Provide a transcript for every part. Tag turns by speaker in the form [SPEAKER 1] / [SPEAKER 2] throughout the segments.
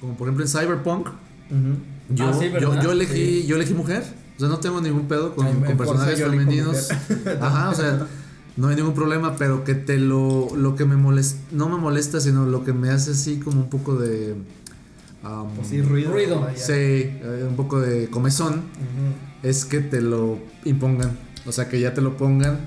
[SPEAKER 1] como por ejemplo en Cyberpunk, yo,
[SPEAKER 2] Ah, sí,
[SPEAKER 1] yo, elegí,
[SPEAKER 3] Sí.
[SPEAKER 1] yo elegí mujer. O sea, no tengo ningún pedo con,
[SPEAKER 3] En-
[SPEAKER 1] con
[SPEAKER 3] en
[SPEAKER 1] personajes femeninos. Ajá, o sea, no hay ningún problema, pero que te lo, lo que me molesta, no me molesta, sino lo que me hace así como un poco de... um,
[SPEAKER 3] Pues sí, ruido.
[SPEAKER 2] Ruido.
[SPEAKER 1] sí, eh, un poco de comezón,
[SPEAKER 3] Ujú.
[SPEAKER 1] es que te lo impongan. O sea, que ya te lo pongan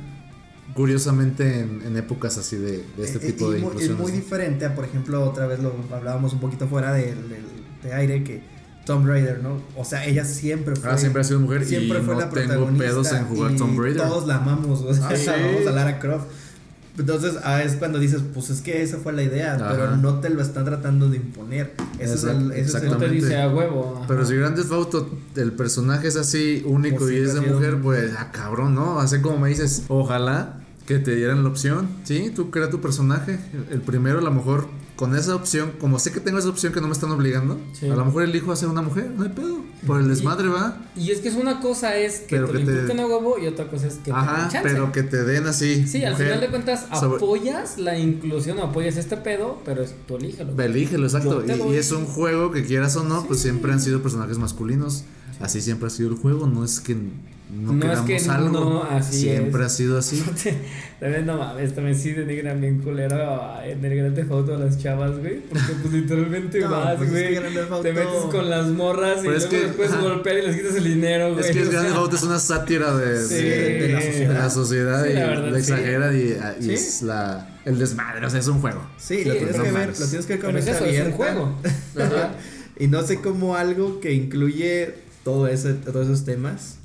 [SPEAKER 1] curiosamente en, en épocas así de, de este
[SPEAKER 3] Eh,
[SPEAKER 1] tipo
[SPEAKER 3] y
[SPEAKER 1] de inclusiones.
[SPEAKER 3] Es muy diferente a, por ejemplo, otra vez lo hablábamos un poquito fuera del, del- de aire que Tomb Raider, ¿no? O sea, ella siempre fue.
[SPEAKER 1] Ah, siempre ha sido mujer
[SPEAKER 3] siempre
[SPEAKER 1] y
[SPEAKER 3] fue
[SPEAKER 1] no
[SPEAKER 3] la
[SPEAKER 1] tengo pedos en jugar Tomb Raider.
[SPEAKER 3] Todos la amamos, o sea,
[SPEAKER 1] Ah, ¿sí?
[SPEAKER 3] amamos a Lara Croft. Entonces, ah, es cuando dices, pues es que esa fue la idea,
[SPEAKER 1] Ajá.
[SPEAKER 3] pero no te lo están tratando de imponer. Ese es el, ese es el-
[SPEAKER 2] No te dice a huevo. ajá.
[SPEAKER 1] Pero si Grand Theft Auto, el personaje es así único
[SPEAKER 3] Pues
[SPEAKER 1] y
[SPEAKER 3] sí,
[SPEAKER 1] es de mujer,
[SPEAKER 3] un-
[SPEAKER 1] pues, ah, cabrón, ¿no? Así como me dices, ojalá que te dieran la opción, ¿sí? Tú crea tu personaje. El, el primero, a lo mejor, con esa opción, como sé que tengo esa opción que no me están obligando,
[SPEAKER 2] Sí.
[SPEAKER 1] a lo mejor elijo hacer una mujer, no hay pedo. Por el desmadre, va.
[SPEAKER 2] Y es que es una cosa es que
[SPEAKER 1] Pero
[SPEAKER 2] te
[SPEAKER 1] que
[SPEAKER 2] lo
[SPEAKER 1] te-
[SPEAKER 2] a huevo y otra cosa es que te
[SPEAKER 1] Ajá,
[SPEAKER 2] chance.
[SPEAKER 1] pero que te den así.
[SPEAKER 2] Sí, al final de cuentas
[SPEAKER 1] sobre-
[SPEAKER 2] apoyas la inclusión apoyas este pedo, pero es, tú elígelo.
[SPEAKER 1] Elígelo, exacto.
[SPEAKER 2] Te
[SPEAKER 1] y es un juego que quieras o no, pues siempre han sido personajes masculinos. Así siempre ha sido el juego, no es que no,
[SPEAKER 2] No es que
[SPEAKER 1] algo.
[SPEAKER 2] no, así
[SPEAKER 1] siempre
[SPEAKER 2] es.
[SPEAKER 1] ha sido así.
[SPEAKER 2] También no mames, también sí denigran bien culero en el grande foto a las chavas, güey. Porque pues literalmente
[SPEAKER 3] No,
[SPEAKER 2] vas,
[SPEAKER 3] pues,
[SPEAKER 2] güey. Te metes con las morras y
[SPEAKER 1] Pero
[SPEAKER 2] luego
[SPEAKER 1] que-
[SPEAKER 2] después
[SPEAKER 1] ajá.
[SPEAKER 2] golpear y les quitas el dinero, güey.
[SPEAKER 1] Es que el Grand
[SPEAKER 2] sea,
[SPEAKER 1] Theft Auto es una sátira de,
[SPEAKER 2] Sí,
[SPEAKER 1] de-
[SPEAKER 3] de la
[SPEAKER 1] de
[SPEAKER 3] sociedad.
[SPEAKER 1] la sociedad
[SPEAKER 2] Sí,
[SPEAKER 1] y
[SPEAKER 2] la verdad,
[SPEAKER 1] la
[SPEAKER 2] sí.
[SPEAKER 1] exagera y, y
[SPEAKER 2] Sí.
[SPEAKER 1] es la, el desmadre, o sea, es un juego.
[SPEAKER 3] Sí,
[SPEAKER 2] Sí,
[SPEAKER 3] lo tienes que ver, lo tienes que ver con
[SPEAKER 2] eso, es un juego.
[SPEAKER 3] Y no sé cómo algo que incluye todo ese, todos esos temas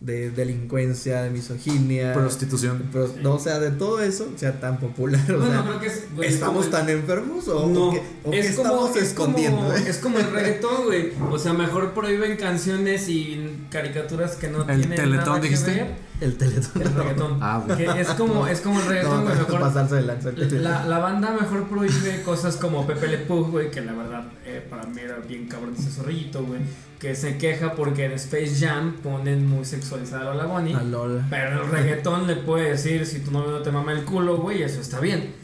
[SPEAKER 3] de delincuencia, de misoginia,
[SPEAKER 1] Prostitución.
[SPEAKER 3] pro- no, o sea, de todo eso sea tan popular. O
[SPEAKER 2] Bueno,
[SPEAKER 3] sea,
[SPEAKER 2] creo que es. güey,
[SPEAKER 3] ¿estamos
[SPEAKER 2] como-
[SPEAKER 3] tan enfermos o,
[SPEAKER 2] No,
[SPEAKER 3] o qué, o qué
[SPEAKER 2] es como,
[SPEAKER 3] estamos
[SPEAKER 2] es
[SPEAKER 3] escondiendo?
[SPEAKER 2] como,
[SPEAKER 3] eh?
[SPEAKER 2] es como el reggaetón, güey. O sea, mejor prohíben canciones y caricaturas que no
[SPEAKER 1] ¿El
[SPEAKER 2] tienen
[SPEAKER 1] Teletón
[SPEAKER 2] nada que
[SPEAKER 1] dijiste?
[SPEAKER 2] ver.
[SPEAKER 3] El teletón.
[SPEAKER 2] El reggaetón.
[SPEAKER 1] Ah, güey.
[SPEAKER 2] Que es como, es como el reggaetón, güey.
[SPEAKER 3] no,
[SPEAKER 2] mejor
[SPEAKER 3] pasarse de lanza.
[SPEAKER 2] la, la banda mejor prohíbe cosas como Pepe Le Pew, güey, que la verdad eh, para mí era bien cabrón ese zorrillito, güey, que se queja porque en Space Jam ponen muy sexualizada a la Bonnie,
[SPEAKER 3] Ah, lol.
[SPEAKER 2] pero el reggaetón le puede decir si tu novio no te mama el culo, güey, eso está bien.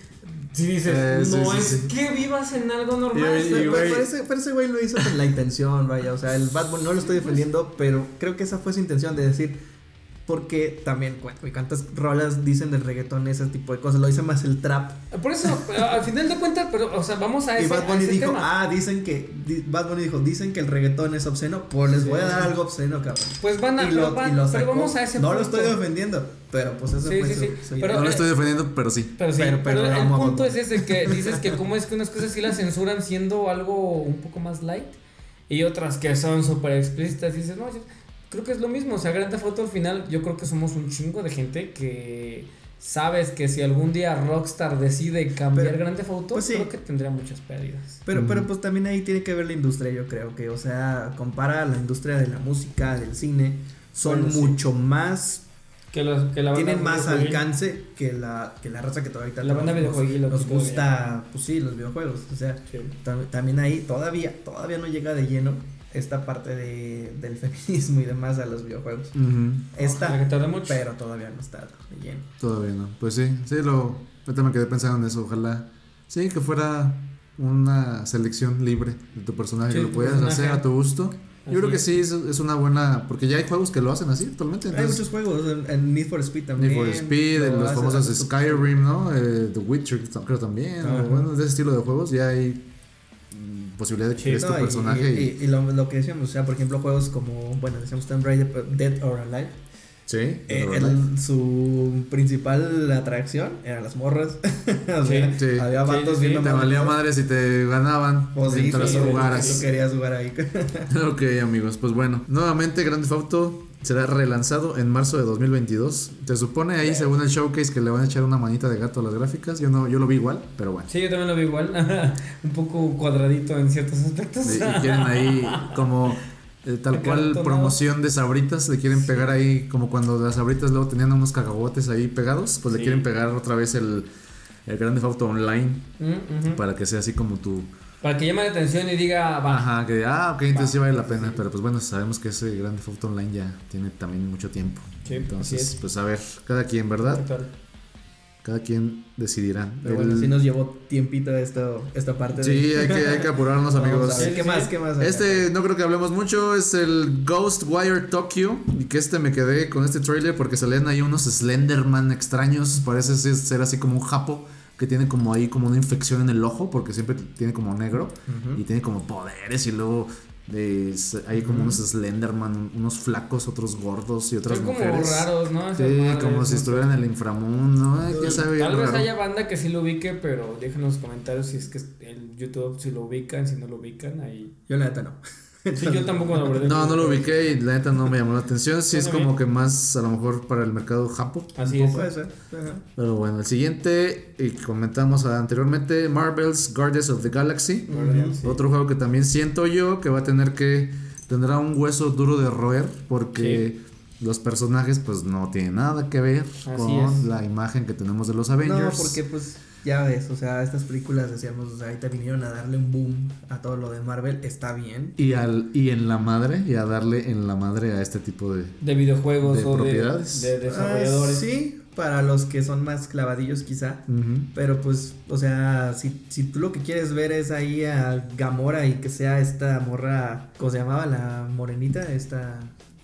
[SPEAKER 2] Si dices,
[SPEAKER 1] Eh, sí,
[SPEAKER 2] no
[SPEAKER 1] sí,
[SPEAKER 2] es
[SPEAKER 1] sí.
[SPEAKER 2] que vivas en algo normal.
[SPEAKER 1] Y- y-
[SPEAKER 3] Pero,
[SPEAKER 1] güey-
[SPEAKER 3] pero ese, pero ese güey lo hizo con la intención, vaya. O sea, el Bad Bunny no lo estoy defendiendo, pero creo que esa fue su intención de decir. Porque también, güey, cuántas rolas dicen del reggaetón, ese tipo de cosas. Lo dice más el trap.
[SPEAKER 2] Por eso, al final de cuentas, pero, o sea, vamos a
[SPEAKER 3] Y
[SPEAKER 2] ese,
[SPEAKER 3] Bad
[SPEAKER 2] a
[SPEAKER 3] Bunny
[SPEAKER 2] ese
[SPEAKER 3] dijo,
[SPEAKER 2] tema.
[SPEAKER 3] ah, dicen que. di- Bad Bunny dijo, dicen que el reggaetón es obsceno, pues les voy a dar algo obsceno, cabrón.
[SPEAKER 2] Pues van a,
[SPEAKER 3] Y lo-
[SPEAKER 2] pero, van-
[SPEAKER 3] y lo
[SPEAKER 2] pero
[SPEAKER 3] sacó.
[SPEAKER 2] vamos a ese
[SPEAKER 3] No
[SPEAKER 2] punto.
[SPEAKER 3] lo estoy defendiendo, pero pues eso
[SPEAKER 2] Sí,
[SPEAKER 3] fue
[SPEAKER 2] sí,
[SPEAKER 3] su-
[SPEAKER 2] sí.
[SPEAKER 3] su
[SPEAKER 2] Pero-.
[SPEAKER 1] No lo estoy defendiendo, pero sí.
[SPEAKER 2] Pero sí,
[SPEAKER 3] Pero-
[SPEAKER 2] pero,
[SPEAKER 3] pero
[SPEAKER 2] el
[SPEAKER 3] Bad
[SPEAKER 2] punto es ese que dices que cómo es que unas cosas sí las censuran siendo algo un poco más light y otras que son súper explícitas. Dices, no, yo creo que es lo mismo. O sea, Grand Theft Auto al final, yo creo que somos un chingo de gente que sabes que si algún día Rockstar decide cambiar
[SPEAKER 3] Pero-
[SPEAKER 2] Grand Theft Auto,
[SPEAKER 3] pues sí.
[SPEAKER 2] creo que tendría muchas pérdidas.
[SPEAKER 3] Pero,
[SPEAKER 1] Mm.
[SPEAKER 3] pero pues también ahí tiene que ver la industria, yo creo que, o sea, compara la industria de la música, del cine, son
[SPEAKER 2] Bueno, sí.
[SPEAKER 3] mucho más,
[SPEAKER 2] Que, los, que la banda
[SPEAKER 3] tienen más alcance que la, que la raza que todavía
[SPEAKER 2] La banda
[SPEAKER 3] nos- nos gusta, pues sí, los videojuegos, o sea,
[SPEAKER 2] Sí.
[SPEAKER 3] tam- también ahí todavía, todavía no llega de lleno esta parte de, del feminismo y demás a los videojuegos.
[SPEAKER 1] Ujú.
[SPEAKER 3] Está,
[SPEAKER 2] Ojalá que tarde mucho.
[SPEAKER 3] pero todavía no está de lleno.
[SPEAKER 1] Todavía no. Pues sí, sí, lo. Ahorita me quedé pensando en eso. Ojalá. Sí, que fuera una selección libre de tu personaje,
[SPEAKER 2] Sí,
[SPEAKER 1] que lo puedas
[SPEAKER 2] personaje.
[SPEAKER 1] hacer a tu gusto.
[SPEAKER 2] Así
[SPEAKER 1] Yo creo que sí, es, es una buena. Porque ya hay juegos que lo hacen así actualmente.
[SPEAKER 3] Hay
[SPEAKER 1] Entonces,
[SPEAKER 3] muchos juegos, en, en Need for Speed también.
[SPEAKER 1] Need for Speed,
[SPEAKER 3] lo
[SPEAKER 1] los famosos Skyrim, ¿no? Eh, The Witcher, creo también.
[SPEAKER 3] Ajá.
[SPEAKER 1] O bueno, de ese estilo de juegos ya hay posibilidad de que
[SPEAKER 2] Sí,
[SPEAKER 1] crees tu
[SPEAKER 3] No, y-
[SPEAKER 1] personaje.
[SPEAKER 3] y,
[SPEAKER 1] y-
[SPEAKER 3] y- y lo, lo que decíamos, o sea, por ejemplo, juegos como, bueno, decíamos Tomb Raider, Dead or Alive.
[SPEAKER 1] sí,
[SPEAKER 3] eh, el- su principal atracción eran las morras. o sea,
[SPEAKER 1] Sí, sí.
[SPEAKER 3] había
[SPEAKER 2] Sí,
[SPEAKER 3] vatos
[SPEAKER 2] sí,
[SPEAKER 3] viendo
[SPEAKER 1] te
[SPEAKER 3] morras.
[SPEAKER 1] valía madre si te ganaban
[SPEAKER 3] Pues sí,
[SPEAKER 1] mientras
[SPEAKER 3] sí, Tú
[SPEAKER 1] jugaras.
[SPEAKER 3] querías jugar ahí.
[SPEAKER 1] Ok, amigos, pues bueno, nuevamente Grand Theft Auto será relanzado en marzo de 2022. Se supone ahí, según el showcase, que le van a echar una manita de gato a las gráficas. Yo no, yo lo vi igual, pero bueno.
[SPEAKER 2] Sí, yo también lo vi igual. un poco cuadradito en ciertos aspectos.
[SPEAKER 1] Y, y quieren ahí como eh, tal cual promoción de sabritas, le quieren pegar ahí como cuando las sabritas luego tenían unos cacahuates ahí pegados, pues le quieren pegar otra vez el, el Grand Theft Auto Online
[SPEAKER 2] Mm,
[SPEAKER 1] para que sea así como tu...
[SPEAKER 2] Para que llame la atención y diga, va.
[SPEAKER 1] Ajá, que ah, ok, entonces
[SPEAKER 2] Va.
[SPEAKER 1] sí vale la pena, pero pues bueno, sabemos que ese Grand Theft Auto Online ya tiene también mucho tiempo.
[SPEAKER 2] Sí, así
[SPEAKER 1] entonces,
[SPEAKER 2] es.
[SPEAKER 1] pues a ver, cada quien, ¿verdad?
[SPEAKER 2] Total.
[SPEAKER 1] cada quien decidirá.
[SPEAKER 3] Pero
[SPEAKER 1] El-
[SPEAKER 3] bueno, sí nos llevó tiempito esto, esta parte.
[SPEAKER 1] Sí,
[SPEAKER 3] de...
[SPEAKER 1] hay que, hay que apurarnos, amigos.
[SPEAKER 3] ver, ¿Qué más? ¿Qué más?
[SPEAKER 1] Este no creo que hablemos mucho, es el Ghostwire Tokyo. Y que este me quedé con este trailer porque salían ahí unos Slenderman extraños. Parece ser ser así como un japo que tiene como ahí como una infección en el ojo porque siempre tiene como negro y tiene como poderes y luego eh, hay como unos Slenderman, unos flacos, otros gordos y otras
[SPEAKER 2] Son como
[SPEAKER 1] mujeres.
[SPEAKER 2] raros, ¿no?
[SPEAKER 1] Sí,
[SPEAKER 2] madres,
[SPEAKER 1] como
[SPEAKER 2] no
[SPEAKER 1] si estuvieran en el inframundo. Ay, quién sabe,
[SPEAKER 2] Tal vez
[SPEAKER 1] raro.
[SPEAKER 2] haya banda que sí lo ubique, pero dejen en los comentarios si es que el YouTube si lo ubican, si no lo ubican, ahí.
[SPEAKER 3] Yo la neta no.
[SPEAKER 2] Sí, yo tampoco lo.
[SPEAKER 1] No, no lo ubiqué y la neta no me llamó la atención. Sí, es como
[SPEAKER 2] bien.
[SPEAKER 1] que más a lo mejor para el mercado japo.
[SPEAKER 2] Así es.
[SPEAKER 3] Puede ser. Ajá.
[SPEAKER 1] Pero bueno, el siguiente, y comentamos anteriormente, Marvel's Guardians of the Galaxy.
[SPEAKER 2] Guardians, sí.
[SPEAKER 1] Otro juego que también siento yo que va a tener que, tendrá un hueso duro de roer porque los personajes pues no tienen nada que ver con
[SPEAKER 2] es.
[SPEAKER 1] la imagen que tenemos de los
[SPEAKER 3] No,
[SPEAKER 1] Avengers.
[SPEAKER 3] porque pues ya ves, o sea, estas películas decíamos, o sea, ahorita vinieron a darle un boom a todo lo de Marvel, está bien.
[SPEAKER 1] Y, al, y en la madre, y a darle en la madre a este tipo de...
[SPEAKER 2] De videojuegos
[SPEAKER 1] De
[SPEAKER 2] o de,
[SPEAKER 1] propiedades.
[SPEAKER 2] de desarrolladores.
[SPEAKER 3] Ah, sí, para los que son más clavadillos quizá. Pero pues, o sea, si, si tú lo que quieres ver es ahí a Gamora y que sea esta morra, ¿cómo se llamaba? La morenita, esta...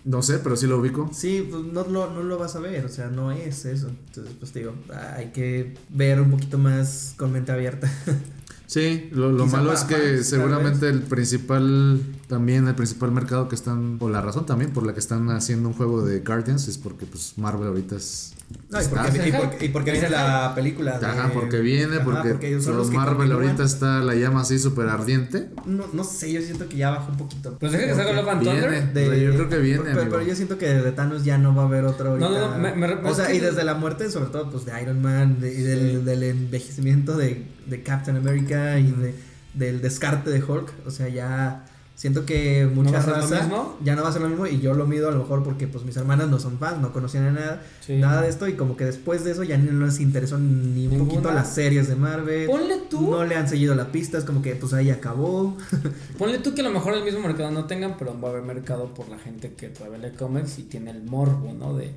[SPEAKER 1] No sé, pero sí lo ubico.
[SPEAKER 3] Sí, pues no lo, no lo vas a ver, o sea, no es eso. Entonces, pues te digo, hay que ver un poquito más con mente abierta.
[SPEAKER 1] Sí, lo, lo malo es que seguramente el principal, también el principal mercado que están, o la razón también por la que están haciendo un juego de Guardians es porque pues Marvel ahorita es...
[SPEAKER 3] No, y porque, y porque, y porque viene la película. de-
[SPEAKER 1] Ajá, porque viene,
[SPEAKER 3] Ajá,
[SPEAKER 1] porque,
[SPEAKER 3] ellos son
[SPEAKER 1] los Marvel ahorita está la llama así súper ardiente.
[SPEAKER 3] No, no sé, yo siento que ya bajó un poquito.
[SPEAKER 2] Pues deja que salga Love and
[SPEAKER 1] Viene,
[SPEAKER 2] Thunder.
[SPEAKER 1] yo creo que viene,
[SPEAKER 3] Pero, pero yo siento que de Thanos ya no va a haber otro.
[SPEAKER 2] No, no,
[SPEAKER 3] ahorita.
[SPEAKER 2] no, me- me-
[SPEAKER 3] o sea, y desde la muerte, sobre todo, pues de Iron Man de- y del, del envejecimiento de, de Captain America y de, del descarte de Hulk. O sea, ya siento que mucha
[SPEAKER 2] lo
[SPEAKER 3] raza ya no va a ser lo mismo. Y yo lo mido a lo mejor porque, pues mis hermanas no son fans, no conocían nada,
[SPEAKER 2] Sí.
[SPEAKER 3] nada de esto. Y como que después de eso ya no les interesó ni un
[SPEAKER 2] Ninguna.
[SPEAKER 3] poquito las series de Marvel.
[SPEAKER 2] Ponle tú,
[SPEAKER 3] No le han seguido la pista, es como que pues ahí acabó.
[SPEAKER 2] ponle tú que a lo mejor el mismo mercado no tengan, pero va a haber mercado por la gente que todavía lee cómics y tiene el morbo, ¿no? De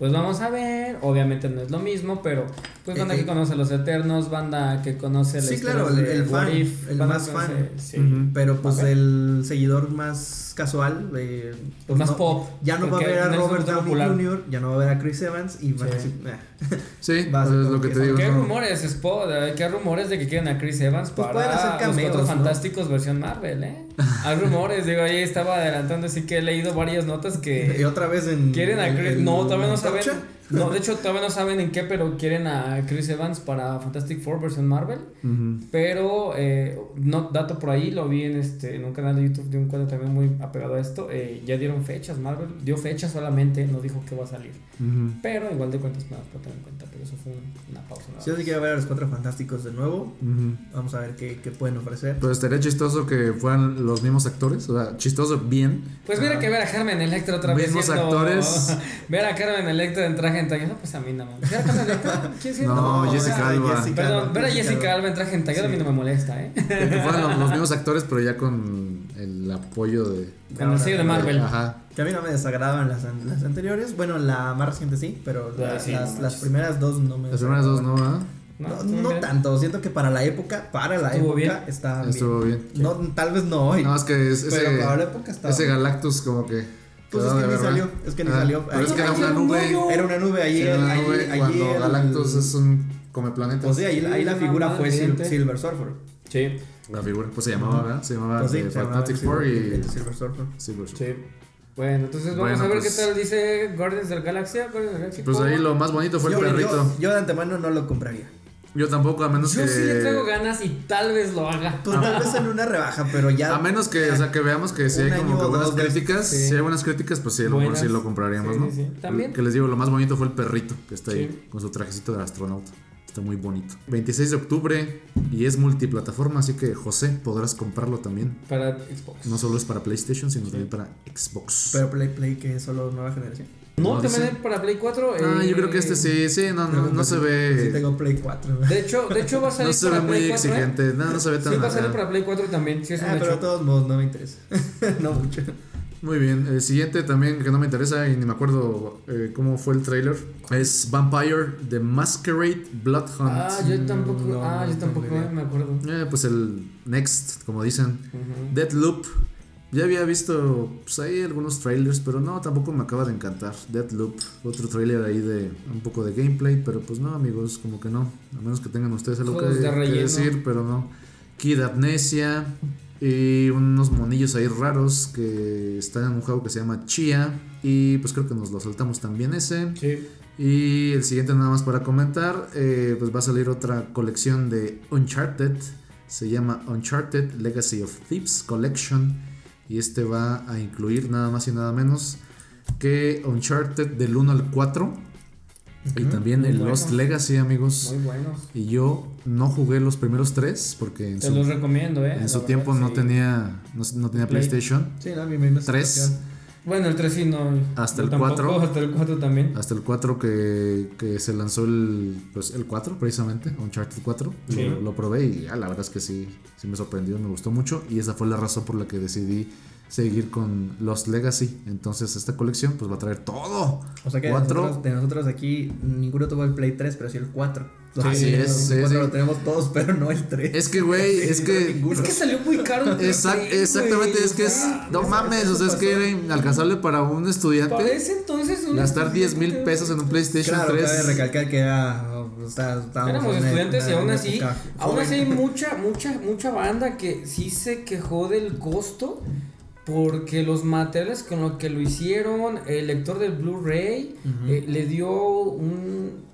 [SPEAKER 2] pues vamos a ver, obviamente no es lo mismo, pero pues banda
[SPEAKER 3] Eh,
[SPEAKER 2] que conoce a los Eternos, banda que conoce
[SPEAKER 3] más casual, eh, pues
[SPEAKER 2] más
[SPEAKER 3] no-
[SPEAKER 2] pop.
[SPEAKER 3] Ya no va a ver a Robert Downey
[SPEAKER 2] popular.
[SPEAKER 3] Jr., ya no va a ver a Chris Evans y van a
[SPEAKER 2] Sí.
[SPEAKER 3] decir.
[SPEAKER 1] Sí,
[SPEAKER 3] Va a ser
[SPEAKER 1] es lo que
[SPEAKER 3] que
[SPEAKER 1] te digo.
[SPEAKER 2] ¿Qué
[SPEAKER 1] no.
[SPEAKER 2] rumores, Spo? ¿Qué rumores de que quieren a Chris Evans
[SPEAKER 3] Pues
[SPEAKER 2] para
[SPEAKER 3] pueden hacer
[SPEAKER 2] los
[SPEAKER 3] cameos,
[SPEAKER 2] Cuatro
[SPEAKER 3] ¿no?
[SPEAKER 2] Fantásticos versión Marvel, eh? Hay rumores, digo, ahí estaba adelantando, así que he leído varias notas
[SPEAKER 3] y
[SPEAKER 2] que
[SPEAKER 3] otra vez en.
[SPEAKER 2] quieren a Chris, no, todavía no
[SPEAKER 3] en
[SPEAKER 2] saben. No, de hecho todavía no saben en qué, pero quieren a Chris Evans para Fantastic Four versión Marvel, pero, eh, no, dato por ahí, lo vi en este, en un canal de YouTube de un cuadro también muy apegado a esto, eh, ya dieron fechas, Marvel dio fechas solamente, no dijo que va a salir, pero igual de cuentas me para tener en cuenta, pero eso fue un- una pausa.
[SPEAKER 3] Si yo sí
[SPEAKER 2] más.
[SPEAKER 3] quiero ver a los cuatro fantásticos de nuevo, vamos a ver qué, qué pueden ofrecer.
[SPEAKER 1] Pues estaría chistoso que fueran los mismos actores, o sea, chistoso bien.
[SPEAKER 2] Pues mira que ver a Carmen Electra otra vez.
[SPEAKER 1] Mismos
[SPEAKER 2] siendo-
[SPEAKER 1] actores.
[SPEAKER 2] ver a Carmen Electra en traje en tallado, pues a mí no me Ver a Carmen Electra, ¿quién es?
[SPEAKER 1] No, Jessica Alba.
[SPEAKER 2] Perdón, ver a Jessica Alba en traje en tallado a mí no me molesta, ¿eh?
[SPEAKER 1] Que fueran los, los mismos actores, pero ya con el apoyo de.
[SPEAKER 2] Con el sello de Marvel.
[SPEAKER 1] Ajá.
[SPEAKER 3] Que a mí no me desagradaban las, an- las anteriores. Bueno, la más reciente sí, pero
[SPEAKER 2] Ay,
[SPEAKER 3] la-
[SPEAKER 2] sí,
[SPEAKER 3] las,
[SPEAKER 2] no
[SPEAKER 3] las
[SPEAKER 2] manches.
[SPEAKER 3] primeras dos no me
[SPEAKER 1] Las primeras dos no, ¿ah?
[SPEAKER 3] No,
[SPEAKER 2] bien.
[SPEAKER 3] tanto, siento que para la época, para la
[SPEAKER 2] Estuvo
[SPEAKER 3] época
[SPEAKER 2] bien.
[SPEAKER 3] estaba
[SPEAKER 1] Estuvo
[SPEAKER 3] bien.
[SPEAKER 1] bien.
[SPEAKER 3] No, tal vez no hoy.
[SPEAKER 1] No, es que es-
[SPEAKER 3] pero
[SPEAKER 1] ese,
[SPEAKER 3] para la época estaba
[SPEAKER 1] ese
[SPEAKER 3] bien.
[SPEAKER 1] Galactus como que.
[SPEAKER 3] Pues es que ni salió, es que ni
[SPEAKER 1] Ah,
[SPEAKER 3] salió.
[SPEAKER 1] Pero es
[SPEAKER 3] Ahí-
[SPEAKER 1] que era una nube.
[SPEAKER 3] Era una nube allí.
[SPEAKER 1] Sí, era una
[SPEAKER 3] allí-
[SPEAKER 1] nube
[SPEAKER 3] allí
[SPEAKER 1] cuando Galactus es un come planeta.
[SPEAKER 3] Pues sí, ahí, ahí la figura fue. Silver Surfer.
[SPEAKER 2] Sí,
[SPEAKER 1] La figura, pues se llamaba, ¿verdad? Se llamaba
[SPEAKER 3] Pues sí,
[SPEAKER 1] de
[SPEAKER 3] se llamaba
[SPEAKER 1] Fantastic Four y
[SPEAKER 3] Silver Surfer.
[SPEAKER 1] Silver Surfer.
[SPEAKER 2] sí. Bueno, entonces vamos
[SPEAKER 1] Bueno,
[SPEAKER 2] a ver
[SPEAKER 1] pues-
[SPEAKER 2] qué tal dice Guardians del Galaxia. Guardians del Galaxia
[SPEAKER 1] Pues
[SPEAKER 2] ¿cómo
[SPEAKER 1] ahí lo más bonito fue el
[SPEAKER 3] Yo,
[SPEAKER 1] perrito.
[SPEAKER 3] yo, yo de antemano no lo compraría.
[SPEAKER 1] Yo tampoco, a menos
[SPEAKER 2] Yo
[SPEAKER 1] que.
[SPEAKER 2] sí le traigo ganas y tal vez lo haga.
[SPEAKER 3] Pues tal vez en una rebaja, pero ya.
[SPEAKER 1] A menos que, o sea, que veamos que si hay como que buenas críticas,
[SPEAKER 2] sí.
[SPEAKER 1] si hay buenas críticas, pues sí, a lo mejor sí lo compraríamos,
[SPEAKER 2] Sí,
[SPEAKER 1] ¿no?
[SPEAKER 2] sí, sí. También.
[SPEAKER 1] Que les digo, lo más bonito fue el perrito que está ahí con su trajecito de astronauta. Está muy bonito. 26 de octubre y es multiplataforma, así que José podrás comprarlo también.
[SPEAKER 2] Para Xbox.
[SPEAKER 1] No solo es para PlayStation, sino también para Xbox.
[SPEAKER 3] Pero Play Play que es solo nueva generación.
[SPEAKER 2] No,
[SPEAKER 1] No,
[SPEAKER 2] también para Play 4.
[SPEAKER 1] ah,
[SPEAKER 2] eh,
[SPEAKER 1] yo creo que este sí, sí, no, no, no se
[SPEAKER 3] Sí
[SPEAKER 1] ve.
[SPEAKER 3] tengo Play 4.
[SPEAKER 2] De hecho, de hecho va a salir
[SPEAKER 1] No se ve muy
[SPEAKER 2] 4. ¿eh?
[SPEAKER 1] exigente. No, no se ve tan.
[SPEAKER 2] Sí, va a salir para Play 4 también. Sí, es un
[SPEAKER 3] Ah, pero de
[SPEAKER 2] hecho.
[SPEAKER 3] todos modos no me interesa. no mucho.
[SPEAKER 1] Muy bien, el siguiente también que no me interesa y ni me acuerdo eh, cómo fue el trailer es Vampire The Masquerade Blood Hunt.
[SPEAKER 2] Ah, yo tampoco,
[SPEAKER 3] No,
[SPEAKER 2] ah,
[SPEAKER 3] no
[SPEAKER 2] yo tampoco me acuerdo.
[SPEAKER 1] Eh, pues el Next, como dicen.
[SPEAKER 2] Ujú.
[SPEAKER 1] Deadloop. Ya había visto pues, ahí algunos trailers, pero no, tampoco me acaba de encantar. Deadloop, otro trailer ahí de un poco de gameplay, pero pues no, amigos, como que no. A menos que tengan ustedes algo que,
[SPEAKER 2] de
[SPEAKER 1] decir, pero no. Kid Amnesia y unos monillos ahí raros que están en un juego que se llama Chia. Y pues creo que nos lo saltamos también ese.
[SPEAKER 2] Sí.
[SPEAKER 1] Y el siguiente nada más para comentar, eh, pues va a salir otra colección de Uncharted. Se llama Uncharted Legacy of Thieves Collection. Y este va a incluir nada más y nada menos que Uncharted del 1 al 4. Y también
[SPEAKER 2] muy
[SPEAKER 1] el
[SPEAKER 2] bueno.
[SPEAKER 1] Lost Legacy, amigos.
[SPEAKER 2] Muy buenos.
[SPEAKER 1] Y yo no jugué los primeros tres porque en
[SPEAKER 2] Te
[SPEAKER 1] su,
[SPEAKER 2] los recomiendo, eh.
[SPEAKER 1] en su
[SPEAKER 2] verdad,
[SPEAKER 1] tiempo no tenía, no, no tenía
[SPEAKER 2] Play.
[SPEAKER 1] PlayStation.
[SPEAKER 3] Sí, no, mi misma
[SPEAKER 1] Tres.
[SPEAKER 3] situación.
[SPEAKER 2] Bueno, el 3 sí no.
[SPEAKER 1] Hasta el
[SPEAKER 2] tampoco,
[SPEAKER 1] 4.
[SPEAKER 2] Hasta el 4 también.
[SPEAKER 1] Hasta el 4 que, que se lanzó el, pues, el 4 precisamente, Uncharted 4.
[SPEAKER 2] Sí.
[SPEAKER 1] Lo, lo probé y ah, la verdad es que sí, sí me sorprendió, me gustó mucho. Y esa fue la razón por la que decidí seguir con Lost Legacy. Entonces esta colección pues va a traer todo.
[SPEAKER 3] O sea que de
[SPEAKER 1] Cuatro.
[SPEAKER 3] nosotros, de nosotros aquí ninguno tuvo el Play 3, pero sí el 4.
[SPEAKER 1] Sí, así es, sí,
[SPEAKER 3] El 4
[SPEAKER 1] sí.
[SPEAKER 3] lo tenemos todos, pero no el 3.
[SPEAKER 1] Es que, güey, es que...
[SPEAKER 2] Es que salió muy caro. el Play
[SPEAKER 1] Exact-
[SPEAKER 2] 3,
[SPEAKER 1] exactamente,
[SPEAKER 2] güey,
[SPEAKER 1] es que
[SPEAKER 2] o
[SPEAKER 1] es...
[SPEAKER 2] sea,
[SPEAKER 1] No mames, o sea, es que era inalcanzable para un estudiante
[SPEAKER 2] Parece entonces un
[SPEAKER 1] gastar 10 mil pesos en un PlayStation
[SPEAKER 3] Claro,
[SPEAKER 1] 3.
[SPEAKER 3] cabe recalcar que era. O sea, estábamos
[SPEAKER 2] Éramos
[SPEAKER 3] en una-
[SPEAKER 2] estudiantes y aún así, aún así hay mucha, mucha, mucha banda que sí se quejó del costo porque los materiales con los que lo hicieron, el lector del Blu-ray eh, le dio un...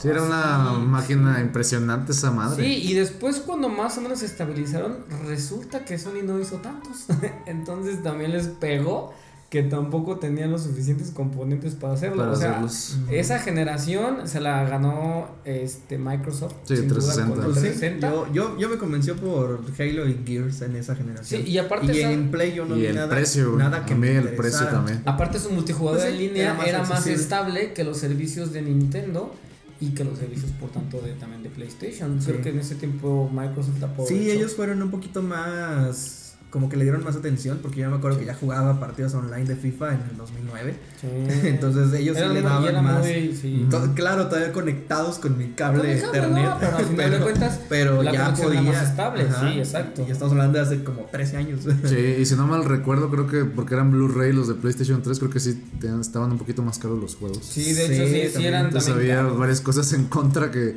[SPEAKER 1] Sí, era una
[SPEAKER 2] Sí.
[SPEAKER 1] máquina impresionante esa madre.
[SPEAKER 2] Sí, y después cuando más o menos se estabilizaron, resulta que Sony no hizo tantos. Entonces también les pegó que tampoco tenían los suficientes componentes para hacerlo.
[SPEAKER 1] Para
[SPEAKER 2] o sea,
[SPEAKER 1] hacerlos.
[SPEAKER 2] esa generación se la ganó este Microsoft.
[SPEAKER 1] Sí,
[SPEAKER 2] sin duda,
[SPEAKER 1] 360.
[SPEAKER 2] con el
[SPEAKER 3] Pues sí,
[SPEAKER 2] 360.
[SPEAKER 3] yo, yo, yo me convenció por Halo y Gears en esa generación.
[SPEAKER 2] Sí, y aparte
[SPEAKER 3] Y
[SPEAKER 2] esa-
[SPEAKER 3] en Play yo no
[SPEAKER 1] y
[SPEAKER 3] vi
[SPEAKER 1] el
[SPEAKER 3] nada,
[SPEAKER 1] precio,
[SPEAKER 3] nada que
[SPEAKER 1] a mí
[SPEAKER 3] me
[SPEAKER 1] el precio también.
[SPEAKER 2] Aparte su multijugador
[SPEAKER 3] Pues sí,
[SPEAKER 2] en línea
[SPEAKER 3] era más
[SPEAKER 2] era más
[SPEAKER 3] accesible.
[SPEAKER 2] estable que los servicios de Nintendo y que los servicios por tanto de también de PlayStation. Creo
[SPEAKER 3] Sí.
[SPEAKER 2] que en ese tiempo Microsoft aprovechó.
[SPEAKER 3] Sí, ellos fueron un poquito más. Como que le dieron más atención, porque yo me acuerdo que ya jugaba partidos online de FIFA en el 2009.
[SPEAKER 2] Sí.
[SPEAKER 3] Entonces ellos sí
[SPEAKER 2] Era
[SPEAKER 3] le
[SPEAKER 2] muy- y
[SPEAKER 3] daban
[SPEAKER 2] era
[SPEAKER 3] más.
[SPEAKER 2] muy- sí.
[SPEAKER 3] To- claro, todavía conectados con mi cable Ethernet.
[SPEAKER 2] no, pero al final de cuentas,
[SPEAKER 3] pero
[SPEAKER 2] la
[SPEAKER 3] ya
[SPEAKER 2] conexión era
[SPEAKER 3] podía.
[SPEAKER 2] más estable, sí, exacto.
[SPEAKER 3] Y estamos hablando de hace como 13 años.
[SPEAKER 1] Sí, y si no mal recuerdo, creo que porque eran Blu-ray los de PlayStation 3, creo que sí tenían- estaban un poquito más caros los juegos.
[SPEAKER 2] Sí, de
[SPEAKER 3] Sí,
[SPEAKER 2] hecho, sí, sí
[SPEAKER 3] también.
[SPEAKER 2] eran
[SPEAKER 1] Entonces
[SPEAKER 2] también
[SPEAKER 1] había
[SPEAKER 2] caros.
[SPEAKER 1] varias cosas en contra que,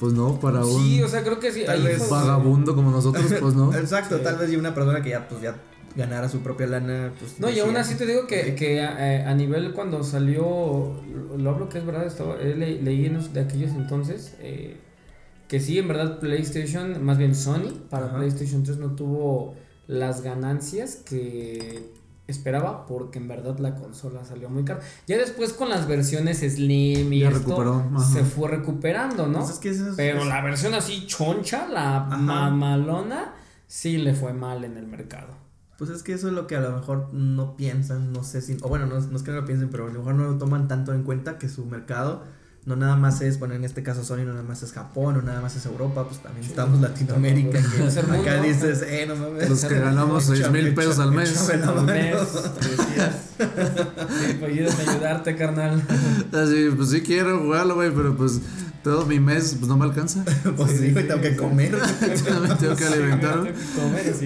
[SPEAKER 1] pues no, para un
[SPEAKER 2] Sí, o sea, creo que sí.
[SPEAKER 3] Tal vez
[SPEAKER 1] vagabundo como nosotros, pues no.
[SPEAKER 3] Exacto,
[SPEAKER 2] Sí.
[SPEAKER 3] tal vez y una persona que ya, pues, ya ganara su propia lana. Pues,
[SPEAKER 2] No, y aún así te digo que, que eh, a nivel cuando salió, lo, lo hablo que es verdad, estaba, eh, le- leí en los- de aquellos entonces, eh, que sí, en verdad PlayStation, más bien Sony, para
[SPEAKER 3] Ajá.
[SPEAKER 2] PlayStation 3 no tuvo las ganancias que esperaba porque en verdad la consola salió muy cara. Ya después con las versiones Slim y
[SPEAKER 1] Ya
[SPEAKER 2] esto
[SPEAKER 1] recuperó,
[SPEAKER 2] se fue recuperando, ¿no?
[SPEAKER 3] Pues es que eso es-
[SPEAKER 2] Pero la versión así choncha, la
[SPEAKER 3] Ajá.
[SPEAKER 2] mamalona, sí le fue mal en el mercado.
[SPEAKER 3] Pues es que eso es lo que a lo mejor no piensan, no sé si, o bueno, no, no es que no lo piensen, pero a lo mejor no lo toman tanto en cuenta que su mercado no nada más es, bueno, en este caso Sony no nada más es Japón, o nada más es Europa, pues también estamos Latinoamérica, que
[SPEAKER 2] Tercer mundo.
[SPEAKER 3] acá dices, eh, no mames.
[SPEAKER 1] Los que ganamos seis
[SPEAKER 3] Échame,
[SPEAKER 1] mil pesos al mes.
[SPEAKER 2] Al mes, decías. Sí, pues ayudarte, carnal.
[SPEAKER 1] Así, pues sí quiero jugarlo, güey, pero pues todo mi mes pues no me alcanza.
[SPEAKER 3] Pues sí, güey, tengo que comer.
[SPEAKER 1] Me tengo que alimentar.
[SPEAKER 2] Tengo que comer, es.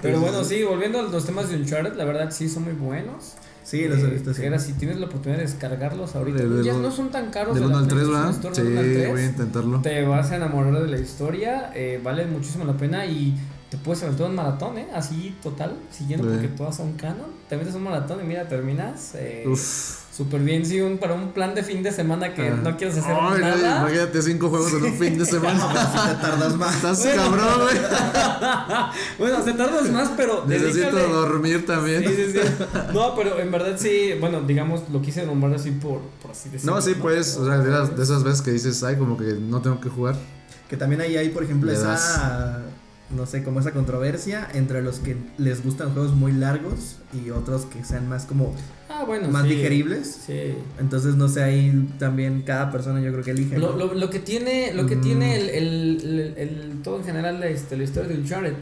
[SPEAKER 2] Pero bueno, sí, volviendo a los temas de Uncharted, la verdad sí son muy buenos.
[SPEAKER 3] Sí, los he
[SPEAKER 2] Eh,
[SPEAKER 3] visto.
[SPEAKER 2] Era, si tienes la oportunidad de descargarlos ahorita,
[SPEAKER 1] De- de
[SPEAKER 2] ya
[SPEAKER 1] lo-
[SPEAKER 2] no son tan caros.
[SPEAKER 1] Del
[SPEAKER 2] de
[SPEAKER 1] 1
[SPEAKER 2] la
[SPEAKER 1] al 3,
[SPEAKER 2] PlayStation
[SPEAKER 1] ¿verdad? Sí,
[SPEAKER 2] del 1 al 3.
[SPEAKER 1] voy a intentarlo.
[SPEAKER 2] Te vas a enamorar de la historia, eh, vale muchísimo la pena y te puedes aventar un maratón, ¿eh? Así total, siguiendo
[SPEAKER 1] Sí.
[SPEAKER 2] porque todas son canon. Te metes un maratón y mira, terminas. Eh,
[SPEAKER 1] Uf.
[SPEAKER 2] Súper bien, sí, un, para un plan de fin de semana que
[SPEAKER 1] Ah.
[SPEAKER 2] no quieres hacer
[SPEAKER 1] Ay, no,
[SPEAKER 2] nada.
[SPEAKER 1] imagínate cinco juegos en un fin de semana.
[SPEAKER 3] Si te tardas más.
[SPEAKER 1] Estás
[SPEAKER 2] Bueno.
[SPEAKER 1] cabrón, güey.
[SPEAKER 2] bueno, te tardas más, pero
[SPEAKER 1] Necesito
[SPEAKER 2] dedícale-
[SPEAKER 1] dormir también.
[SPEAKER 2] Sí, sí, sí. No, pero en verdad sí, bueno, digamos, lo quise nombrar así por, por así decirlo.
[SPEAKER 1] No, sí, pues, o sea, de, las- de esas veces que dices, ay, como que no tengo que jugar.
[SPEAKER 3] Que también ahí hay, por ejemplo,
[SPEAKER 1] Le
[SPEAKER 3] esa. No sé, como esa controversia entre los que les gustan juegos muy largos y otros que sean más como.
[SPEAKER 2] Ah, bueno,
[SPEAKER 3] más
[SPEAKER 2] sí.
[SPEAKER 3] digeribles.
[SPEAKER 2] Sí.
[SPEAKER 3] Entonces, no sé, ahí también cada persona yo creo que elige.
[SPEAKER 2] Lo,
[SPEAKER 3] ¿no?
[SPEAKER 2] lo, lo que tiene, lo que
[SPEAKER 1] Mm.
[SPEAKER 2] tiene el, el, el- el- todo en general este, la historia de Uncharted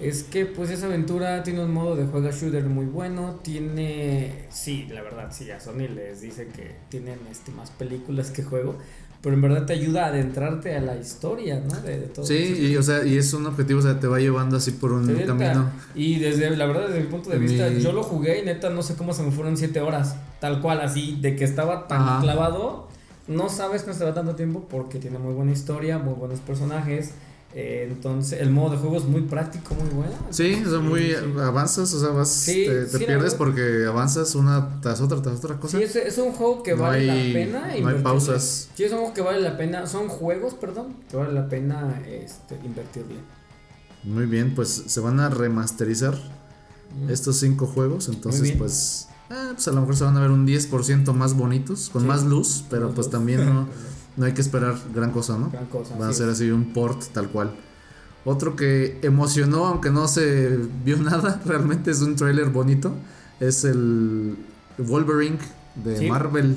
[SPEAKER 2] es que pues esa aventura tiene un modo de juega shooter muy bueno, tiene, sí, la verdad, sí, a Sony les dicen que tienen este, más películas que juego, pero en verdad te ayuda a adentrarte a la historia, ¿no? De, de todo
[SPEAKER 1] Sí, y, o sea, y es un objetivo, o sea, te va llevando así por un camino.
[SPEAKER 2] Y desde, la verdad, desde mi punto de
[SPEAKER 1] Mi-
[SPEAKER 2] vista, yo lo jugué y neta no sé cómo se me fueron siete horas, tal cual, así, de que estaba tan
[SPEAKER 1] Ajá.
[SPEAKER 2] clavado, no sabes que se va tanto tiempo porque tiene muy buena historia, muy buenos personajes, entonces el modo de juego es muy práctico, muy bueno.
[SPEAKER 1] Sí, o sea, muy
[SPEAKER 2] sí.
[SPEAKER 1] avanzas, o sea, vas,
[SPEAKER 2] Sí,
[SPEAKER 1] te, pierdes porque avanzas una tras otra, tras otra cosa.
[SPEAKER 2] Sí, es, es un juego que
[SPEAKER 1] No
[SPEAKER 2] vale
[SPEAKER 1] hay-
[SPEAKER 2] la pena
[SPEAKER 1] no hay pausas.
[SPEAKER 2] Sí, es un juego que vale la pena, son juegos, perdón, que vale la pena este, invertirle.
[SPEAKER 1] Muy bien, pues se van a remasterizar
[SPEAKER 2] Mm.
[SPEAKER 1] estos cinco juegos, entonces pues, eh, pues a lo mejor se van a ver un 10% más bonitos, con más luz, pero pues también no, no hay que esperar gran cosa, ¿no?
[SPEAKER 2] Gran cosa.
[SPEAKER 1] Va a ser así un port tal cual. Otro que emocionó, aunque no se vio nada, realmente es un trailer bonito. Es el Wolverine de
[SPEAKER 2] Sí.
[SPEAKER 1] Marvel.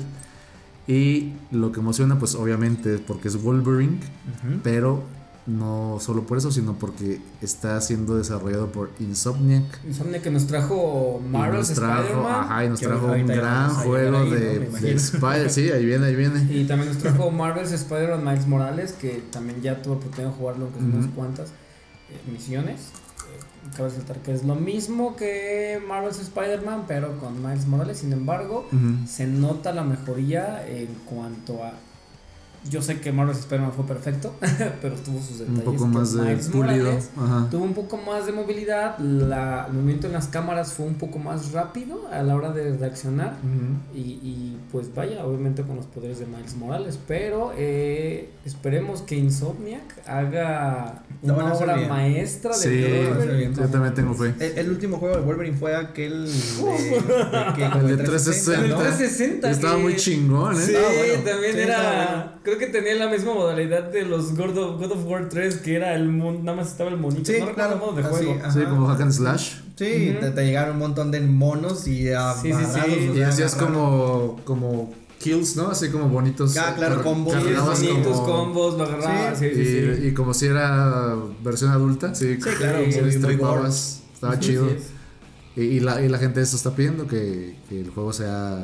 [SPEAKER 1] Y lo que emociona, pues obviamente, porque es Wolverine, pero no solo por eso, sino porque está siendo desarrollado por Insomniac.
[SPEAKER 2] Insomnia que nos trajo
[SPEAKER 1] trajo,
[SPEAKER 2] Spider-Man.
[SPEAKER 1] ajá, y nos trajo un gran juego
[SPEAKER 3] ahí,
[SPEAKER 1] de,
[SPEAKER 3] ¿no?
[SPEAKER 1] De. Spider. Sí, ahí viene, ahí viene.
[SPEAKER 2] Y también nos trajo Marvel's Spider-Man Miles Morales, que también ya tuve oportunidad de jugarlo, aunque son unas cuantas eh, misiones. Eh, cabe resaltar que es lo mismo que Marvel's Spider-Man, pero con Miles Morales. Sin embargo, se nota la mejoría en cuanto a. Yo sé que Marvel's Spider-Man fue perfecto, pero tuvo sus
[SPEAKER 1] Un
[SPEAKER 2] detalles.
[SPEAKER 1] poco
[SPEAKER 2] que
[SPEAKER 1] más de
[SPEAKER 2] Miles
[SPEAKER 1] pulido.
[SPEAKER 2] Morales
[SPEAKER 1] Ajá.
[SPEAKER 2] Tuvo un poco más de movilidad, la, el movimiento en las cámaras fue un poco más rápido a la hora de reaccionar.
[SPEAKER 1] Ujú.
[SPEAKER 2] Y, y, pues vaya, obviamente con los poderes de Miles Morales. Pero eh, esperemos que Insomniac haga
[SPEAKER 3] Lo
[SPEAKER 2] una obra
[SPEAKER 3] bien.
[SPEAKER 2] maestra de
[SPEAKER 1] Sí,
[SPEAKER 2] Wolverine.
[SPEAKER 1] yo también tengo fe.
[SPEAKER 3] El, el último juego de Wolverine fue aquel de, de que
[SPEAKER 1] El de
[SPEAKER 3] de
[SPEAKER 1] 360,
[SPEAKER 2] El
[SPEAKER 3] ¿no?
[SPEAKER 2] 360.
[SPEAKER 1] Estaba
[SPEAKER 2] que-
[SPEAKER 1] muy chingón, ¿eh?
[SPEAKER 2] Sí,
[SPEAKER 3] Ah, bueno.
[SPEAKER 2] también
[SPEAKER 3] Sí,
[SPEAKER 2] era. Creo que tenía la misma modalidad de los God of, God of War 3, que era el mon- nada más estaba el monito.
[SPEAKER 3] Sí,
[SPEAKER 2] no
[SPEAKER 3] claro.
[SPEAKER 2] modo de
[SPEAKER 3] así,
[SPEAKER 2] juego.
[SPEAKER 1] Sí, como hack and slash.
[SPEAKER 3] Sí,
[SPEAKER 2] Ujú.
[SPEAKER 3] te, te llegaron un montón de monos y
[SPEAKER 2] Sí, sí, sí.
[SPEAKER 3] amarrados,
[SPEAKER 1] Y hacías
[SPEAKER 3] agarrados.
[SPEAKER 1] como, como kills, ¿no? Así como bonitos.
[SPEAKER 3] Ah, claro, combos.
[SPEAKER 2] Sí, bonitos
[SPEAKER 1] como-
[SPEAKER 2] combos, lo agarraba. Sí,
[SPEAKER 1] Y,
[SPEAKER 2] sí, sí.
[SPEAKER 1] y como si era versión adulta, sí,
[SPEAKER 3] Sí, claro,
[SPEAKER 1] sí,
[SPEAKER 3] muy- muy
[SPEAKER 1] Estaba
[SPEAKER 2] Sí,
[SPEAKER 1] chido.
[SPEAKER 2] sí es.
[SPEAKER 1] Y, y la, y la gente eso está pidiendo, que, que el juego sea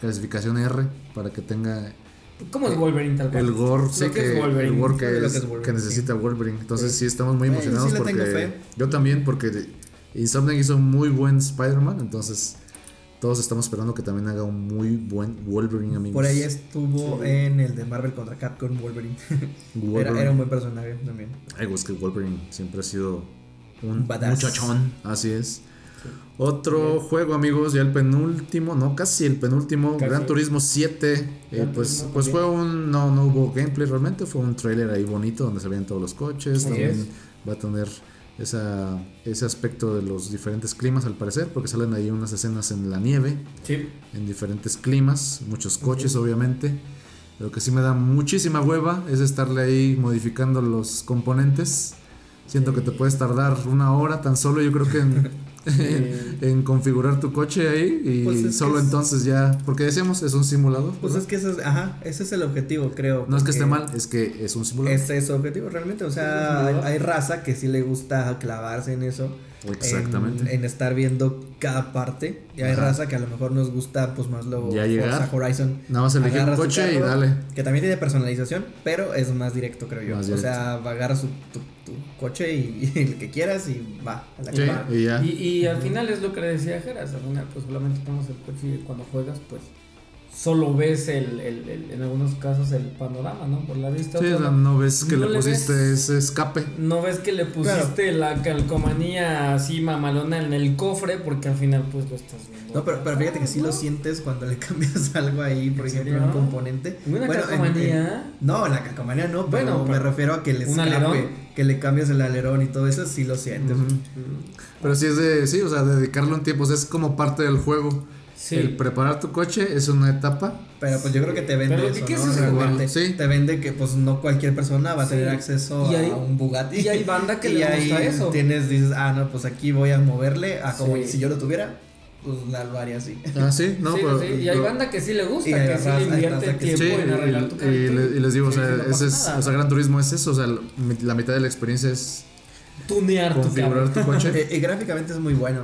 [SPEAKER 1] clasificación R para que tenga
[SPEAKER 2] ¿Cómo es Wolverine tal cual?
[SPEAKER 1] el gore, sí,
[SPEAKER 2] que
[SPEAKER 1] que,
[SPEAKER 2] es Wolverine.
[SPEAKER 1] el gore que, es-
[SPEAKER 3] que es Wolverine,
[SPEAKER 1] que necesita Wolverine. Entonces sí estamos muy
[SPEAKER 3] Eh,
[SPEAKER 1] emocionados
[SPEAKER 3] sí
[SPEAKER 1] porque yo también porque Insomniac hizo un muy buen Spider-Man, entonces todos estamos esperando que también haga un muy buen Wolverine, amigos.
[SPEAKER 3] Por ahí estuvo en el de Marvel contra Capcom Wolverine.
[SPEAKER 1] Wolverine.
[SPEAKER 3] Era, era un buen personaje también.
[SPEAKER 1] Ay, pues que Wolverine siempre ha sido un
[SPEAKER 3] Un badass.
[SPEAKER 1] muchachón, así es. Otro juego, amigos, ya el penúltimo, no, casi el penúltimo,
[SPEAKER 2] Casi.
[SPEAKER 1] Gran Turismo 7. eh, pues pues fue un, no, no hubo gameplay realmente, fue un trailer ahí bonito donde se veían todos los coches. También
[SPEAKER 2] es.
[SPEAKER 1] va a tener esa, ese aspecto de los diferentes climas al parecer, porque salen ahí unas escenas en la nieve,
[SPEAKER 2] Sí.
[SPEAKER 1] en diferentes climas, muchos coches obviamente. Lo que sí me da muchísima hueva es estarle ahí modificando los componentes. Siento que te puedes tardar una hora tan solo, yo creo que en, en, en configurar tu coche ahí y
[SPEAKER 3] Pues es
[SPEAKER 1] solo
[SPEAKER 3] es-
[SPEAKER 1] entonces ya, porque decíamos, es un simulador.
[SPEAKER 3] Pues
[SPEAKER 1] ¿verdad?
[SPEAKER 3] es que ese es, ajá, ese es el objetivo, creo.
[SPEAKER 1] no es que esté mal, es que es un simulador.
[SPEAKER 3] Ese es su objetivo realmente. O sea, hay, hay raza que sí le gusta clavarse en eso.
[SPEAKER 1] Exactamente.
[SPEAKER 3] En, en estar viendo cada parte. Y hay
[SPEAKER 1] Ajá.
[SPEAKER 3] raza que a lo mejor nos gusta, pues más lo
[SPEAKER 1] Ya llegar.
[SPEAKER 3] Forza Horizon.
[SPEAKER 1] Nada más elegir un coche y dale.
[SPEAKER 3] Que también tiene personalización, pero es más directo, creo yo.
[SPEAKER 1] Más
[SPEAKER 3] O
[SPEAKER 1] directo.
[SPEAKER 3] sea, agarras tu, tu, tu coche y, y el que quieras y va a la
[SPEAKER 1] Sí, y ya.
[SPEAKER 2] Y, y al final es lo que le decía Geras, al final pues solamente pones el coche y cuando juegas pues solo ves el, el, el- en algunos casos el panorama, ¿no? Por la vista.
[SPEAKER 1] Sí, o
[SPEAKER 2] otro
[SPEAKER 1] sea,
[SPEAKER 2] no.
[SPEAKER 1] ves que
[SPEAKER 2] no
[SPEAKER 1] le
[SPEAKER 2] le
[SPEAKER 1] pusiste
[SPEAKER 2] ves-
[SPEAKER 1] ese escape.
[SPEAKER 2] No ves que le pusiste la calcomanía así mamalona en el cofre porque al final pues lo estás viendo.
[SPEAKER 3] No, pero, pero fíjate que sí
[SPEAKER 2] ¿no?
[SPEAKER 3] lo sientes cuando le cambias algo ahí, por
[SPEAKER 2] ¿En
[SPEAKER 3] ejemplo,
[SPEAKER 2] serio?
[SPEAKER 3] un componente.
[SPEAKER 2] Una
[SPEAKER 3] Bueno, en-
[SPEAKER 2] calcomanía.
[SPEAKER 3] en- no, la calcomanía no, pero
[SPEAKER 2] Bueno,
[SPEAKER 3] me
[SPEAKER 2] pero-
[SPEAKER 3] refiero a que le
[SPEAKER 2] ¿Un
[SPEAKER 3] escape,
[SPEAKER 2] alerón?
[SPEAKER 3] que le cambias el alerón y todo eso, sí lo sientes.
[SPEAKER 1] Pero sí es de, sí, o sea, dedicarle un tiempo, o sea, es como parte del juego.
[SPEAKER 2] Sí.
[SPEAKER 1] El preparar tu coche es una etapa.
[SPEAKER 3] Pero pues yo creo que te vende
[SPEAKER 2] Pero,
[SPEAKER 3] eso,
[SPEAKER 2] ¿qué es
[SPEAKER 3] ¿no?
[SPEAKER 2] ese
[SPEAKER 3] Realmente.
[SPEAKER 1] juego? Sí.
[SPEAKER 3] Te vende que pues no cualquier persona va a
[SPEAKER 2] Sí.
[SPEAKER 3] tener acceso
[SPEAKER 2] Y hay-
[SPEAKER 3] a un Bugatti.
[SPEAKER 2] y hay banda que
[SPEAKER 3] Y
[SPEAKER 2] le
[SPEAKER 3] ahí
[SPEAKER 2] gusta eso.
[SPEAKER 3] Tienes, dices, ah, no, pues aquí voy a moverle a como
[SPEAKER 2] Sí.
[SPEAKER 3] si yo lo tuviera, pues la lo haría así.
[SPEAKER 1] Ah, sí, no,
[SPEAKER 2] sí,
[SPEAKER 1] pero.
[SPEAKER 2] sí, Y hay banda que sí le gusta,
[SPEAKER 3] Y
[SPEAKER 2] que sí le invierte
[SPEAKER 3] que
[SPEAKER 1] Sí,
[SPEAKER 2] tiempo en arreglar tu
[SPEAKER 1] y,
[SPEAKER 2] carrito.
[SPEAKER 1] y y les digo,
[SPEAKER 2] Sí,
[SPEAKER 1] o sea,
[SPEAKER 2] sí, no
[SPEAKER 1] ese es,
[SPEAKER 2] nada.
[SPEAKER 1] o sea, Gran Turismo es eso, o sea, la mitad de la experiencia es
[SPEAKER 2] tunear tu
[SPEAKER 1] configurar
[SPEAKER 2] carro.
[SPEAKER 1] tu coche.
[SPEAKER 3] Eh, y gráficamente es muy bueno.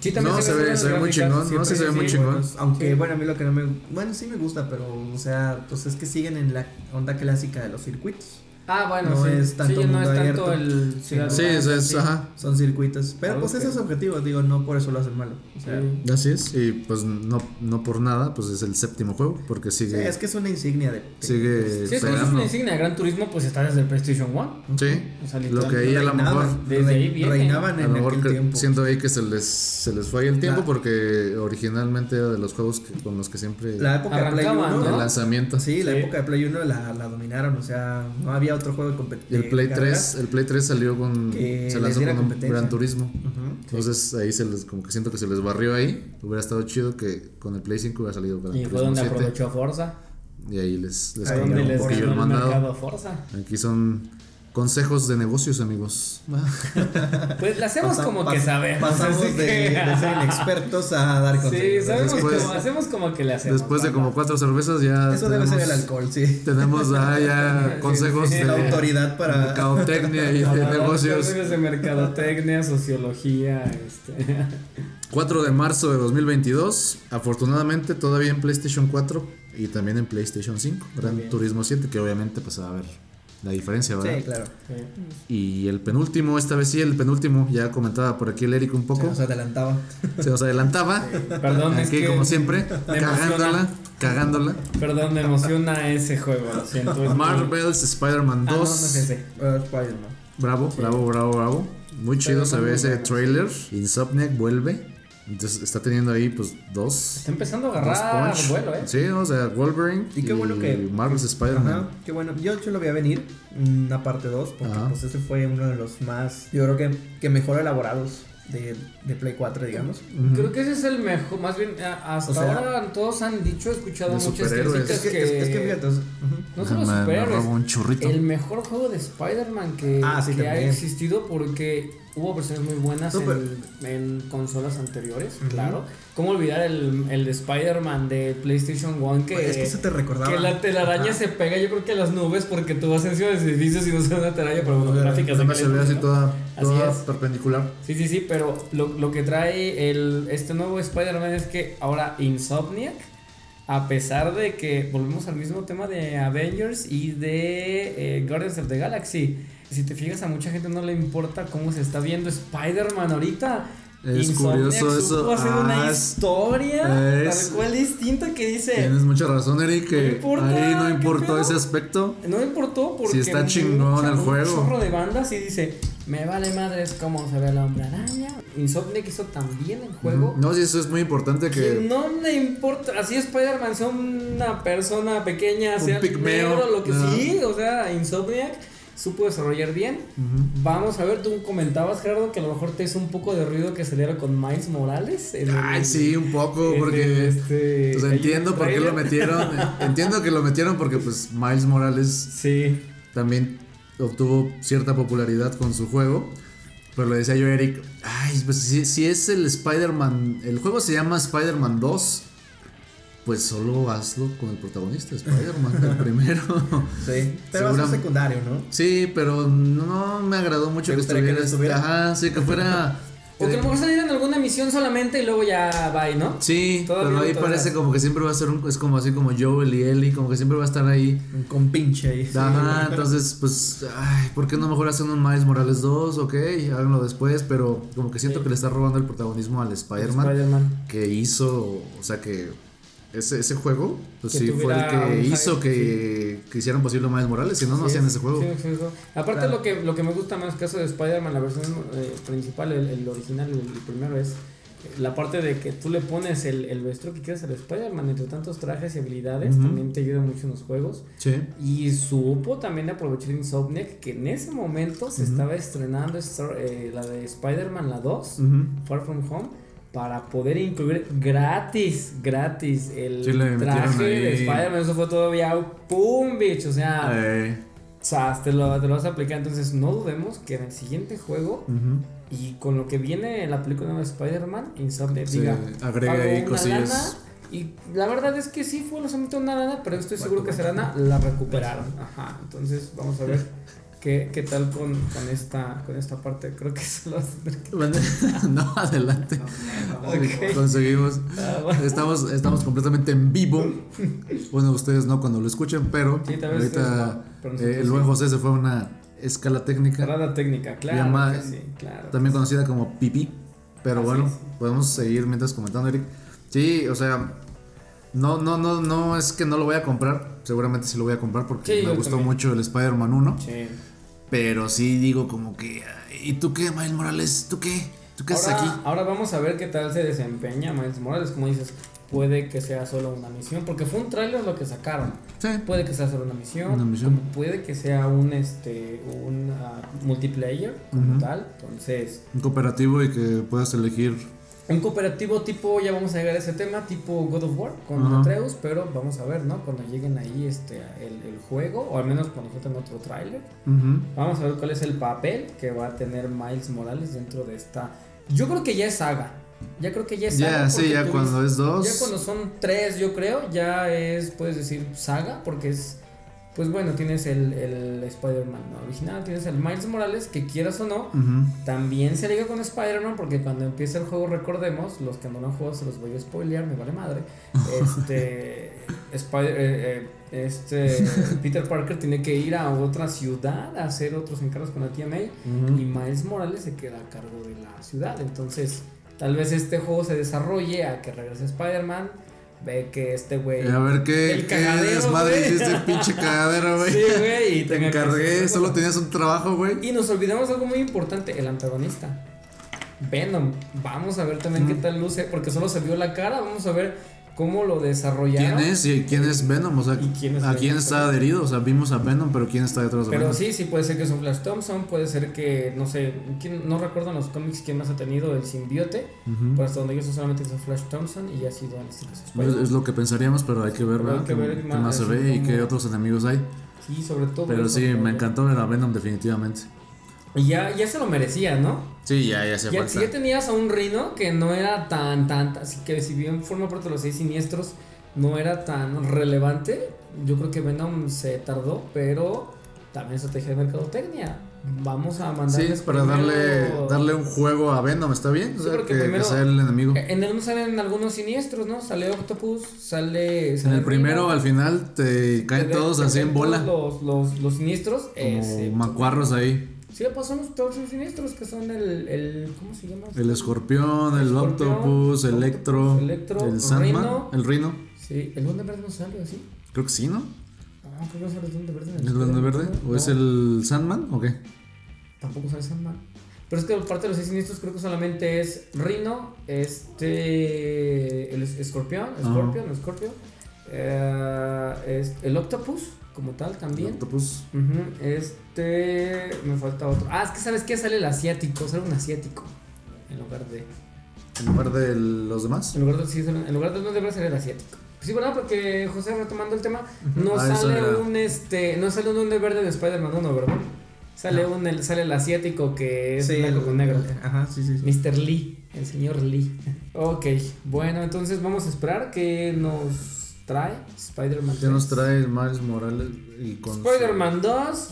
[SPEAKER 2] Sí, también
[SPEAKER 1] No, se ve- se ve muy chingón, ¿no? Sí, se ve muy chingón.
[SPEAKER 3] buenos, aunque
[SPEAKER 2] Sí.
[SPEAKER 3] bueno, a mí lo que no me bueno, sí me gusta, pero o sea, pues es que siguen en la onda clásica de los circuitos.
[SPEAKER 2] Ah, bueno,
[SPEAKER 3] No
[SPEAKER 2] sí.
[SPEAKER 3] es tanto
[SPEAKER 2] sí, no
[SPEAKER 3] mundo
[SPEAKER 2] es tanto
[SPEAKER 3] abierto.
[SPEAKER 2] el
[SPEAKER 3] Sí,
[SPEAKER 2] ciudad
[SPEAKER 1] Sí,
[SPEAKER 2] urbana,
[SPEAKER 1] eso es,
[SPEAKER 2] sí.
[SPEAKER 1] ajá.
[SPEAKER 3] Son circuitos, pero pues
[SPEAKER 2] que-
[SPEAKER 3] ese es su objetivo, digo, no por eso lo hacen malo. O sea,
[SPEAKER 2] Sí.
[SPEAKER 1] Así es, y pues no, no por nada, pues es el séptimo juego, porque
[SPEAKER 3] sí,
[SPEAKER 1] sigue,
[SPEAKER 3] es que es una insignia de,
[SPEAKER 1] sigue
[SPEAKER 2] Sí, es si
[SPEAKER 1] pegando.
[SPEAKER 2] una insignia de Gran Turismo, pues está desde el PlayStation 1.
[SPEAKER 1] Sí,
[SPEAKER 2] O sea,
[SPEAKER 1] lo que ahí a lo mejor,
[SPEAKER 2] Desde ahí viene.
[SPEAKER 3] reinaban
[SPEAKER 1] a
[SPEAKER 3] en
[SPEAKER 1] lo mejor
[SPEAKER 3] aquel
[SPEAKER 1] que-
[SPEAKER 3] tiempo.
[SPEAKER 1] siento ahí que se les, se les fue ahí el tiempo, porque originalmente era de los juegos que- con los que siempre
[SPEAKER 3] La época de Play
[SPEAKER 2] Arrancaban,
[SPEAKER 3] 1,
[SPEAKER 1] el
[SPEAKER 2] ¿no?
[SPEAKER 1] lanzamiento.
[SPEAKER 3] Sí, la
[SPEAKER 2] Sí.
[SPEAKER 3] época de Play 1 la, la dominaron, o sea, no había otro juego de
[SPEAKER 1] Y
[SPEAKER 3] competición.
[SPEAKER 1] el Play 3, el Play 3 salió con
[SPEAKER 3] Que
[SPEAKER 1] se lanzó con un. Gran Turismo. Entonces ahí se les como que siento que se les barrió ahí. Hubiera estado chido que con el Play 5 hubiera salido Gran
[SPEAKER 2] Y fue
[SPEAKER 1] Turismo
[SPEAKER 2] donde
[SPEAKER 1] 7.
[SPEAKER 2] aprovechó Forza.
[SPEAKER 1] Y ahí les, les
[SPEAKER 3] Ahí
[SPEAKER 2] les
[SPEAKER 1] el mandado.
[SPEAKER 2] Forza.
[SPEAKER 1] Aquí son consejos de negocios, amigos.
[SPEAKER 2] Pues le hacemos
[SPEAKER 3] Pasa-
[SPEAKER 2] como
[SPEAKER 3] pas-
[SPEAKER 2] que sabemos.
[SPEAKER 3] Pasamos de, de ser inexpertos a dar
[SPEAKER 2] Sí,
[SPEAKER 3] consejos.
[SPEAKER 2] sabemos
[SPEAKER 1] Después-
[SPEAKER 2] como, hacemos como que le hacemos.
[SPEAKER 1] Después de como cuatro cervezas ya
[SPEAKER 3] Eso debe ser el alcohol, sí.
[SPEAKER 1] Tenemos ah, ya
[SPEAKER 2] Sí,
[SPEAKER 1] consejos
[SPEAKER 2] sí, sí.
[SPEAKER 1] de
[SPEAKER 3] La autoridad para.
[SPEAKER 1] mercadotecnia y de negocios.
[SPEAKER 2] consejos de mercadotecnia, sociología, este.
[SPEAKER 1] 4 de marzo de 2022. Afortunadamente todavía en PlayStation 4 y también en PlayStation 5. Gran. Turismo 7, que obviamente pues a ver la diferencia, ¿verdad?
[SPEAKER 3] Sí, claro.
[SPEAKER 1] Y el penúltimo, esta vez sí, el penúltimo, ya comentaba por aquí el Eric un
[SPEAKER 3] Se
[SPEAKER 1] poco,
[SPEAKER 3] nos adelantaba.
[SPEAKER 1] se nos adelantaba.
[SPEAKER 2] Perdón, es
[SPEAKER 1] Aquí
[SPEAKER 2] que
[SPEAKER 1] como siempre, cagándola, cagándola.
[SPEAKER 2] Perdón, me emociona ese juego, lo siento. es
[SPEAKER 1] Marvel's Spider-Man
[SPEAKER 2] Ah,
[SPEAKER 1] 2.
[SPEAKER 2] no, no es.
[SPEAKER 3] Uh, Spider-Man.
[SPEAKER 1] Bravo, bravo, bravo, bravo. Muy chido se ve ese trailer. Insomniac vuelve. Entonces está teniendo ahí pues dos.
[SPEAKER 2] Está empezando a agarrar vuelo, eh.
[SPEAKER 1] Sí, o sea, Wolverine.
[SPEAKER 3] Y qué bueno que-
[SPEAKER 1] Marvel's Spider-Man.
[SPEAKER 3] Qué bueno. Yo, yo lo voy a venir, una parte 2, porque
[SPEAKER 1] Ajá.
[SPEAKER 3] pues ese fue uno de los más, yo creo que, que mejor elaborados de, de Play 4, digamos.
[SPEAKER 2] Creo que ese es el mejor, más bien hasta
[SPEAKER 3] O sea,
[SPEAKER 2] ahora todos han dicho, he escuchado
[SPEAKER 1] de
[SPEAKER 2] muchas críticas
[SPEAKER 3] Es que, es, es que fíjate,
[SPEAKER 2] no solo
[SPEAKER 1] Me- me
[SPEAKER 2] superhéroes,
[SPEAKER 1] un churrito.
[SPEAKER 2] el mejor juego de Spider-Man que,
[SPEAKER 3] Ah, sí,
[SPEAKER 2] que ha existido porque hubo versiones muy buenas
[SPEAKER 3] No, pero-
[SPEAKER 2] en, consolas anteriores, claro. ¿Cómo olvidar el, el de Spider-Man de PlayStation 1 que,
[SPEAKER 3] es que eso te recordaba.
[SPEAKER 2] que la telaraña se pega yo creo que a las nubes porque tú vas encima de los edificios y no se una telaraña, pero bueno, gráficas
[SPEAKER 1] más se ve así toda,
[SPEAKER 2] Así
[SPEAKER 1] toda
[SPEAKER 2] es.
[SPEAKER 1] perpendicular.
[SPEAKER 2] Sí, sí, sí, pero lo, lo que trae el, este nuevo Spider-Man es que ahora Insomniac, a pesar de que volvemos al mismo tema de Avengers y de eh, Guardians of the Galaxy, si te fijas a mucha gente no le importa cómo se está viendo Spider-Man ahorita.
[SPEAKER 1] Es
[SPEAKER 2] Insomniac
[SPEAKER 1] curioso
[SPEAKER 2] supo
[SPEAKER 1] eso.
[SPEAKER 2] hacer una
[SPEAKER 1] Ah,
[SPEAKER 2] historia
[SPEAKER 1] es-
[SPEAKER 2] tal cual distinta que dice...
[SPEAKER 1] Tienes mucha razón, Eric,
[SPEAKER 2] No
[SPEAKER 1] que
[SPEAKER 2] importa,
[SPEAKER 1] ahí no
[SPEAKER 2] ¿qué
[SPEAKER 1] importó ese aspecto.
[SPEAKER 2] No importó porque
[SPEAKER 1] Sí está chingón el
[SPEAKER 2] un
[SPEAKER 1] juego.
[SPEAKER 2] chorro de bandas y dice, me vale madres cómo se ve la hombre araña. Insomniac hizo también el juego.
[SPEAKER 1] No, sí, eso es muy importante
[SPEAKER 2] Que
[SPEAKER 1] que.
[SPEAKER 2] no le importa, así Spider-Man sea una persona pequeña,
[SPEAKER 1] Un
[SPEAKER 2] sea
[SPEAKER 1] pigmeo.
[SPEAKER 2] negro, lo que
[SPEAKER 1] Ajá.
[SPEAKER 2] sí, o sea, Insomniac supo desarrollar bien. Vamos a ver, tú comentabas, Gerardo, que a lo mejor te hizo un poco de ruido que saliera con Miles Morales. en el-
[SPEAKER 1] Ay, sí, un poco,
[SPEAKER 2] el,
[SPEAKER 1] porque.
[SPEAKER 2] este,
[SPEAKER 1] Pues
[SPEAKER 2] ahí
[SPEAKER 1] entiendo por qué lo metieron. Entiendo que lo metieron porque, pues, Miles Morales
[SPEAKER 2] Sí.
[SPEAKER 1] también obtuvo cierta popularidad con su juego. Pero le decía yo a Eric, ay, pues si, si es el Spider-Man, el juego se llama Spider-Man 2, pues solo hazlo con el protagonista, Spider-Man, el primero.
[SPEAKER 3] Sí, pero va a ser
[SPEAKER 1] Segura-
[SPEAKER 3] secundario, ¿no?
[SPEAKER 1] Sí, pero no me agradó mucho
[SPEAKER 3] ¿Te
[SPEAKER 1] que
[SPEAKER 3] que
[SPEAKER 1] estuviera,
[SPEAKER 3] no estuviera?
[SPEAKER 1] Ajá, sí, que fuera...
[SPEAKER 2] O que a lo mejor saliera en alguna misión solamente y luego ya va, ¿no?
[SPEAKER 1] Sí,
[SPEAKER 2] Todavía
[SPEAKER 1] pero ahí parece como que siempre va a ser un, es como así como Joel y Ellie, como que siempre va a estar ahí.
[SPEAKER 3] Con pinche ahí.
[SPEAKER 1] Ajá, entonces, pues, ay, ¿por qué no mejor hacen un Miles Morales 2? Ok, háganlo después, pero como que siento
[SPEAKER 2] Sí.
[SPEAKER 1] que le está robando el protagonismo al Spider-Man
[SPEAKER 2] Spider-man.
[SPEAKER 1] que hizo, o sea que ese, ese juego, pues
[SPEAKER 2] Que
[SPEAKER 1] sí, fue el que
[SPEAKER 2] hype,
[SPEAKER 1] hizo que, que hicieron posible Miles Morales, si no, no
[SPEAKER 2] Sí,
[SPEAKER 1] hacían
[SPEAKER 2] es-
[SPEAKER 1] ese juego.
[SPEAKER 2] sí, sí, sí. Aparte
[SPEAKER 3] Claro.
[SPEAKER 2] lo que lo que me gusta más caso de Spider-Man, la versión eh, principal, el, el original, el, el primero es la parte de que tú le pones el, el vestuario que quieres al Spider-Man entre tantos trajes y habilidades,
[SPEAKER 1] Ujú.
[SPEAKER 2] también te ayuda mucho en los juegos.
[SPEAKER 1] Sí.
[SPEAKER 2] Y supo también aprovechar Insomniac, que en ese momento se estaba estrenando eh, la de Spider-Man, la 2,
[SPEAKER 1] Ujú.
[SPEAKER 2] Far From Home, para poder incluir gratis, gratis el
[SPEAKER 1] Sí,
[SPEAKER 2] traje de. Spider-Man. Eso fue todavía ¡pum! bitch, o sea, o sea, te lo, te lo vas a aplicar. Entonces, no dudemos que en el siguiente juego
[SPEAKER 1] ujú.
[SPEAKER 2] y con lo que viene en la película de Spider-Man, Insomniac
[SPEAKER 1] Sí,
[SPEAKER 2] diga,
[SPEAKER 1] agrega ahí cosillas.
[SPEAKER 2] lana, Y la verdad es que sí fue solamente una lana, pero estoy seguro que esa lana la recuperaron. Ajá, entonces vamos a ver qué ¿Qué, tal con, con, esta, con esta parte? Creo que eso lo que...
[SPEAKER 1] No, adelante.
[SPEAKER 2] Ok.
[SPEAKER 1] Conseguimos.
[SPEAKER 2] Ah, bueno.
[SPEAKER 1] Estamos, estamos completamente en vivo. Bueno, ustedes no cuando lo escuchen, pero
[SPEAKER 2] Sí,
[SPEAKER 1] ahorita
[SPEAKER 2] no,
[SPEAKER 1] eh, el buen. José se fue a una escala técnica,
[SPEAKER 2] Parada técnica, claro.
[SPEAKER 1] Llama-
[SPEAKER 2] que sí, claro.
[SPEAKER 1] también conocida como pipí. Pero bueno, podemos seguir mientras comentando, Eric. Sí, o sea, no, no, no, no es que no lo voy a comprar. Seguramente sí lo voy a comprar porque
[SPEAKER 2] Sí,
[SPEAKER 1] me gustó
[SPEAKER 2] también.
[SPEAKER 1] mucho el Spider-Man 1.
[SPEAKER 2] Sí.
[SPEAKER 1] Pero sí digo como que, ¿y tú qué, Miles Morales? ¿Tú qué? ¿Tú qué haces aquí?
[SPEAKER 2] ahora vamos a ver qué tal se desempeña Miles Morales. Como dices, puede que sea solo una misión. Porque fue un tráiler lo que sacaron.
[SPEAKER 1] Sí.
[SPEAKER 2] Puede que sea solo una misión.
[SPEAKER 1] Una misión.
[SPEAKER 2] como puede que sea un este un ah, multiplayer como tal. Entonces,
[SPEAKER 1] Un cooperativo y que puedas elegir.
[SPEAKER 2] Un cooperativo tipo, ya vamos a llegar a ese tema, tipo God of War con
[SPEAKER 1] Ajá.
[SPEAKER 2] Atreus, pero vamos a ver, ¿no? Cuando lleguen ahí este el, el juego, o al menos cuando suelten otro tráiler. Vamos a ver cuál es el papel que va a tener Miles Morales dentro de esta. Yo creo que ya es saga. Ya creo que ya es saga.
[SPEAKER 1] sí,
[SPEAKER 2] porque
[SPEAKER 1] ya cuando
[SPEAKER 2] ves-
[SPEAKER 1] es dos.
[SPEAKER 2] Ya cuando son tres, yo creo, ya es, puedes decir, saga, porque es. Pues bueno, tienes el, el Spider-Man ¿no? original, tienes el Miles Morales, que quieras o no, también se liga con Spider-Man, porque cuando empieza el juego, recordemos, los que no lo han jugado se los voy a spoilear, me vale madre. Este. Spider- eh, eh, este Peter Parker tiene que ir a otra ciudad a hacer otros encargos con la tía May. Y Miles Morales se queda a cargo de la ciudad. Entonces, tal vez este juego se desarrolle a que regrese Spider-Man. Ve que este güey.
[SPEAKER 1] A ver qué,
[SPEAKER 2] El
[SPEAKER 1] qué
[SPEAKER 2] cagadero,
[SPEAKER 1] desmadre
[SPEAKER 2] güey.
[SPEAKER 1] hiciste, pinche cagadero, güey.
[SPEAKER 2] Sí, güey. Y
[SPEAKER 1] Te
[SPEAKER 2] que
[SPEAKER 1] encargué,
[SPEAKER 2] hacer-
[SPEAKER 1] solo tenías un trabajo, güey.
[SPEAKER 2] Y nos olvidamos de algo muy importante: el antagonista. Venom. Vamos a ver también
[SPEAKER 1] Mm.
[SPEAKER 2] qué tal luce. Porque solo se vio la cara. Vamos a ver cómo lo desarrollaron.
[SPEAKER 1] ¿Quién es? ¿Y quién es Venom? O sea,
[SPEAKER 2] ¿Y quién es
[SPEAKER 1] ¿a quién
[SPEAKER 2] Venom?
[SPEAKER 1] está adherido? O sea, vimos a Venom, pero ¿quién está detrás de
[SPEAKER 2] Pero
[SPEAKER 1] Venom?
[SPEAKER 2] sí, sí, puede ser que es un Flash Thompson, puede ser que, no sé, ¿quién- no recuerdo en los cómics quién más ha tenido el simbiote,
[SPEAKER 1] Ujú.
[SPEAKER 2] pero hasta donde yo sé solamente es Flash Thompson y ha sido en este caso
[SPEAKER 1] Es,
[SPEAKER 2] Spider-Man.
[SPEAKER 1] es lo que pensaríamos, pero hay que ver,
[SPEAKER 2] Pero
[SPEAKER 1] ¿verdad?
[SPEAKER 2] que
[SPEAKER 1] ¿Qué,
[SPEAKER 2] ver
[SPEAKER 1] qué
[SPEAKER 2] más,
[SPEAKER 1] más se ve y qué otros enemigos hay?
[SPEAKER 2] Sí, sobre todo.
[SPEAKER 1] Pero
[SPEAKER 2] eso,
[SPEAKER 1] sí, me encantó ver a Venom definitivamente.
[SPEAKER 2] Y ya, ya se lo merecía, ¿no?
[SPEAKER 1] Sí, ya, ya se
[SPEAKER 2] Ya,
[SPEAKER 1] falta.
[SPEAKER 2] si ya tenías a un Rino que no era tan, tan, así que si bien forma parte de los seis siniestros, no era tan relevante, yo creo que Venom se tardó, pero también estrategia de mercadotecnia. Vamos a
[SPEAKER 1] Sí,
[SPEAKER 2] mandarles
[SPEAKER 1] para darle, darle un juego a Venom, ¿está bien? O
[SPEAKER 2] Sí,
[SPEAKER 1] sea, que, que
[SPEAKER 2] primero-
[SPEAKER 1] sea el enemigo.
[SPEAKER 2] En el uno salen algunos siniestros, ¿no? Sale Octopus, sale.
[SPEAKER 1] En el primero, al final, te caen
[SPEAKER 2] te-
[SPEAKER 1] todos
[SPEAKER 2] te
[SPEAKER 1] así en bola.
[SPEAKER 2] Los, los, los siniestros.
[SPEAKER 1] Como macuarros ahí.
[SPEAKER 2] Sí, pues son los, todos los siniestros que son el, el. ¿Cómo se llama?
[SPEAKER 1] El escorpión, el
[SPEAKER 2] Escorpión,
[SPEAKER 1] octopus, Electro,
[SPEAKER 2] Electro,
[SPEAKER 1] el Sandman,
[SPEAKER 2] Rhino.
[SPEAKER 1] el Rino.
[SPEAKER 2] Sí, el Duende Verde no sale así.
[SPEAKER 1] Creo que sí, ¿no?
[SPEAKER 2] No, creo que sale el Duende Verde. en
[SPEAKER 1] ¿Es el Duende Verde? ¿O
[SPEAKER 2] No,
[SPEAKER 1] es el Sandman o qué?
[SPEAKER 2] Tampoco sale Sandman. Pero es que parte de los seis siniestros creo que solamente es Rhino, este. El es- escorpión, escorpión, escorpión. eh, es el Octopus, como tal,
[SPEAKER 1] El
[SPEAKER 2] también. Este. Me falta otro. Ah, es que sabes qué sale el asiático. Sale un asiático. En lugar de.
[SPEAKER 1] En lugar de los demás.
[SPEAKER 2] En lugar de, sí, sale- en lugar de debe ser el asiático. Sí, ¿verdad? Porque José, retomando el tema, no
[SPEAKER 1] Ah,
[SPEAKER 2] sale un este. No sale un duende verde de Spider-Man 1, ¿verdad? Sale un el, sale el asiático que es
[SPEAKER 3] Sí,
[SPEAKER 2] blanco
[SPEAKER 3] el-
[SPEAKER 2] con negro.
[SPEAKER 3] Ajá, sí, sí. sí.
[SPEAKER 2] Mr. Lee, el señor Lee. Ok, bueno, entonces vamos a esperar que nos trae Spider-Man.
[SPEAKER 1] ¿Qué nos
[SPEAKER 2] 3.
[SPEAKER 1] trae Miles Morales? Y con
[SPEAKER 2] Spider-Man 2.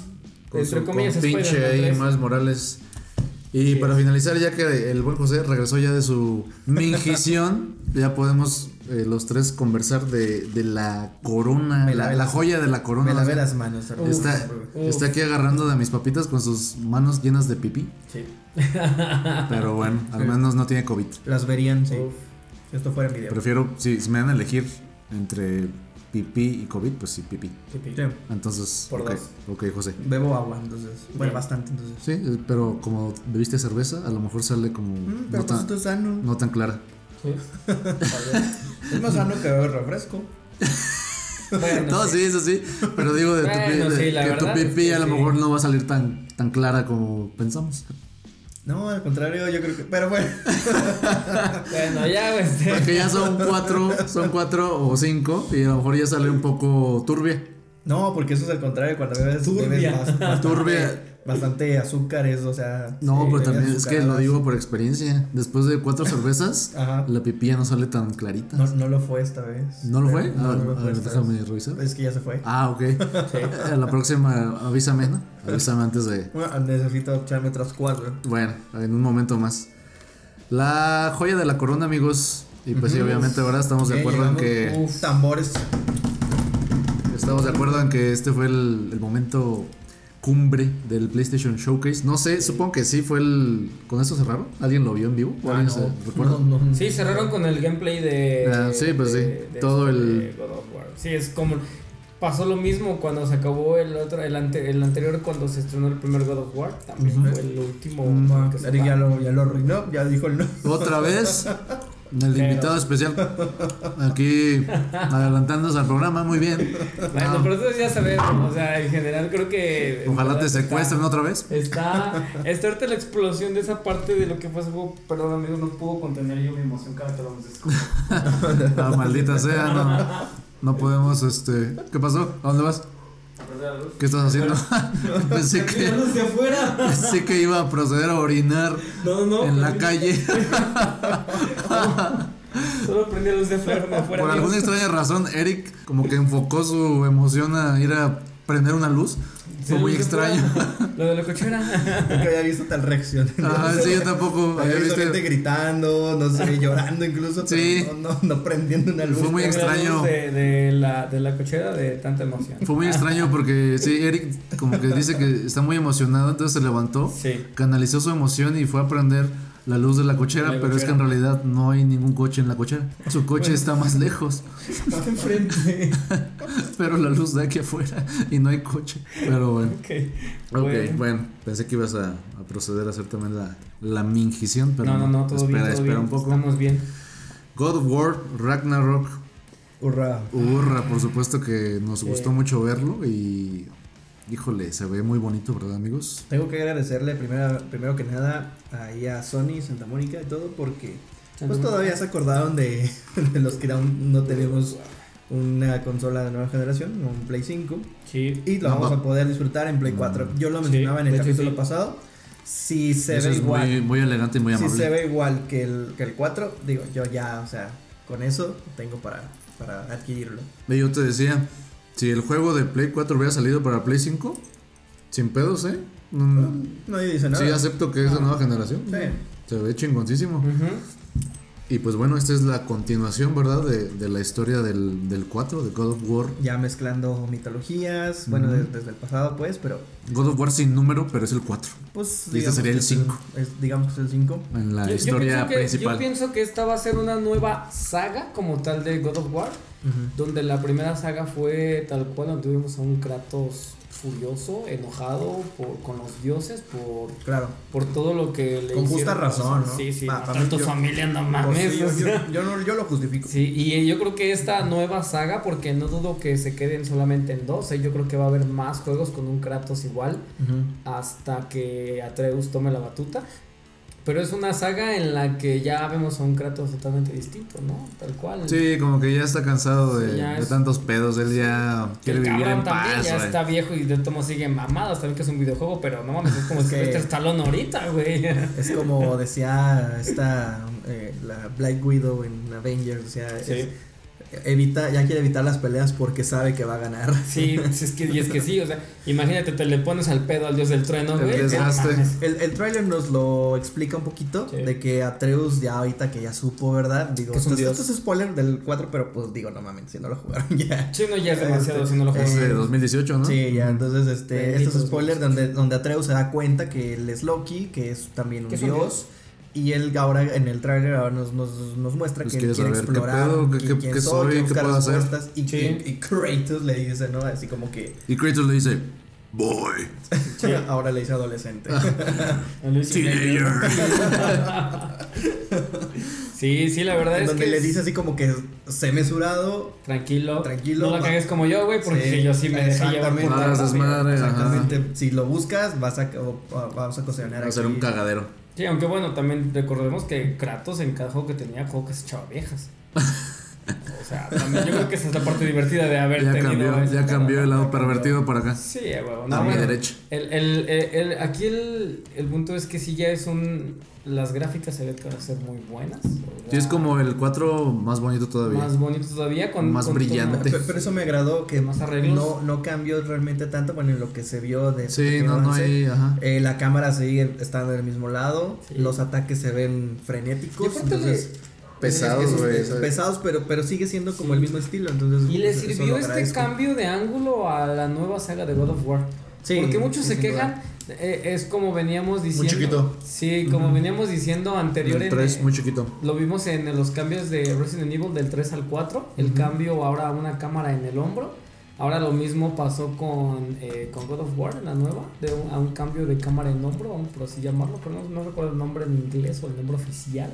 [SPEAKER 1] con
[SPEAKER 2] entre
[SPEAKER 1] su
[SPEAKER 2] comillas,
[SPEAKER 1] compinche
[SPEAKER 2] Spider-Man
[SPEAKER 1] ahí,
[SPEAKER 2] 3.
[SPEAKER 1] Miles Morales. Y
[SPEAKER 2] Sí.
[SPEAKER 1] para finalizar, ya que el buen José regresó ya de su mingición, ya podemos eh, los tres conversar de, de la corona, la, la joya de la corona.
[SPEAKER 3] Me lavé las manos. hermano.
[SPEAKER 1] Está,
[SPEAKER 2] Uf.
[SPEAKER 1] está aquí agarrando de mis papitas con sus manos llenas de pipí.
[SPEAKER 3] Sí.
[SPEAKER 1] Pero bueno, al menos no tiene COVID.
[SPEAKER 3] Las verían, sí.
[SPEAKER 2] Uf.
[SPEAKER 3] Si esto fuera en video.
[SPEAKER 1] Prefiero, si, si me dan a elegir entre pipí y COVID, pues sí, pipí.
[SPEAKER 2] Sí.
[SPEAKER 1] Entonces,
[SPEAKER 2] Por
[SPEAKER 1] ok,
[SPEAKER 2] dos.
[SPEAKER 1] ok, José.
[SPEAKER 3] Bebo agua, entonces. Bueno, bastante, entonces.
[SPEAKER 1] Sí, eh, pero como bebiste cerveza, a lo mejor sale como
[SPEAKER 3] Mm,
[SPEAKER 1] no,
[SPEAKER 3] pero pues
[SPEAKER 1] tan,
[SPEAKER 3] sano.
[SPEAKER 1] no tan clara.
[SPEAKER 2] Sí.
[SPEAKER 3] Es más sano que beber refresco.
[SPEAKER 2] Bueno,
[SPEAKER 1] no, sí, eso sí, pero digo de tu,
[SPEAKER 2] Bueno,
[SPEAKER 1] de-
[SPEAKER 2] sí,
[SPEAKER 1] que tu
[SPEAKER 2] es
[SPEAKER 1] pipí
[SPEAKER 2] que
[SPEAKER 1] a lo
[SPEAKER 2] sí.
[SPEAKER 1] mejor no va a salir tan, tan clara como pensamos.
[SPEAKER 3] No, al contrario, yo creo que. Pero bueno.
[SPEAKER 2] Bueno, ya, güey. este,
[SPEAKER 1] Porque ya son cuatro, son cuatro o cinco y a lo mejor ya sale un poco turbia.
[SPEAKER 3] No, porque eso es al contrario. Cuando bebes,
[SPEAKER 2] Turbia.
[SPEAKER 3] bebes más, más
[SPEAKER 1] Turbia.
[SPEAKER 3] Bastante azúcares, o sea.
[SPEAKER 1] No,
[SPEAKER 3] sí,
[SPEAKER 1] pero también es que lo digo por experiencia. Después de cuatro cervezas, la pipilla no sale tan clarita.
[SPEAKER 3] No, no lo fue esta vez.
[SPEAKER 1] ¿No lo fue?
[SPEAKER 3] No, no lo
[SPEAKER 1] a
[SPEAKER 3] fue
[SPEAKER 1] ver,
[SPEAKER 3] esta
[SPEAKER 1] déjame revisar.
[SPEAKER 3] Es que ya se fue.
[SPEAKER 1] Ah, ok. A la próxima avísame, ¿no? Avísame antes de.
[SPEAKER 3] Bueno, necesito echarme otras cuatro.
[SPEAKER 1] Bueno, en un momento más. La joya de la corona, amigos. Y pues sí, obviamente ahora estamos de acuerdo en que.
[SPEAKER 3] Uf, tambores.
[SPEAKER 1] Estamos de acuerdo en que este fue el, el momento cumbre del PlayStation Showcase. No sé, supongo que sí fue el. ¿Con esto cerraron? ¿Alguien lo vio en vivo? ¿O
[SPEAKER 3] Ah,
[SPEAKER 1] alguien
[SPEAKER 3] no,
[SPEAKER 1] se recuerda?
[SPEAKER 3] no, no.
[SPEAKER 2] Sí, cerraron con el gameplay de.
[SPEAKER 1] Ah, sí, pues sí, todo el-
[SPEAKER 2] de God of War. Sí, es como. Pasó lo mismo cuando se acabó el otro, el, ante- el anterior cuando se estrenó el primer God of War. También fue el último.
[SPEAKER 1] Mm,
[SPEAKER 2] que se
[SPEAKER 3] ya lo, ya lo arruinó, ya dijo el no.
[SPEAKER 1] Otra vez. El
[SPEAKER 2] Pero-
[SPEAKER 1] invitado especial. Aquí adelantándose al programa, muy bien.
[SPEAKER 2] Bueno,
[SPEAKER 1] Ah,
[SPEAKER 2] pero eso ya sabemos. O sea, en general creo que.
[SPEAKER 1] ojalá te
[SPEAKER 2] está-
[SPEAKER 1] secuestren otra vez.
[SPEAKER 2] Está, está ahorita la explosión de esa parte de lo que fue. Perdón, amigo, no puedo contener yo mi emoción cada que hablamos de esto.
[SPEAKER 1] Ah, maldita sea, no. No podemos, este. ¿Qué pasó? ¿A dónde vas? ¿Qué estás haciendo? pensé que iba a proceder a orinar
[SPEAKER 2] No, no.
[SPEAKER 1] en la calle.
[SPEAKER 2] Solo prendí la luz de afuera. de afuera
[SPEAKER 1] Por alguna extraña razón, Eric como que enfocó su emoción a ir a prender una luz. Fue muy extraño.
[SPEAKER 2] Lo de la cochera.
[SPEAKER 3] Nunca había visto tal reacción.
[SPEAKER 1] Ah, sí, yo tampoco.
[SPEAKER 3] Había visto gente gritando, no sé, llorando incluso,
[SPEAKER 1] Sí.
[SPEAKER 3] no, no, no prendiendo una luz.
[SPEAKER 1] Fue muy extraño.
[SPEAKER 2] De, de la, de la cochera de tanta emoción.
[SPEAKER 1] Fue muy extraño porque sí, Eric como que dice que está muy emocionado, entonces se levantó,
[SPEAKER 2] Sí.
[SPEAKER 1] canalizó su emoción y fue a prender la luz de la cochera,
[SPEAKER 2] La
[SPEAKER 1] pero es que en realidad no hay ningún coche en la cochera. Su coche está más lejos,
[SPEAKER 3] Está enfrente.
[SPEAKER 1] pero la luz de aquí afuera y no hay coche. Pero bueno.
[SPEAKER 2] Ok.
[SPEAKER 1] Ok,
[SPEAKER 2] Bueno.
[SPEAKER 1] bueno, pensé que ibas a, a proceder a hacer también la, la mingición, pero
[SPEAKER 2] no, no, no, todo
[SPEAKER 1] espera,
[SPEAKER 2] bien. Todo
[SPEAKER 1] espera
[SPEAKER 2] bien.
[SPEAKER 1] un poco.
[SPEAKER 2] Estamos bien.
[SPEAKER 1] God of War, Ragnarok,
[SPEAKER 3] Hurra.
[SPEAKER 1] Urra, por supuesto que nos gustó mucho verlo y híjole, se ve muy bonito, ¿verdad, amigos?
[SPEAKER 3] Tengo que agradecerle primero, primero que nada ahí a Sony, Santa Mónica y todo, porque pues todavía se acordaron de, de los que aún no tenemos una consola de nueva generación, un Play 5,
[SPEAKER 2] Sí.
[SPEAKER 3] y lo
[SPEAKER 1] No,
[SPEAKER 3] vamos
[SPEAKER 1] no.
[SPEAKER 3] a poder disfrutar en Play 4. Yo lo
[SPEAKER 2] Sí,
[SPEAKER 3] mencionaba en el capítulo
[SPEAKER 2] sí.
[SPEAKER 3] pasado. Si se
[SPEAKER 1] Eso
[SPEAKER 3] ve
[SPEAKER 1] es
[SPEAKER 3] igual,
[SPEAKER 1] muy, muy elegante y muy
[SPEAKER 3] si
[SPEAKER 1] amable.
[SPEAKER 3] se ve igual que el, que el 4, digo, yo ya, o sea, con eso tengo para, para adquirirlo.
[SPEAKER 1] Ve, Yo te decía, si el juego de Play 4 hubiera salido para Play 5, sin pedos, ¿eh? Mm,
[SPEAKER 3] Nadie dice nada.
[SPEAKER 1] sí, acepto que es de nueva generación.
[SPEAKER 3] Sí.
[SPEAKER 1] Se ve chingoncísimo.
[SPEAKER 2] Ujú.
[SPEAKER 1] Y pues bueno, esta es la continuación, ¿verdad? De, de la historia del, del 4, de God of War.
[SPEAKER 3] Ya mezclando mitologías, bueno, de- desde el pasado, pues, pero
[SPEAKER 1] God of War sin número, pero es el 4.
[SPEAKER 3] pues.
[SPEAKER 1] Y este
[SPEAKER 3] digamos
[SPEAKER 1] sería
[SPEAKER 3] que
[SPEAKER 1] el
[SPEAKER 3] es
[SPEAKER 1] cinco.
[SPEAKER 3] es- digamos que es el 5.
[SPEAKER 1] En la
[SPEAKER 2] Yo- yo
[SPEAKER 1] historia
[SPEAKER 2] pienso que-
[SPEAKER 1] principal.
[SPEAKER 2] Yo pienso que esta va a ser una nueva saga como tal de God of War. Donde la primera saga fue tal cual, donde tuvimos a un Kratos furioso, enojado por, con los dioses por,
[SPEAKER 3] Claro.
[SPEAKER 2] por todo lo que le
[SPEAKER 3] Con justa razón. ¿no?
[SPEAKER 2] Sí, sí,
[SPEAKER 3] Pa-
[SPEAKER 2] matar
[SPEAKER 3] pa' mí
[SPEAKER 2] a tu
[SPEAKER 3] yo-
[SPEAKER 2] familia, no
[SPEAKER 3] Pues
[SPEAKER 2] mames.
[SPEAKER 3] sí, yo, no, yo lo justifico.
[SPEAKER 2] Sí, y yo creo que esta nueva saga, porque no dudo que se queden solamente en dos, ¿eh? yo creo que va a haber más juegos con un Kratos igual hasta que Atreus tome la batuta. Pero es una saga en la que ya vemos a un Kratos totalmente distinto, ¿no? Tal cual.
[SPEAKER 1] Sí, como que ya está cansado de,
[SPEAKER 2] Sí,
[SPEAKER 1] de
[SPEAKER 2] es-
[SPEAKER 1] tantos pedos. Él ya quiere
[SPEAKER 2] el
[SPEAKER 1] vivir
[SPEAKER 2] cabrón
[SPEAKER 1] en
[SPEAKER 2] también
[SPEAKER 1] paz.
[SPEAKER 2] ya está viejo y de tomo sigue mamado, también que es un videojuego, pero no mames, es como si
[SPEAKER 3] que-
[SPEAKER 2] fuera Stallone ahorita, güey.
[SPEAKER 3] Es como decía esta eh, la Black Widow en Avengers, o sea,
[SPEAKER 2] Sí.
[SPEAKER 3] es- evita, ya quiere evitar las peleas porque sabe que va a ganar.
[SPEAKER 2] Sí, es que, y es que sí, o sea, imagínate, te le pones al pedo al dios del trueno,
[SPEAKER 1] El
[SPEAKER 2] güey.
[SPEAKER 3] El, el tráiler nos lo explica un poquito
[SPEAKER 2] Sí.
[SPEAKER 3] de que Atreus ya ahorita que ya supo, ¿verdad? Digo,
[SPEAKER 2] es un
[SPEAKER 3] esto,
[SPEAKER 2] dios.
[SPEAKER 3] esto es spoiler del 4, pero pues digo, no mames, si no lo jugaron ya.
[SPEAKER 2] Sí, no, ya es demasiado
[SPEAKER 3] Este,
[SPEAKER 2] si no lo juegas.
[SPEAKER 1] Es de
[SPEAKER 3] Eh,
[SPEAKER 1] 2018, ¿no?
[SPEAKER 3] Sí, ya, entonces este, esto es spoiler donde, donde Atreus se da cuenta que él es Loki, que es también un
[SPEAKER 2] Que es un
[SPEAKER 3] dios. Y él ahora en el tráiler ahora nos, nos, nos muestra
[SPEAKER 1] Pues
[SPEAKER 3] que
[SPEAKER 1] quiere
[SPEAKER 3] quiere
[SPEAKER 1] saber qué
[SPEAKER 3] explorar
[SPEAKER 1] pedo, qué- qué-
[SPEAKER 3] soy,
[SPEAKER 1] qué
[SPEAKER 3] buscar
[SPEAKER 1] puedo hacer.
[SPEAKER 3] respuestas, Y,
[SPEAKER 2] Sí.
[SPEAKER 3] y, y Kratos le dice, ¿no? Así como que
[SPEAKER 1] Y Kratos le dice, Boy,
[SPEAKER 3] ahora le dice adolescente.
[SPEAKER 1] teenager.
[SPEAKER 2] Sí, sí, la verdad
[SPEAKER 3] En
[SPEAKER 2] es
[SPEAKER 3] donde
[SPEAKER 2] que.
[SPEAKER 3] le dice así como que sé mesurado.
[SPEAKER 2] Tranquilo.
[SPEAKER 3] Tranquilo,
[SPEAKER 2] No la cagues como yo, güey, porque
[SPEAKER 3] Sí,
[SPEAKER 2] yo sí me dejé llevar por
[SPEAKER 3] exactamente. Si lo buscas, vas a, o- o- vamos a
[SPEAKER 1] Va a ser
[SPEAKER 3] aquí-
[SPEAKER 1] un cagadero.
[SPEAKER 2] Sí, aunque bueno, también recordemos que Kratos en cada juego que tenía, juego que se. O sea, también yo creo que esa es la parte divertida de haber
[SPEAKER 1] Ya
[SPEAKER 2] tenido.
[SPEAKER 1] cambió, ya cambió el lado pervertido para acá.
[SPEAKER 2] Sí, a
[SPEAKER 1] mi
[SPEAKER 2] bueno,
[SPEAKER 1] derecha.
[SPEAKER 2] El, el, el, el- aquí el, el punto es que sí ya es un... Las gráficas se ven que van a ser muy buenas.
[SPEAKER 1] Sí, es como el 4 más bonito todavía.
[SPEAKER 2] Más bonito todavía, con...
[SPEAKER 1] Más
[SPEAKER 2] con
[SPEAKER 1] brillante.
[SPEAKER 3] Pero, pero eso me agradó que
[SPEAKER 2] Más arreglos.
[SPEAKER 3] no, no cambió realmente tanto, bueno, en lo que se vio de
[SPEAKER 1] Sí, no, no hay. Ajá.
[SPEAKER 3] Eh, la cámara sigue estando en el mismo lado,
[SPEAKER 2] Sí.
[SPEAKER 3] los ataques se ven frenéticos, entonces
[SPEAKER 1] Pesados, güey.
[SPEAKER 3] pesados, pero, pero sigue siendo como el mismo estilo, entonces
[SPEAKER 2] Y le
[SPEAKER 3] pues,
[SPEAKER 2] sirvió este cambio de ángulo a la nueva saga de God of War.
[SPEAKER 3] Sí,
[SPEAKER 2] Porque muchos
[SPEAKER 3] sí,
[SPEAKER 2] se quejan, eh, es como veníamos diciendo.
[SPEAKER 1] chiquito.
[SPEAKER 2] Sí, como
[SPEAKER 3] Ujú.
[SPEAKER 2] veníamos diciendo anterior
[SPEAKER 1] El
[SPEAKER 2] en,
[SPEAKER 1] 3
[SPEAKER 2] eh,
[SPEAKER 1] muy chiquito.
[SPEAKER 2] Lo vimos en los cambios de Resident Evil del 3 al 4. El
[SPEAKER 3] Ujú.
[SPEAKER 2] cambio ahora a una cámara en el hombro. Ahora lo mismo pasó con, eh, con God of War en la nueva. De un- a un cambio de cámara en hombro, vamos por así llamarlo. Pero no, no recuerdo el nombre en inglés o el nombre oficial.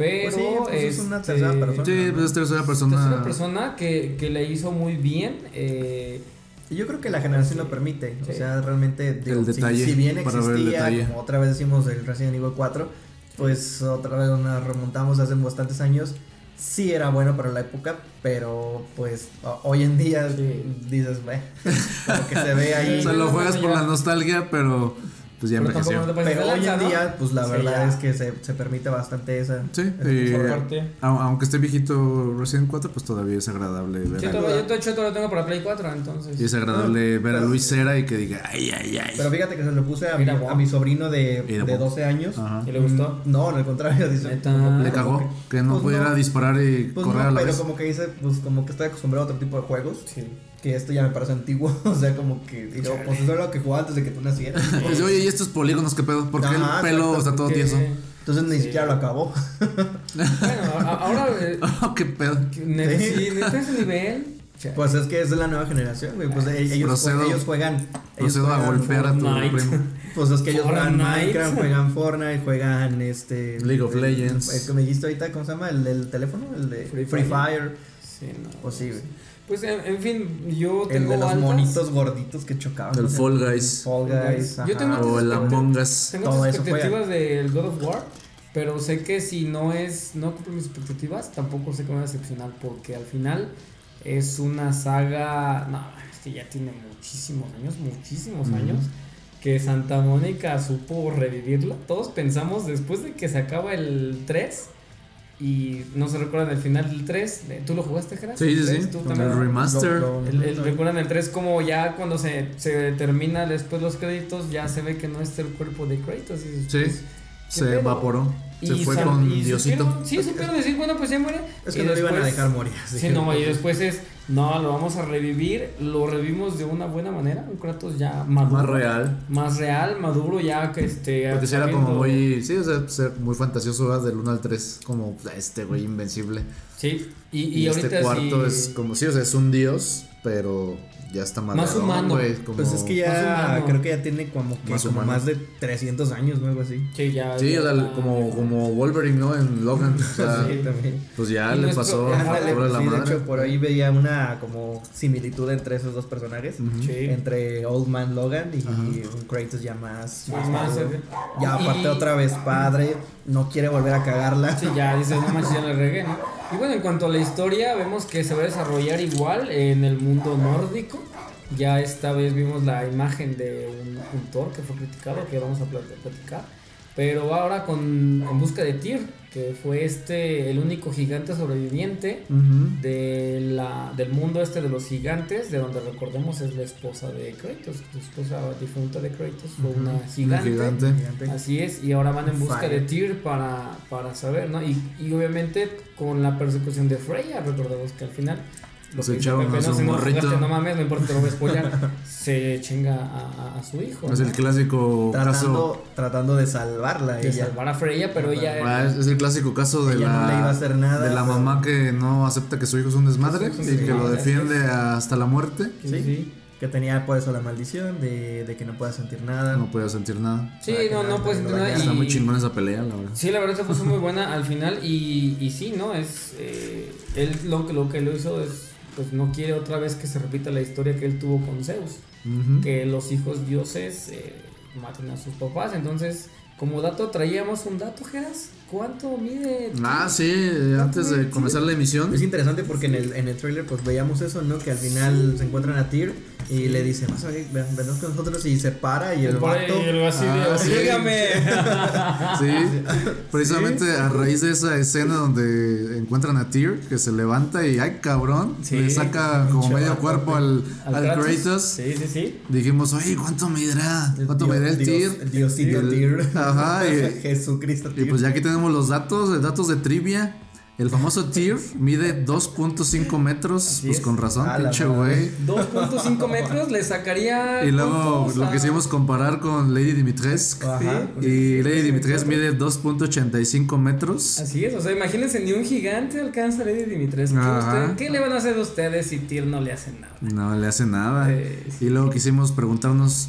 [SPEAKER 2] Pero
[SPEAKER 3] Pues sí, pues es una
[SPEAKER 2] este,
[SPEAKER 3] tercera persona.
[SPEAKER 1] Sí, pues es tercera persona.
[SPEAKER 2] tercera persona que, que le hizo muy bien. eh,
[SPEAKER 3] Y yo creo que la generación lo permite, o sea, realmente digo,
[SPEAKER 1] El
[SPEAKER 3] si-
[SPEAKER 1] detalle,
[SPEAKER 3] si, bien
[SPEAKER 1] para ver el
[SPEAKER 3] existía,
[SPEAKER 1] detalle.
[SPEAKER 3] como otra vez decimos el Resident Evil 4, pues otra vez nos remontamos hace bastantes años. Sí era bueno para la época, pero pues hoy en día
[SPEAKER 2] Sí.
[SPEAKER 3] dices, ve, como que se ve ahí.
[SPEAKER 1] O sea, lo juegas por la nostalgia, pero pues ya
[SPEAKER 2] pero
[SPEAKER 1] envejeció.
[SPEAKER 3] Pero
[SPEAKER 2] de
[SPEAKER 3] hoy en día, pues la
[SPEAKER 2] Sí,
[SPEAKER 3] verdad
[SPEAKER 2] ya.
[SPEAKER 3] es que se, se permite bastante esa.
[SPEAKER 1] Sí,
[SPEAKER 3] esa
[SPEAKER 1] aunque esté viejito Resident 4, pues todavía es agradable ver
[SPEAKER 2] Sí,
[SPEAKER 1] a,
[SPEAKER 2] todavía- yo de hecho todavía lo tengo para Play 4, entonces.
[SPEAKER 1] y es agradable ver a
[SPEAKER 3] Pero-
[SPEAKER 1] Luis Cera y que diga, ay, ay, ay.
[SPEAKER 3] Pero fíjate que se lo puse a, mi, a sobrino de, de
[SPEAKER 1] guau.
[SPEAKER 3] 12 años.
[SPEAKER 1] Ajá.
[SPEAKER 2] ¿Y le gustó?
[SPEAKER 3] No, al contrario, dice. Como-
[SPEAKER 1] Le cagó que no
[SPEAKER 3] pues
[SPEAKER 1] pudiera
[SPEAKER 3] no.
[SPEAKER 1] disparar y
[SPEAKER 3] Pues
[SPEAKER 1] correr
[SPEAKER 3] no,
[SPEAKER 1] a la
[SPEAKER 3] pero
[SPEAKER 1] vez.
[SPEAKER 3] como que dice, pues como que estoy acostumbrado a otro tipo de juegos.
[SPEAKER 2] Sí.
[SPEAKER 3] Que esto ya me parece antiguo. o sea, como que. Digo, pues eso es lo que jugaba antes de que tú nacieras.
[SPEAKER 1] Pues, oye, ¿y estos polígonos qué pedo? ¿Por qué
[SPEAKER 3] Ajá,
[SPEAKER 1] el pelo está todo tieso?
[SPEAKER 3] Entonces ni
[SPEAKER 2] Sí.
[SPEAKER 3] siquiera lo acabó.
[SPEAKER 2] Bueno, ahora. eh,
[SPEAKER 1] Oh, qué pedo.
[SPEAKER 3] Sí.
[SPEAKER 2] sí, neta ese nivel. Chale.
[SPEAKER 3] Pues es que es de la nueva generación, güey. Pues e- ellos,
[SPEAKER 1] Procedo-
[SPEAKER 3] ellos juegan. Ellos
[SPEAKER 1] Procedo a
[SPEAKER 3] juegan
[SPEAKER 1] golpear a tu primo.
[SPEAKER 3] Pues es que ellos juegan. Minecraft, juegan Fortnite, juegan este.
[SPEAKER 1] League of
[SPEAKER 3] el-
[SPEAKER 1] Legends.
[SPEAKER 3] El que me dijiste ahorita, ¿cómo se llama? El del teléfono, el de
[SPEAKER 2] Free
[SPEAKER 3] Free,
[SPEAKER 2] Fire.
[SPEAKER 3] Fire.
[SPEAKER 2] Sí, no.
[SPEAKER 3] Pues sí, güey.
[SPEAKER 2] Pues en, en fin, yo
[SPEAKER 3] El
[SPEAKER 2] tengo
[SPEAKER 3] de los
[SPEAKER 2] altas-
[SPEAKER 3] monitos gorditos que chocaban.
[SPEAKER 1] El. Fall Guys.
[SPEAKER 3] Fall Guys.
[SPEAKER 2] Yo
[SPEAKER 3] ajá.
[SPEAKER 2] tengo
[SPEAKER 1] O el Among Us.
[SPEAKER 2] Tengo
[SPEAKER 3] Todo
[SPEAKER 2] expectativas del God of War, pero sé que si no es no cumple mis expectativas, tampoco sé que me va a decepcionar porque al final es una saga, no, es que ya tiene muchísimos años, muchísimos años que Santa Mónica supo revivirla. Todos pensamos después de que se acaba el 3 y no se recuerdan el final del 3, ¿tú lo jugaste, Gerard?
[SPEAKER 1] Sí, sí, sí.
[SPEAKER 2] ¿Tú
[SPEAKER 1] El remaster.
[SPEAKER 2] El, el- recuerdan el 3 como ya cuando se, se termina después los créditos ya se ve que no es el cuerpo de Kratos. y
[SPEAKER 1] Sí,
[SPEAKER 2] pues,
[SPEAKER 1] se
[SPEAKER 2] pedo?
[SPEAKER 1] evaporó. Se
[SPEAKER 2] y
[SPEAKER 1] fue con
[SPEAKER 2] y
[SPEAKER 1] Diosito.
[SPEAKER 2] supieron- sí, supieron decir, bueno, pues ya muere.
[SPEAKER 3] Es
[SPEAKER 2] Y
[SPEAKER 3] que no lo iban a
[SPEAKER 2] después-
[SPEAKER 3] dejar morir.
[SPEAKER 2] Sí, no, y después es, no, lo vamos a revivir, lo revivimos de una buena manera, un Kratos ya maduro.
[SPEAKER 1] Más real.
[SPEAKER 2] Más real, maduro, ya que este...
[SPEAKER 1] Porque si era como muy. Sí, o sea, ser muy fantasioso ¿verdad? del 1 al 3. Como este güey invencible.
[SPEAKER 2] Sí, y, y,
[SPEAKER 1] Y,
[SPEAKER 2] ahorita
[SPEAKER 1] este cuarto
[SPEAKER 2] sí-
[SPEAKER 1] es como. Sí, o sea, es un dios, pero ya está
[SPEAKER 2] Más humano.
[SPEAKER 1] güey, como-
[SPEAKER 3] Pues es que ya creo que ya tiene como que
[SPEAKER 1] Más
[SPEAKER 3] como más de 300 años, ¿no? Algo así.
[SPEAKER 2] Sí, ya...
[SPEAKER 1] Sí,
[SPEAKER 2] ya
[SPEAKER 1] o sea, como, como Wolverine, ¿no? En Logan. O sea,
[SPEAKER 3] sí, también.
[SPEAKER 1] pues ya
[SPEAKER 2] Y
[SPEAKER 1] le pasó la
[SPEAKER 3] sí, de
[SPEAKER 1] madre.
[SPEAKER 3] hecho, por ahí veía una como similitud entre esos dos personajes.
[SPEAKER 2] Sí.
[SPEAKER 3] Entre Old Man Logan y
[SPEAKER 1] Ajá.
[SPEAKER 3] un Kratos ya más.
[SPEAKER 2] Más- más,
[SPEAKER 3] maduro. Ya
[SPEAKER 2] y-
[SPEAKER 3] aparte otra vez padre, no quiere volver a cagarla.
[SPEAKER 2] Sí, ya no manches, ya regué, ¿no? Y bueno, en cuanto a la historia, vemos que se va a desarrollar igual en el mundo nórdico. Ya esta vez vimos la imagen de un, Thor que fue criticado, que vamos a plat- platicar. Pero ahora con en busca de Tyr, que fue este el único gigante sobreviviente de la, del mundo este de los gigantes, de donde recordemos es la esposa de Kratos, la esposa difunta de Kratos fue una
[SPEAKER 1] Una
[SPEAKER 2] gigante.
[SPEAKER 1] gigante.
[SPEAKER 3] Gigante.
[SPEAKER 2] Así es, y ahora van en busca
[SPEAKER 3] Fire.
[SPEAKER 2] de Tyr para, para saber, ¿no? Y, y obviamente con la persecución de Freya, recordemos que al final. Lo
[SPEAKER 1] Se echaron a su morrito.
[SPEAKER 2] no mames, no importa, te lo voy a spoiler. se chinga a, a- a su hijo.
[SPEAKER 1] Es el clásico caso.
[SPEAKER 3] Tratando, tratando de salvarla
[SPEAKER 2] De
[SPEAKER 3] ella.
[SPEAKER 2] salvar a Freya, pero ella.
[SPEAKER 1] Ah, es, es el clásico caso de la,
[SPEAKER 3] no le iba a hacer nada,
[SPEAKER 1] de la
[SPEAKER 3] pero-
[SPEAKER 1] mamá que no acepta que su hijo es un desmadre
[SPEAKER 2] Es un
[SPEAKER 1] y que lo defiende hasta la muerte.
[SPEAKER 2] Sí,
[SPEAKER 3] Sí.
[SPEAKER 2] sí.
[SPEAKER 3] Que tenía por eso la maldición de, de que no pueda sentir nada.
[SPEAKER 1] No puede sentir nada.
[SPEAKER 2] Sí, no,
[SPEAKER 3] nada
[SPEAKER 2] no puedes
[SPEAKER 3] lo
[SPEAKER 2] entender nada.
[SPEAKER 1] Está muy chingón esa pelea, la verdad.
[SPEAKER 2] Sí, la verdad se puso muy buena al final y, y sí, ¿no? Es eh, él lo que lo que lo hizo es pues no quiere otra vez que se repita la historia que él tuvo con Zeus, que los hijos dioses eh, maten a sus papás, entonces como dato traíamos un dato, Geras. ¿Cuánto mide?
[SPEAKER 1] Ah, sí, antes de comenzar la emisión.
[SPEAKER 3] Es interesante porque en el, en el trailer pues veíamos eso, ¿no? Que al final se encuentran a Tyr y le dice, vas a ver, ven, venos con nosotros y se para y el vato...
[SPEAKER 2] el así de,
[SPEAKER 1] Ah, sí. Precisamente a raíz de esa escena donde encuentran a Tyr, que se levanta y ay cabrón,
[SPEAKER 2] Sí,
[SPEAKER 1] le saca como medio
[SPEAKER 3] vato,
[SPEAKER 1] cuerpo al,
[SPEAKER 2] Al
[SPEAKER 1] al Kratos.
[SPEAKER 2] Sí, sí, sí.
[SPEAKER 1] Dijimos, oye, ¿cuánto medirá? ¿Cuánto medirá el Tyr?
[SPEAKER 3] El diosito
[SPEAKER 1] El-
[SPEAKER 3] Tyr.
[SPEAKER 1] Ajá, y,
[SPEAKER 3] Jesucristo
[SPEAKER 1] y
[SPEAKER 3] Tyr.
[SPEAKER 1] pues ya aquí tenemos los datos, datos de trivia. El famoso Tyr mide 2.5 metros,
[SPEAKER 2] Así
[SPEAKER 1] pues
[SPEAKER 2] es.
[SPEAKER 1] con razón,
[SPEAKER 3] A
[SPEAKER 1] pinche güey.
[SPEAKER 2] 2.5 metros le sacaría.
[SPEAKER 1] Y luego lo
[SPEAKER 2] Ah,
[SPEAKER 1] quisimos comparar con Lady Dimitrescu.
[SPEAKER 3] Ajá.
[SPEAKER 1] Y Lady Dimitrescu mide 2.85 metros.
[SPEAKER 2] Así es, o sea, imagínense, ni un gigante alcanza a Lady Dimitrescu. ¿Qué le van a hacer ustedes si Tyr no le hace nada?
[SPEAKER 1] No le hace nada.
[SPEAKER 2] Eh, sí.
[SPEAKER 1] Y luego quisimos preguntarnos.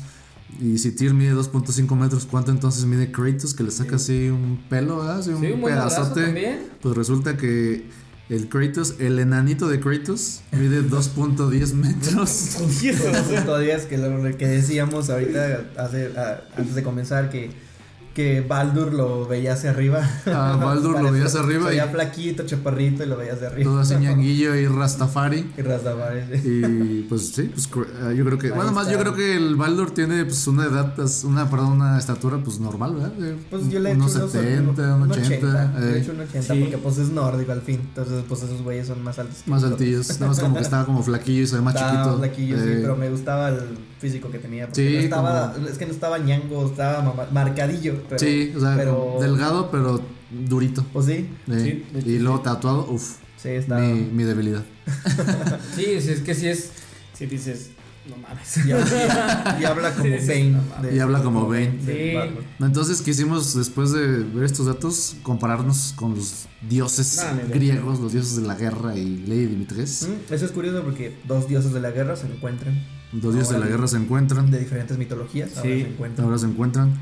[SPEAKER 1] Y si Tyr mide 2.5 metros, ¿cuánto entonces mide Kratos? Que le saca así un pelo, ¿verdad? Así un
[SPEAKER 2] Sí, un
[SPEAKER 1] pedazote. Pues resulta que el Kratos, el enanito de Kratos, mide 2.10 metros.
[SPEAKER 3] Todavía es que lo que decíamos ahorita hace, a- antes de comenzar que, que Baldur lo veía hacia arriba.
[SPEAKER 1] Ah, Baldur lo veía hacia arriba
[SPEAKER 3] Se
[SPEAKER 1] y-
[SPEAKER 3] veía flaquito, chaparrito y lo veía hacia arriba.
[SPEAKER 1] Todo así ñanguillo y Rastafari.
[SPEAKER 3] Y Rastafari, sí.
[SPEAKER 1] Y pues sí, pues ah, yo creo que.
[SPEAKER 3] Ahí
[SPEAKER 1] bueno, más yo creo que el Baldur tiene pues una edad, pues, una, perdón, una estatura pues normal, ¿verdad?
[SPEAKER 3] Pues yo le he hecho
[SPEAKER 1] unos
[SPEAKER 3] unos
[SPEAKER 1] 70,
[SPEAKER 3] un
[SPEAKER 1] unos 80.
[SPEAKER 3] Le he
[SPEAKER 1] eh,
[SPEAKER 3] hecho un 80
[SPEAKER 2] Sí.
[SPEAKER 3] porque pues es nórdico al fin. Entonces pues esos güeyes son más altos.
[SPEAKER 1] más altillos. Nada más como que estaba como flaquillo y se ve más
[SPEAKER 3] Estaba
[SPEAKER 1] chiquito.
[SPEAKER 3] flaquillo, sí,
[SPEAKER 1] eh,
[SPEAKER 3] pero me gustaba el físico que tenía. porque
[SPEAKER 1] Sí,
[SPEAKER 3] no estaba, es que no estaba ñango, estaba marcadillo. Pero,
[SPEAKER 1] sí, o sea,
[SPEAKER 3] pero,
[SPEAKER 1] delgado pero durito.
[SPEAKER 3] Pues sí,
[SPEAKER 1] eh,
[SPEAKER 2] Sí,
[SPEAKER 1] y luego tatuado, uff,
[SPEAKER 3] sí, estaba.
[SPEAKER 1] mi, mi debilidad.
[SPEAKER 2] Sí, sí, es que sí es. Si dices, no mames.
[SPEAKER 3] Y habla, y habla como
[SPEAKER 2] Sí,
[SPEAKER 3] Bane.
[SPEAKER 2] no mames.
[SPEAKER 3] de-
[SPEAKER 1] Y habla como Bane.
[SPEAKER 2] Sí.
[SPEAKER 1] Entonces quisimos, después de ver estos datos, compararnos con los dioses
[SPEAKER 2] Dale, dale.
[SPEAKER 1] griegos, los dioses de la guerra y Lady Dimitrescu.
[SPEAKER 3] Mm, Eso es curioso porque dos dioses de la guerra se encuentran.
[SPEAKER 1] Los dioses de la
[SPEAKER 3] Ahora,
[SPEAKER 1] guerra se encuentran.
[SPEAKER 3] De diferentes mitologías. ahora
[SPEAKER 2] Sí.
[SPEAKER 3] se encuentran.
[SPEAKER 1] ahora se encuentran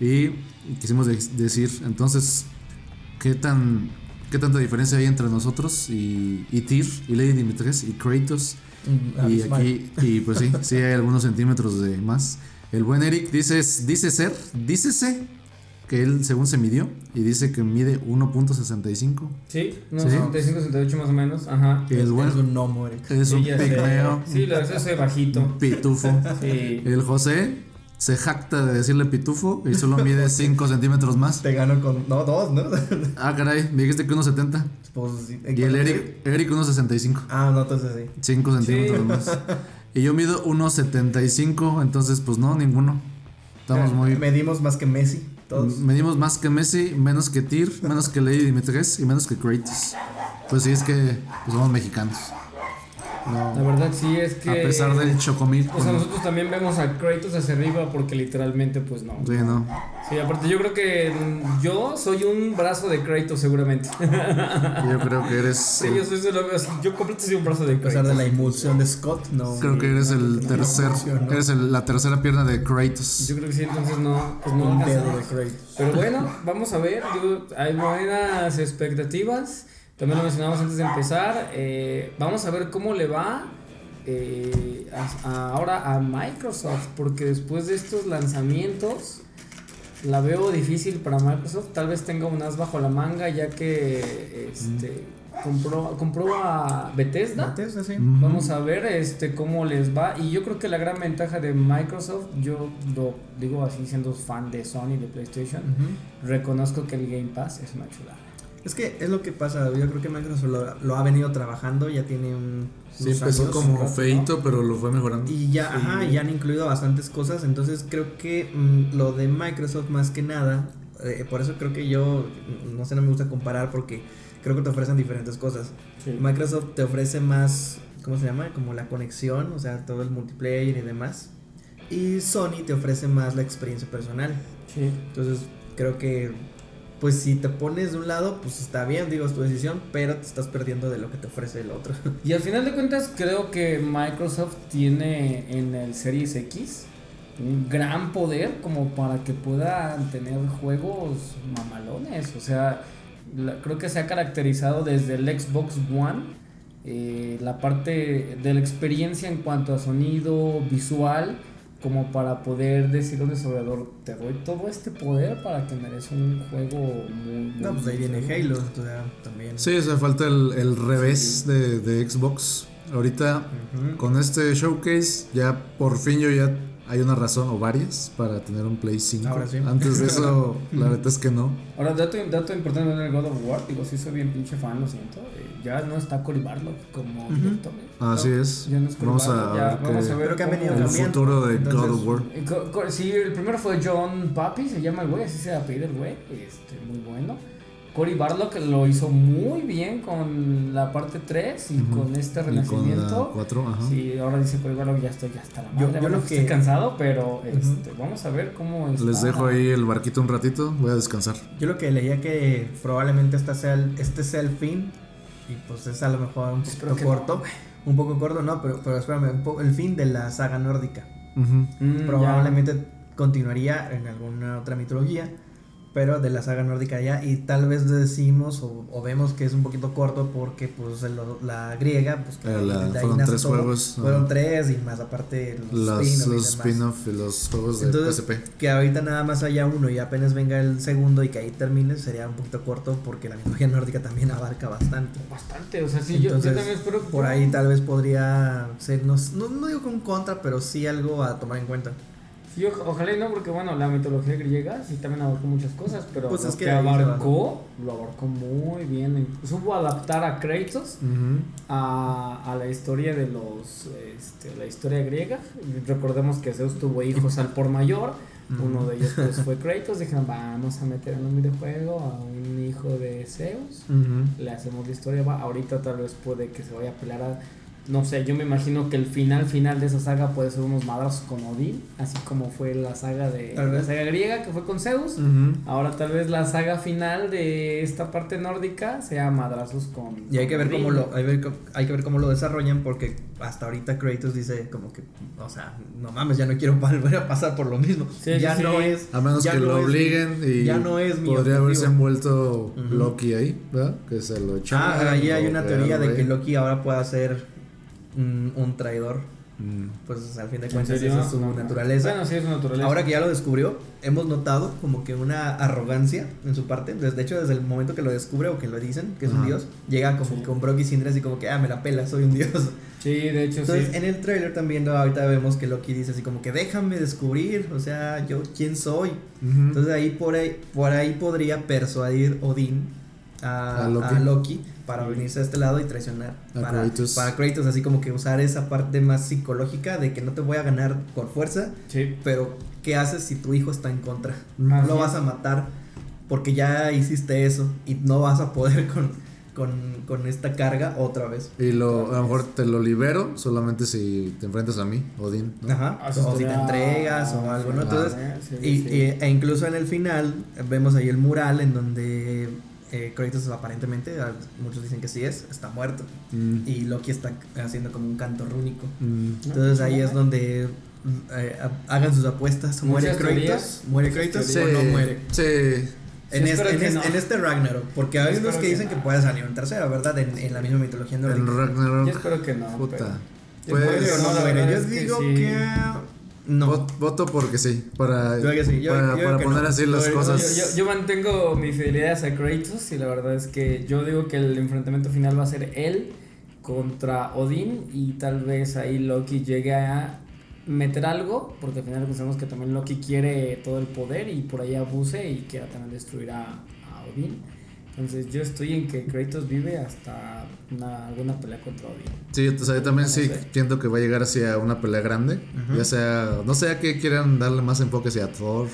[SPEAKER 1] y quisimos de- decir entonces qué tan qué tanta diferencia hay entre nosotros y, y Tyr y Lady Dimitrescu y Kratos
[SPEAKER 3] Mm,
[SPEAKER 1] y
[SPEAKER 3] abismal.
[SPEAKER 1] aquí y pues sí sí hay algunos centímetros de más el buen Eric dice dice ser dícese que él según se midió y dice que mide 1.65
[SPEAKER 2] Sí, unos
[SPEAKER 1] Sí.
[SPEAKER 2] 65, 68 más o menos. Ajá.
[SPEAKER 1] que
[SPEAKER 3] Es,
[SPEAKER 1] el buen
[SPEAKER 3] es un gnomo, Eric.
[SPEAKER 1] es un pigmeo
[SPEAKER 2] Sí, la verdad soy bajito.
[SPEAKER 1] pitufo
[SPEAKER 2] Sí.
[SPEAKER 1] el José se jacta de decirle pitufo y solo mide 5 centímetros más
[SPEAKER 3] Te gano con. No, dos, ¿no?
[SPEAKER 1] Ah, caray, me dijiste que 1.70.
[SPEAKER 3] pues, sí.
[SPEAKER 1] Y el Eric, Eric 1.65.
[SPEAKER 3] Ah, no, entonces sí.
[SPEAKER 1] 5 centímetros
[SPEAKER 2] Sí.
[SPEAKER 1] más. Y yo mido 1.75, entonces pues no, ninguno. Estamos muy...
[SPEAKER 3] Medimos más que Messi. Todos.
[SPEAKER 1] Medimos más que Messi, menos que Tyr, menos que Lady Dimitrescu y menos que Kratos. Pues sí, es que pues, somos mexicanos.
[SPEAKER 2] La
[SPEAKER 1] No,
[SPEAKER 2] verdad sí es que.
[SPEAKER 1] a pesar del chocomil.
[SPEAKER 2] O sea, nosotros también vemos a Kratos hacia arriba porque literalmente, pues no.
[SPEAKER 1] Sí, no.
[SPEAKER 2] Sí, aparte yo creo que yo soy un brazo de Kratos seguramente.
[SPEAKER 1] Yo creo que eres...
[SPEAKER 2] Sí, yo soy yo completo soy un brazo de
[SPEAKER 3] A pesar
[SPEAKER 2] Kratos.
[SPEAKER 3] de la emulsión de Scott, no.
[SPEAKER 1] Creo que eres el tercer... Eres el- la tercera pierna de Kratos.
[SPEAKER 2] Yo creo que sí, entonces no, pues no
[SPEAKER 3] Un dedo de Kratos.
[SPEAKER 2] Pero bueno, vamos a ver. Yo- hay buenas expectativas. También lo mencionamos antes de empezar. eh, vamos a ver cómo le va eh, a- a- ahora a Microsoft. Porque después de estos lanzamientos, la veo difícil para Microsoft. Tal vez tenga un as bajo la manga, ya que este, compró, compró a Bethesda.
[SPEAKER 3] Bethesda, sí.
[SPEAKER 2] Vamos a ver este cómo les va. Y yo creo que la gran ventaja de Microsoft, yo lo digo así siendo fan de Sony, de PlayStation, reconozco que el Game Pass es una chulada.
[SPEAKER 3] Es que es lo que pasa. Yo creo que Microsoft lo, lo ha venido trabajando. Ya tiene un.
[SPEAKER 1] Sí, empezó
[SPEAKER 3] años,
[SPEAKER 1] como
[SPEAKER 3] ¿no?
[SPEAKER 1] feito, pero lo fue mejorando.
[SPEAKER 3] Y ya,
[SPEAKER 2] Sí.
[SPEAKER 3] ajá, ya han incluido bastantes cosas. Entonces creo que mm, lo de Microsoft más que nada. eh, por eso creo que yo. mm, No sé, no me gusta comparar porque creo que te ofrecen diferentes cosas. Microsoft te ofrece más, ¿cómo se llama? Como la conexión, o sea, todo el multiplayer y demás. Y Sony te ofrece más la experiencia personal.
[SPEAKER 2] Sí.
[SPEAKER 3] Entonces, creo que, pues si te pones de un lado, pues está bien, digo, es tu decisión, pero te estás perdiendo de lo que te ofrece el otro.
[SPEAKER 2] Y al final de cuentas creo que Microsoft tiene en el Series X un gran poder como para que puedan tener juegos mamalones. O sea, creo que se ha caracterizado desde el Xbox One eh, la parte de la experiencia en cuanto a sonido visual como para poder decirle a un desarrollador, te doy todo este poder para que merezca un juego muy...
[SPEAKER 3] No,
[SPEAKER 2] muy
[SPEAKER 3] pues ahí viene
[SPEAKER 2] bueno".
[SPEAKER 3] Halo, o sea, también.
[SPEAKER 1] Sí, o sea, falta el, el revés de, de Xbox. Ahorita, con este showcase, ya por fin yo ya hay una razón o varias para tener un Play 5.
[SPEAKER 3] Ahora sí.
[SPEAKER 1] Antes de eso, la verdad es que no.
[SPEAKER 2] Ahora, dato, dato importante en el God of War, digo, sí soy bien pinche fan, lo siento, eh, ya no está Cory como director. ¿eh?
[SPEAKER 1] Así
[SPEAKER 2] No,
[SPEAKER 1] es.
[SPEAKER 2] Ya no es
[SPEAKER 1] Vamos a
[SPEAKER 2] ya
[SPEAKER 1] ver
[SPEAKER 2] vamos
[SPEAKER 1] qué-
[SPEAKER 2] a ver
[SPEAKER 3] Creo que ha venido
[SPEAKER 1] El
[SPEAKER 3] cambiando.
[SPEAKER 1] futuro de
[SPEAKER 3] Entonces,
[SPEAKER 1] God of War.
[SPEAKER 2] Eh, Sí, el primero fue John Papi, se llama el güey, así se apellida el güey, este, muy bueno. Cory Barlock lo hizo muy bien con la parte 3 y
[SPEAKER 1] Ujú.
[SPEAKER 2] con este
[SPEAKER 1] Y con la
[SPEAKER 2] renacimiento.
[SPEAKER 1] 4, ajá.
[SPEAKER 2] Sí, ahora dice Cory Barlock, ya estoy, ya está la
[SPEAKER 3] Yo-
[SPEAKER 2] madre,
[SPEAKER 3] yo
[SPEAKER 2] bueno,
[SPEAKER 3] lo
[SPEAKER 2] estoy
[SPEAKER 3] que-
[SPEAKER 2] cansado, pero este, vamos a ver cómo está.
[SPEAKER 1] Les dejo ahí el barquito un ratito, voy a descansar.
[SPEAKER 3] Yo lo que leía que probablemente esta sea el- este sea el fin. Y pues es a lo mejor un poquito
[SPEAKER 2] que no,
[SPEAKER 3] corto. un poco corto, no, pero, pero espérame, el fin de la saga nórdica.
[SPEAKER 1] Ujú.
[SPEAKER 2] Mm,
[SPEAKER 3] Probablemente continuaría en alguna otra mitología, pero de la saga nórdica ya. Y tal vez decimos o, o vemos que es un poquito corto porque pues el- la griega, pues que
[SPEAKER 1] la- fueron
[SPEAKER 3] nace
[SPEAKER 1] tres
[SPEAKER 3] todo.
[SPEAKER 1] juegos,
[SPEAKER 3] Fueron tres y más aparte los spin-off y
[SPEAKER 1] los y juegos de PSP.
[SPEAKER 3] que ahorita nada más haya uno y apenas venga el segundo y que ahí termine sería un poquito corto porque la mitología nórdica también abarca bastante.
[SPEAKER 2] Bastante, o sea, sí, yo, también espero.
[SPEAKER 3] Por ahí tal vez podría ser, no, no, no digo con contra, pero sí algo a tomar en cuenta.
[SPEAKER 2] Sí, o- ojalá y no, porque bueno, la mitología griega sí también abarcó muchas cosas, pero
[SPEAKER 3] Pues
[SPEAKER 2] lo
[SPEAKER 3] es
[SPEAKER 2] que, abarcó, lo abarcó muy bien. Supo adaptar a Kratos a, a la historia de los, este, la historia griega. Recordemos que Zeus tuvo hijos al por mayor. Uno de ellos pues, fue Kratos. Dijeron, vamos a meter en un videojuego a un hijo de Zeus. Le hacemos la historia. Va, ahorita tal vez puede que se vaya a pelear a... No sé, yo me imagino que el final final de esa saga puede ser unos madrazos con Odín, así como fue la saga de la saga griega que fue con Zeus. Ahora tal vez la saga final de esta parte nórdica sea madrazos con
[SPEAKER 3] Y hay que ver cómo lo, hay, ver hay que ver cómo lo desarrollan porque hasta ahorita Kratos dice como que, o sea, no mames, ya no quiero volver a pasar por lo mismo.
[SPEAKER 2] Sí,
[SPEAKER 3] ya
[SPEAKER 2] sí,
[SPEAKER 3] no
[SPEAKER 2] sí.
[SPEAKER 3] es.
[SPEAKER 1] A menos que
[SPEAKER 3] no
[SPEAKER 1] lo obliguen y
[SPEAKER 3] ya no es mi
[SPEAKER 1] podría haberse envuelto. Loki ahí, ¿verdad? Que se lo echan.
[SPEAKER 3] Ah, ahí hay una teoría de que
[SPEAKER 1] lo
[SPEAKER 3] Loki ahora pueda ser un, un traidor. Pues al fin de
[SPEAKER 2] ¿En
[SPEAKER 3] cuentas esa es su
[SPEAKER 2] No,
[SPEAKER 3] naturaleza.
[SPEAKER 2] Bueno, sí, es su naturaleza.
[SPEAKER 3] Ahora que ya lo descubrió, hemos notado como que una arrogancia en su parte. Desde, de hecho, desde el momento que lo descubre o que lo dicen que es un dios, llega como
[SPEAKER 2] Sí.
[SPEAKER 3] con Brock y Sindri así como que, ah, me la pela, soy un dios.
[SPEAKER 2] Sí, de hecho
[SPEAKER 3] Entonces,
[SPEAKER 2] sí.
[SPEAKER 3] en el trailer también ¿no? ahorita vemos que Loki dice así como que déjame descubrir, o sea, yo quién soy. Entonces ahí por ahí, por ahí podría persuadir Odín a,
[SPEAKER 1] A Loki.
[SPEAKER 3] a Loki para venirse a este lado y traicionar
[SPEAKER 1] A
[SPEAKER 3] para,
[SPEAKER 1] Kratos.
[SPEAKER 3] para Kratos, así como que usar esa parte más psicológica de que no te voy a ganar por fuerza,
[SPEAKER 2] Sí.
[SPEAKER 3] pero ¿qué haces si tu hijo está en contra?
[SPEAKER 2] Así
[SPEAKER 3] lo vas a matar porque ya hiciste eso y no vas a poder con, con, con esta carga otra vez.
[SPEAKER 1] Y lo, a lo mejor te lo libero solamente si te enfrentas a mí, Odín. ¿no?
[SPEAKER 3] Ajá.
[SPEAKER 2] Ah,
[SPEAKER 3] o si te entregas o algo, ¿no?
[SPEAKER 2] Ah,
[SPEAKER 3] Entonces,
[SPEAKER 2] sí,
[SPEAKER 3] Y,
[SPEAKER 2] sí.
[SPEAKER 3] y- e incluso en el final vemos ahí el mural en donde eh, Kratos aparentemente, a- muchos dicen que sí es, está muerto.
[SPEAKER 1] Mm,
[SPEAKER 3] Y Loki está haciendo como un canto rúnico.
[SPEAKER 1] mm.
[SPEAKER 3] Entonces ahí es donde eh, ha- hagan sus apuestas. ¿Muere Kratos?
[SPEAKER 2] teorías.
[SPEAKER 3] ¿Muere Kratos
[SPEAKER 1] Sí,
[SPEAKER 3] o no muere?
[SPEAKER 1] sí.
[SPEAKER 3] En,
[SPEAKER 2] Sí,
[SPEAKER 3] este, en, este,
[SPEAKER 2] no.
[SPEAKER 3] en este Ragnarok, porque hay unos que
[SPEAKER 2] que
[SPEAKER 3] dicen que
[SPEAKER 2] no.
[SPEAKER 3] puede salir un tercero, ¿verdad? En, en la misma mitología
[SPEAKER 1] El
[SPEAKER 3] nórdica.
[SPEAKER 2] Yo
[SPEAKER 1] Ragnarok.
[SPEAKER 2] espero que no.
[SPEAKER 1] Puta.
[SPEAKER 2] pero-
[SPEAKER 1] Pues,
[SPEAKER 3] no Yo digo
[SPEAKER 2] sí.
[SPEAKER 3] que no.
[SPEAKER 1] Vot- Voto porque sí. Para,
[SPEAKER 3] Yo que sí, yo-
[SPEAKER 1] para,
[SPEAKER 3] yo
[SPEAKER 1] para
[SPEAKER 3] que
[SPEAKER 1] poner
[SPEAKER 3] no.
[SPEAKER 1] así las
[SPEAKER 3] Yo-
[SPEAKER 1] cosas.
[SPEAKER 2] Yo, yo- yo mantengo mi fidelidad hacia Kratos y la verdad es que yo digo que el enfrentamiento final va a ser él contra Odín y tal vez ahí Loki llegue a meter algo, porque al final pensamos que también Loki quiere todo el poder y por ahí abuse y quiera también destruir a, a Odín. Entonces yo estoy en que Kratos vive hasta una, alguna pelea contra Odín.
[SPEAKER 1] Sí, o sea, yo también sí
[SPEAKER 2] No sé.
[SPEAKER 1] siento que va a llegar hacia una pelea grande. Ya sea, no sé a qué quieran darle más enfoque, si a Thor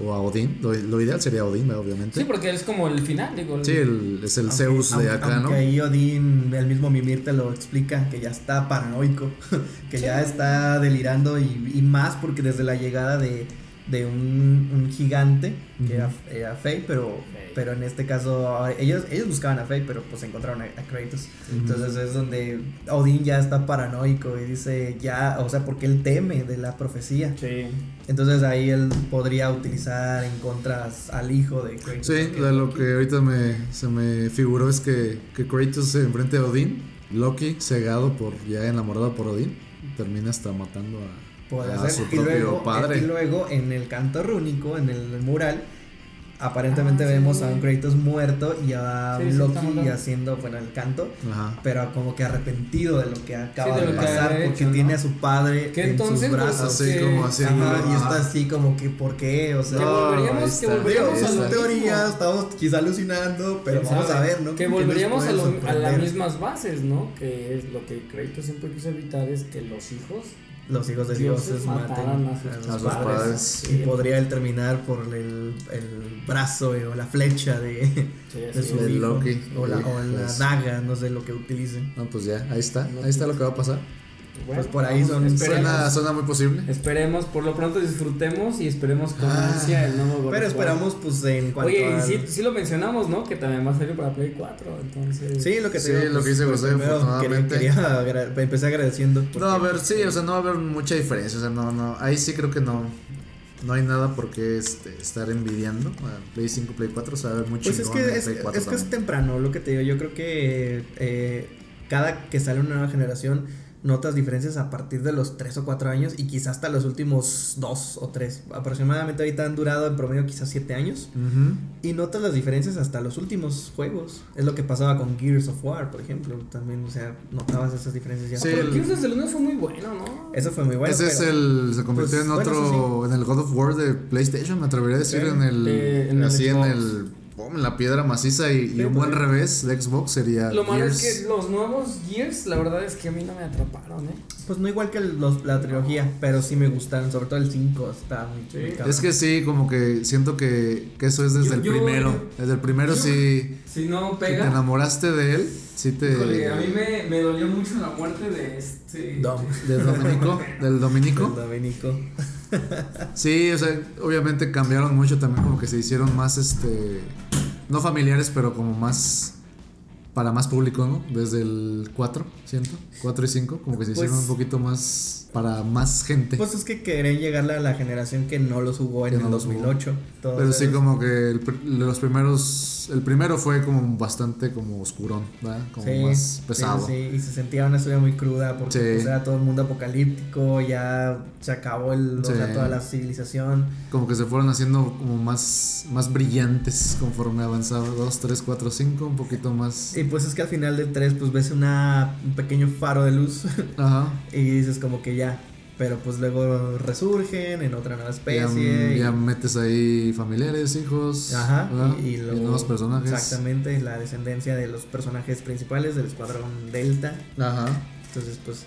[SPEAKER 1] o a Odín. Lo, lo ideal sería Odín, obviamente.
[SPEAKER 2] Sí, porque es como el final, digo. el-
[SPEAKER 1] Sí, el- es el
[SPEAKER 3] Aunque-
[SPEAKER 1] Zeus de
[SPEAKER 3] aunque-
[SPEAKER 1] acá, ¿no?
[SPEAKER 3] Aunque ahí Odín, el mismo Mimir te lo explica, que ya está paranoico, que
[SPEAKER 2] Sí.
[SPEAKER 3] ya está delirando y, y más porque desde la llegada de, de un, un gigante, que era, era Faye, pero,
[SPEAKER 2] Faye.
[SPEAKER 3] pero en este caso ellos, ellos buscaban a Faye, pero pues encontraron a, a Kratos. Entonces es donde Odín ya está paranoico y dice ya, o sea, porque él teme de la profecía.
[SPEAKER 2] Sí.
[SPEAKER 3] Entonces ahí él podría utilizar en contra al hijo de Kratos.
[SPEAKER 1] Sí, lo, que ahorita me, se me figuró es que, que Kratos se enfrente a Odín. Loki, cegado por, ya enamorado por Odín, termina hasta matando a,
[SPEAKER 3] podría
[SPEAKER 1] Ah,
[SPEAKER 3] ser.
[SPEAKER 1] su
[SPEAKER 3] Y luego,
[SPEAKER 1] padre.
[SPEAKER 3] y luego en el canto rúnico, en el mural, aparentemente
[SPEAKER 2] Ah, sí.
[SPEAKER 3] vemos a un Kratos muerto y a
[SPEAKER 2] Sí,
[SPEAKER 3] un
[SPEAKER 2] sí,
[SPEAKER 3] Loki
[SPEAKER 2] hablando.
[SPEAKER 3] haciendo, bueno, el canto,
[SPEAKER 1] Ajá.
[SPEAKER 3] pero como que arrepentido de lo que acaba
[SPEAKER 2] Sí,
[SPEAKER 3] de,
[SPEAKER 2] de que
[SPEAKER 3] pasar,
[SPEAKER 2] había
[SPEAKER 3] porque
[SPEAKER 2] hecho,
[SPEAKER 3] tiene
[SPEAKER 2] ¿no?
[SPEAKER 3] a su padre en
[SPEAKER 2] entonces,
[SPEAKER 3] sus
[SPEAKER 2] pues,
[SPEAKER 3] brazos.
[SPEAKER 1] Así
[SPEAKER 2] que-
[SPEAKER 1] como haciendo.
[SPEAKER 3] Ajá, y está así como que, ¿por qué? O sea,
[SPEAKER 2] Que volveríamos-
[SPEAKER 1] ahí
[SPEAKER 2] que volveríamos
[SPEAKER 3] Digo,
[SPEAKER 2] a mismo.
[SPEAKER 3] teorías, estamos quizá alucinando, pero
[SPEAKER 2] ¿Quién
[SPEAKER 3] vamos a
[SPEAKER 2] sabe?
[SPEAKER 3] ver, ¿no?
[SPEAKER 2] Que
[SPEAKER 3] ¿Qué nos
[SPEAKER 2] volveríamos a, lo- a las mismas bases, ¿no? Que es lo que Kratos siempre quiso evitar es que los hijos
[SPEAKER 3] Los hijos de
[SPEAKER 2] Dioses
[SPEAKER 3] dioses maten
[SPEAKER 2] mataran a sus-
[SPEAKER 1] a sus padres.
[SPEAKER 3] Y podría él terminar por el, el brazo eh, o la flecha de,
[SPEAKER 2] Sí,
[SPEAKER 3] de
[SPEAKER 2] así
[SPEAKER 3] su hijo.
[SPEAKER 1] Loki.
[SPEAKER 3] O la, o la daga, no sé lo que utilicen.
[SPEAKER 1] No, pues ya, ahí está. Ahí está lo que va a pasar.
[SPEAKER 2] Bueno,
[SPEAKER 3] Pues por ahí son-
[SPEAKER 1] Suena, suena muy posible.
[SPEAKER 2] esperemos, por lo pronto disfrutemos y esperemos con
[SPEAKER 1] Ah.
[SPEAKER 2] ansia el nuevo God
[SPEAKER 3] Pero esperamos, pues, en cuanto
[SPEAKER 2] Oye, y
[SPEAKER 3] al-
[SPEAKER 2] sí, sí lo mencionamos, ¿no? Que también va a salir para Play 4, entonces...
[SPEAKER 3] Sí, lo que te
[SPEAKER 1] Sí,
[SPEAKER 3] digo,
[SPEAKER 1] lo
[SPEAKER 3] pues,
[SPEAKER 1] que dice
[SPEAKER 3] pues,
[SPEAKER 1] José,
[SPEAKER 3] primero
[SPEAKER 1] afortunadamente.
[SPEAKER 3] Quería, quería agra- empecé agradeciendo. porque-
[SPEAKER 1] No, a ver, sí, o sea, no va a haber mucha diferencia. O sea, no, no. Ahí sí creo que no. No hay nada por qué este, estar envidiando. a Play 5, Play 4, o sea, va a haber muy
[SPEAKER 3] Pues es que es,
[SPEAKER 1] Play
[SPEAKER 3] es
[SPEAKER 1] 4
[SPEAKER 3] que es temprano, lo que te digo. Yo creo que eh, cada que sale una nueva generación notas diferencias a partir de los 3 o 4 años y quizás hasta los últimos 2 o 3. Aproximadamente ahorita han durado en promedio quizás 7 años.
[SPEAKER 1] Ujú.
[SPEAKER 3] Y notas las diferencias hasta los últimos juegos. Es lo que pasaba con Gears of War, por ejemplo. También, o sea, notabas esas diferencias ya.
[SPEAKER 1] Sí,
[SPEAKER 2] Pero
[SPEAKER 1] el-
[SPEAKER 2] Gears desde el 1 fue muy bueno, ¿no?
[SPEAKER 3] Eso fue muy bueno.
[SPEAKER 1] Ese es el. Se convirtió
[SPEAKER 3] pues,
[SPEAKER 1] en
[SPEAKER 3] bueno,
[SPEAKER 1] otro. En el God of War de PlayStation, me atrevería a decir.
[SPEAKER 3] Sí,
[SPEAKER 1] en el.
[SPEAKER 2] de- en el
[SPEAKER 1] así en
[SPEAKER 2] Xbox.
[SPEAKER 1] el. Pum, la piedra maciza y, un buen revés de Xbox sería.
[SPEAKER 2] Lo malo
[SPEAKER 1] Gears.
[SPEAKER 2] es que los nuevos Gears, la verdad es que a mí no me atraparon, ¿eh?
[SPEAKER 3] Pues no igual que los, la trilogía, pero sí me gustaron. Sobre todo el 5 está muy cabrón.
[SPEAKER 1] Es que sí, como que siento que, que eso es desde
[SPEAKER 2] Yo-
[SPEAKER 1] el
[SPEAKER 2] yo-
[SPEAKER 1] primero.
[SPEAKER 2] yo-
[SPEAKER 1] desde el primero
[SPEAKER 2] yo-
[SPEAKER 1] sí.
[SPEAKER 2] Si no
[SPEAKER 1] Si te
[SPEAKER 2] pega...
[SPEAKER 1] enamoraste de él, sí te.
[SPEAKER 2] Híjole, a mí me, me dolió mucho la muerte de este...
[SPEAKER 3] Dom.
[SPEAKER 1] Del Dominico. del Dominico.
[SPEAKER 3] Dominico.
[SPEAKER 1] Sí, o sea, obviamente cambiaron mucho también, como que se hicieron más, este, no familiares, pero como más, para más público, ¿no? Desde el 4, siento, 4 y 5, como que se hicieron
[SPEAKER 3] Pues-
[SPEAKER 1] un poquito más, para más gente.
[SPEAKER 3] Pues es que querían llegarle a la generación que no los jugó en el
[SPEAKER 1] no jugó.
[SPEAKER 3] 2008. Todos
[SPEAKER 1] pero sí como que el los primeros, el primero fue como bastante como oscurón, ¿verdad? Como
[SPEAKER 3] Sí,
[SPEAKER 1] más
[SPEAKER 3] sí,
[SPEAKER 1] pesado.
[SPEAKER 3] Sí, y se sentía una historia muy cruda porque
[SPEAKER 1] Sí.
[SPEAKER 3] pues, era todo el mundo apocalíptico, ya se acabó el, o
[SPEAKER 1] Sí.
[SPEAKER 3] sea, toda la civilización.
[SPEAKER 1] Como que se fueron haciendo como más, más brillantes conforme avanzaba, 2, 3, 4, 5, un poquito más...
[SPEAKER 3] Y pues es que al final del 3 pues ves una, un pequeño faro de luz
[SPEAKER 1] Ajá.
[SPEAKER 3] y dices como que ya, pero pues luego resurgen en otra nueva
[SPEAKER 1] Ya,
[SPEAKER 3] especie. y-
[SPEAKER 1] ya metes ahí familiares, hijos.
[SPEAKER 3] Ajá, y, y luego,
[SPEAKER 1] nuevos personajes.
[SPEAKER 3] Exactamente, la descendencia de los personajes principales del escuadrón Delta.
[SPEAKER 1] Ajá.
[SPEAKER 3] Entonces, pues,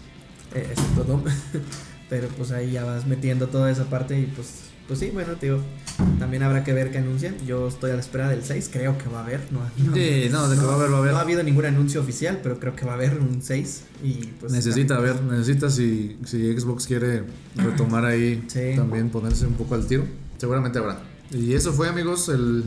[SPEAKER 3] eh, excepto Dom. Pero pues ahí ya vas metiendo toda esa parte y pues, pues sí, bueno, tío. También habrá que ver qué anuncian. Yo estoy a la espera del 6, creo que va a haber. No, no,
[SPEAKER 1] Sí, no, de que va a haber, va a haber.
[SPEAKER 3] no ha habido ningún anuncio oficial, pero creo que va a haber un 6. Y pues.
[SPEAKER 1] necesita, a ver, necesita si, si Xbox quiere retomar ahí,
[SPEAKER 3] Sí.
[SPEAKER 1] también ponerse un poco al tiro. Seguramente habrá. Y eso fue, amigos, el,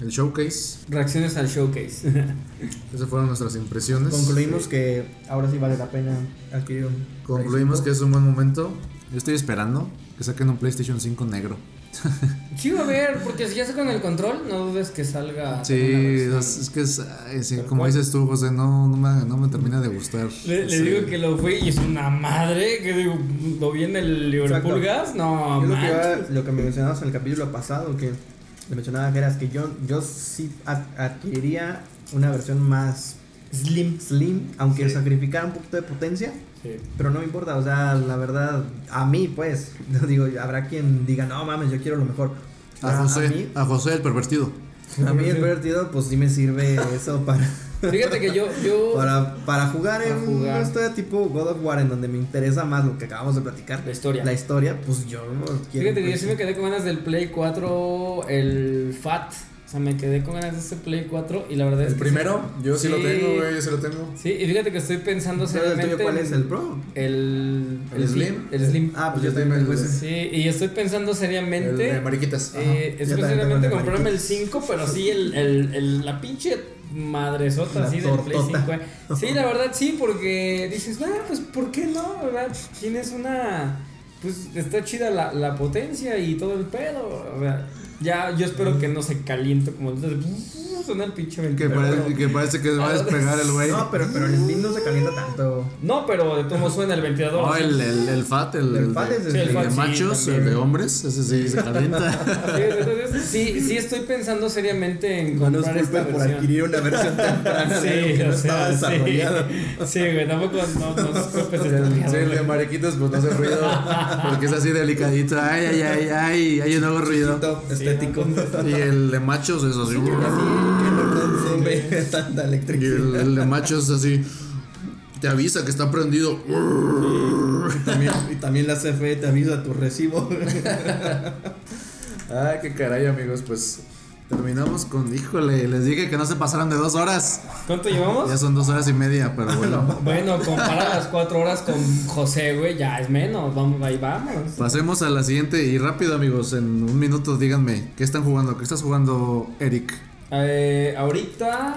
[SPEAKER 1] el showcase.
[SPEAKER 2] Reacciones al showcase.
[SPEAKER 1] Esas fueron nuestras impresiones.
[SPEAKER 3] Concluimos que ahora sí vale la pena adquirir un.
[SPEAKER 1] Concluimos que es un buen momento. Yo estoy esperando que saquen un PlayStation 5 negro.
[SPEAKER 2] Sí va a ver, porque si ya sacan el control, no dudes que salga...
[SPEAKER 1] Sí, es, es que es, como
[SPEAKER 2] cual.
[SPEAKER 1] dices tú, José, no, no, me, no me termina de gustar.
[SPEAKER 2] Le, digo que lo fui y es una madre, que digo, lo vi en el Liverpool Gas, no,
[SPEAKER 3] lo, que
[SPEAKER 2] manches.
[SPEAKER 3] iba- lo que me mencionabas en el capítulo pasado, que le mencionaba que era que yo, yo sí ad- adquiriría una versión más
[SPEAKER 2] Slim.
[SPEAKER 3] slim, aunque
[SPEAKER 2] Sí.
[SPEAKER 3] sacrificara un poquito de potencia,
[SPEAKER 2] Sí.
[SPEAKER 3] pero no me importa, o sea, la verdad, a mí pues, no digo, habrá quien diga, no mames, yo quiero lo mejor.
[SPEAKER 1] A José,
[SPEAKER 3] a mí,
[SPEAKER 1] a José el pervertido.
[SPEAKER 3] a mí el divertido, pues sí me sirve eso para,
[SPEAKER 2] Fíjate que yo, yo
[SPEAKER 3] para, para jugar
[SPEAKER 2] Para
[SPEAKER 3] en
[SPEAKER 2] jugar.
[SPEAKER 3] una historia tipo God of War, en donde me interesa más lo que acabamos de platicar.
[SPEAKER 2] la historia.
[SPEAKER 3] La historia, pues yo quiero.
[SPEAKER 2] Fíjate que yo
[SPEAKER 3] pues,
[SPEAKER 2] sí me quedé con ganas del Play 4, el FAT. O sea, me quedé con ganas de ese Play 4 y la verdad es que sí.
[SPEAKER 1] yo
[SPEAKER 2] sí lo tengo, güey,
[SPEAKER 1] yo sí lo tengo.
[SPEAKER 2] Sí, y fíjate que estoy pensando
[SPEAKER 3] ¿Pero el
[SPEAKER 2] seriamente
[SPEAKER 3] tuyo cuál es? ¿El Pro?
[SPEAKER 2] El,
[SPEAKER 1] ¿El Slim?
[SPEAKER 2] El Slim.
[SPEAKER 3] Ah, pues
[SPEAKER 1] Yo
[SPEAKER 3] yo también
[SPEAKER 1] tengo el-
[SPEAKER 3] ese.
[SPEAKER 2] Sí, y estoy pensando seriamente.
[SPEAKER 1] El de mariquitas.
[SPEAKER 2] Eh, estoy seriamente
[SPEAKER 3] el
[SPEAKER 2] comprarme el
[SPEAKER 3] mariquitas.
[SPEAKER 2] 5, pero sí, el, el, el- la pinche madresota
[SPEAKER 3] La
[SPEAKER 2] así del Play 5.
[SPEAKER 3] tortota.
[SPEAKER 2] eh. Sí, la verdad sí, porque dices, bueno, pues ¿por qué no? ¿Verdad? Tienes una. Pues está chida la, la potencia y todo el pedo. o sea, ya, yo espero que no se caliente como de- suena el pinche
[SPEAKER 1] Que
[SPEAKER 2] ventilador.
[SPEAKER 1] parece, que parece que va a despegar el güey.
[SPEAKER 3] No, pero, pero el Steam no se calienta tanto.
[SPEAKER 2] No, pero de cómo suena el ventilador.
[SPEAKER 1] No, el, el, el fat, el,
[SPEAKER 3] fat
[SPEAKER 1] de,
[SPEAKER 3] es el-
[SPEAKER 2] Sí, el
[SPEAKER 1] de
[SPEAKER 2] sí,
[SPEAKER 1] machos, el de hombres, ese sí se calienta.
[SPEAKER 2] Sí, entonces, sí, sí estoy pensando seriamente en
[SPEAKER 3] No nos
[SPEAKER 2] comprar esta
[SPEAKER 3] culpen por
[SPEAKER 2] versión.
[SPEAKER 3] adquirir una versión temprana de algo que no estaba
[SPEAKER 2] sea,
[SPEAKER 3] desarrollado.
[SPEAKER 2] Sí, sí, güey, tampoco no, no nos culpes de
[SPEAKER 1] Sí, el de
[SPEAKER 2] güey.
[SPEAKER 1] mariquitos pues no hace ruido porque es así delicadito. Ay, ay, ay, ay, ay, no hago ruido.
[SPEAKER 3] Chiquito,
[SPEAKER 1] Y el de machos es así.
[SPEAKER 3] que no consume tanta
[SPEAKER 1] Y el, de machos es así. Te avisa que está prendido.
[SPEAKER 3] Y también, y también la CFE te avisa tu recibo.
[SPEAKER 1] Ay, qué caray, amigos. Pues terminamos con. Híjole, les dije que no se pasaran de dos horas.
[SPEAKER 2] ¿Cuánto llevamos?
[SPEAKER 1] Ya son dos horas y media, pero bueno.
[SPEAKER 2] Bueno, compara las cuatro horas con José, güey, ya es menos. Vamos, ahí vamos.
[SPEAKER 1] Pasemos a la siguiente y rápido, amigos. En un minuto, díganme, ¿qué están jugando? ¿Qué estás jugando, Eric?
[SPEAKER 2] Eh, ahorita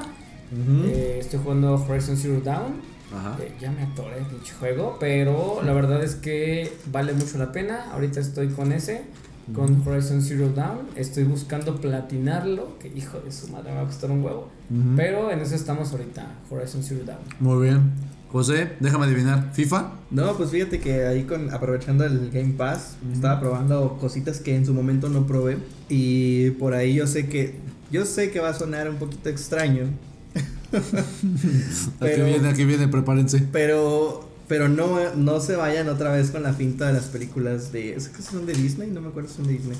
[SPEAKER 2] eh, estoy jugando Horizon Zero Dawn.
[SPEAKER 1] Ajá.
[SPEAKER 2] Eh, ya me atoré el pinche juego, pero la verdad es que vale mucho la pena. Ahorita estoy con ese, con Horizon Zero Dawn. Estoy buscando platinarlo, que hijo de su madre me va a costar un huevo. Pero en eso estamos ahorita, Horizon Zero Dawn.
[SPEAKER 1] Muy bien. José, déjame adivinar. ¿FIFA?
[SPEAKER 3] No, pues fíjate que ahí con aprovechando el Game Pass, estaba probando cositas que en su momento no probé. Y por ahí yo sé que. Yo sé que va a sonar un poquito extraño.
[SPEAKER 1] Aquí
[SPEAKER 3] Pero-
[SPEAKER 1] viene, aquí viene, prepárense.
[SPEAKER 3] Pero. Pero no, no se vayan otra vez con la finta de las películas de. ¿Es que son de Disney? No me acuerdo si son de Disney.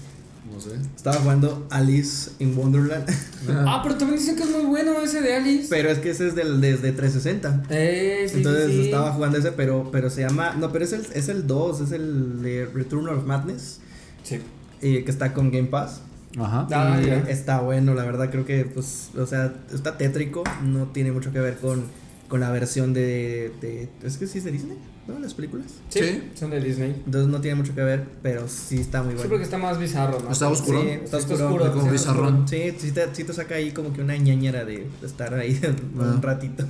[SPEAKER 1] No sé.
[SPEAKER 3] Estaba jugando Alice in Wonderland.
[SPEAKER 2] Ah, pero también dicen que es muy bueno ese de Alice.
[SPEAKER 3] pero es que ese es del, desde 360.
[SPEAKER 2] Eh, sí,
[SPEAKER 3] Entonces
[SPEAKER 2] sí, sí.
[SPEAKER 3] estaba jugando ese, pero, pero se llama. No, pero es el, es el 2, es el de Return of Madness.
[SPEAKER 2] Sí.
[SPEAKER 3] eh, que está con Game Pass.
[SPEAKER 1] Ajá.
[SPEAKER 2] Ah,
[SPEAKER 3] está bueno, la verdad, creo que, pues, o sea, está tétrico, no tiene mucho que ver con, con la versión de, de. Es que sí es de Disney, ¿no? Las películas.
[SPEAKER 2] Sí,
[SPEAKER 1] Sí.
[SPEAKER 2] son de Disney.
[SPEAKER 3] Entonces no tiene mucho que ver, pero sí está muy
[SPEAKER 2] Sí,
[SPEAKER 3] bueno.
[SPEAKER 2] porque está más bizarro, ¿no?
[SPEAKER 1] Está oscuro.
[SPEAKER 3] Sí,
[SPEAKER 2] Sí,
[SPEAKER 3] está
[SPEAKER 2] está
[SPEAKER 3] oscuro.
[SPEAKER 2] oscuro.
[SPEAKER 1] Como
[SPEAKER 2] sí,
[SPEAKER 1] bizarrón.
[SPEAKER 3] Sí, sí te, sí te saca ahí como que una ñañera de, de estar ahí
[SPEAKER 1] Ah.
[SPEAKER 3] un ratito.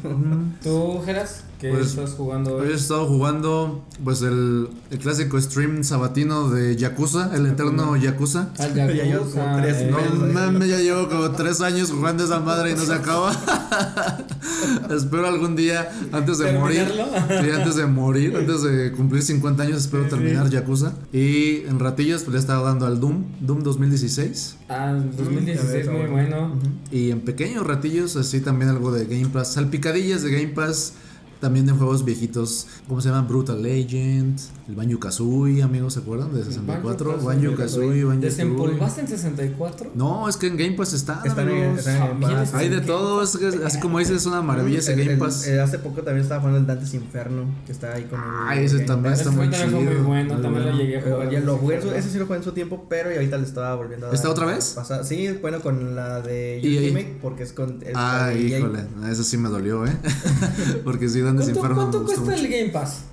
[SPEAKER 2] ¿Tú, Geras? ¿Qué
[SPEAKER 1] Pues,
[SPEAKER 2] estás jugando
[SPEAKER 1] Hoy
[SPEAKER 2] hoy?
[SPEAKER 1] he estado jugando pues el, el clásico stream sabatino de Yakuza, el eterno Yakuza.
[SPEAKER 2] Al
[SPEAKER 3] Ya llevas
[SPEAKER 2] Yakuza,
[SPEAKER 3] como tres
[SPEAKER 2] eh,
[SPEAKER 1] No mames, ya llevo como tres años jugando esa madre y no se acaba. espero algún día, antes de morir, sí, antes de morir, antes de cumplir 50 años, espero terminar Yakuza. Y en ratillas, pues le he estado dando al Doom, Doom 2016.
[SPEAKER 2] Ah, 2016
[SPEAKER 3] Mm,
[SPEAKER 2] muy bueno.
[SPEAKER 1] Y en pequeños ratillos, así también algo de Game Pass. Salpicadillas de Game Pass. También de juegos viejitos. ¿Cómo se llaman? Brutal Legend. El Banjo Kazooie, amigos, ¿se acuerdan? De 64. Banjo Kazooie, Banjo Kazooie.
[SPEAKER 2] ¿Desempolvaste en 64?
[SPEAKER 1] No, es que en Game Pass está.
[SPEAKER 3] Están en-
[SPEAKER 1] amigos.
[SPEAKER 3] están en Game
[SPEAKER 2] También
[SPEAKER 3] Pass.
[SPEAKER 2] es-
[SPEAKER 1] Hay de todo, es que así como dices, es una maravilla ese Game
[SPEAKER 3] el-
[SPEAKER 1] Pass.
[SPEAKER 3] el- hace poco también estaba jugando el Dante's Inferno, que está ahí con.
[SPEAKER 1] Ay, ese también está muy
[SPEAKER 2] también fue muy
[SPEAKER 1] chido.
[SPEAKER 2] bueno,
[SPEAKER 1] muy
[SPEAKER 2] también lo llegué a jugar.
[SPEAKER 3] ya lo jugué,
[SPEAKER 2] Ese
[SPEAKER 3] sí lo jugué en su tiempo, pero y ahorita le estaba volviendo a dar.
[SPEAKER 1] ¿Está otra vez?
[SPEAKER 3] Pasada- Sí, bueno, con la de. Ultimate, porque es con. es EA.
[SPEAKER 1] híjole, eso sí me dolió, ¿eh? Porque sí,
[SPEAKER 2] ¿Cuánto, cuesta
[SPEAKER 1] mucho.
[SPEAKER 2] el Game Pass?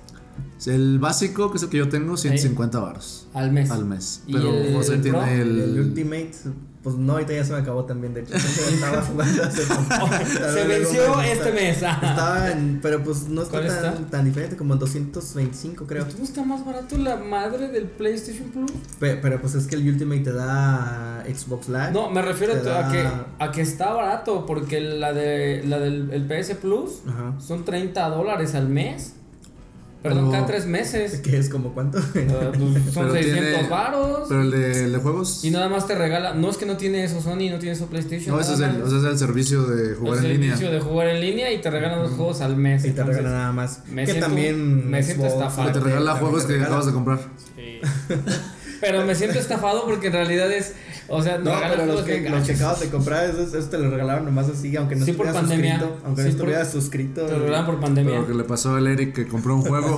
[SPEAKER 1] El básico, que es el que yo tengo, 150 varos
[SPEAKER 2] Al mes.
[SPEAKER 1] al mes.
[SPEAKER 2] ¿Y
[SPEAKER 1] Pero José tiene
[SPEAKER 3] El,
[SPEAKER 1] el.
[SPEAKER 3] Ultimate, pues no, ahorita ya se me acabó también, de hecho. estaba jugando hace.
[SPEAKER 2] Se venció este mes.
[SPEAKER 3] Estaba en, pero pues no está
[SPEAKER 2] ¿Cuál
[SPEAKER 3] tan,
[SPEAKER 2] está?
[SPEAKER 3] tan diferente, como en 225 creo.
[SPEAKER 2] ¿Cómo está más barato la madre del PlayStation Plus?
[SPEAKER 3] Pe- Pero, pues es que el Ultimate te da Xbox Live.
[SPEAKER 2] No, me refiero a que, a que está barato, porque la, de, la del el PS Plus
[SPEAKER 3] Ajá.
[SPEAKER 2] son 30 dólares al mes. Perdón,
[SPEAKER 1] Pero-
[SPEAKER 2] cada tres meses.
[SPEAKER 3] Que es como cuánto.
[SPEAKER 2] Ah, pues, son
[SPEAKER 1] Pero
[SPEAKER 2] 600
[SPEAKER 1] tiene-
[SPEAKER 2] varos.
[SPEAKER 1] Pero el de, el de juegos.
[SPEAKER 2] Y nada más te regala. No es que no tiene eso Sony, no tiene eso PlayStation.
[SPEAKER 1] No, ese es, el, ese es el servicio de jugar
[SPEAKER 2] el
[SPEAKER 1] en línea.
[SPEAKER 2] servicio de jugar en línea y te regalan dos juegos al mes.
[SPEAKER 3] y te
[SPEAKER 2] entonces,
[SPEAKER 3] regalan nada más.
[SPEAKER 2] me
[SPEAKER 3] que
[SPEAKER 2] siento-
[SPEAKER 3] también.
[SPEAKER 2] me siento estafado.
[SPEAKER 1] Te regala juegos que
[SPEAKER 3] regala.
[SPEAKER 1] acabas de comprar.
[SPEAKER 2] Sí. Pero me siento estafado porque en realidad es. O sea,
[SPEAKER 3] No, pero los que, los que acabas de comprar, esos, esos te los regalaron nomás así, aunque no
[SPEAKER 2] Sí, por
[SPEAKER 3] estuvieras
[SPEAKER 2] pandemia.
[SPEAKER 3] suscrito. Aunque
[SPEAKER 2] Sí,
[SPEAKER 3] no
[SPEAKER 2] por-
[SPEAKER 3] estuvieras suscrito.
[SPEAKER 2] Te lo regalan por pandemia.
[SPEAKER 1] Pero que le pasó al Eric que compró un juego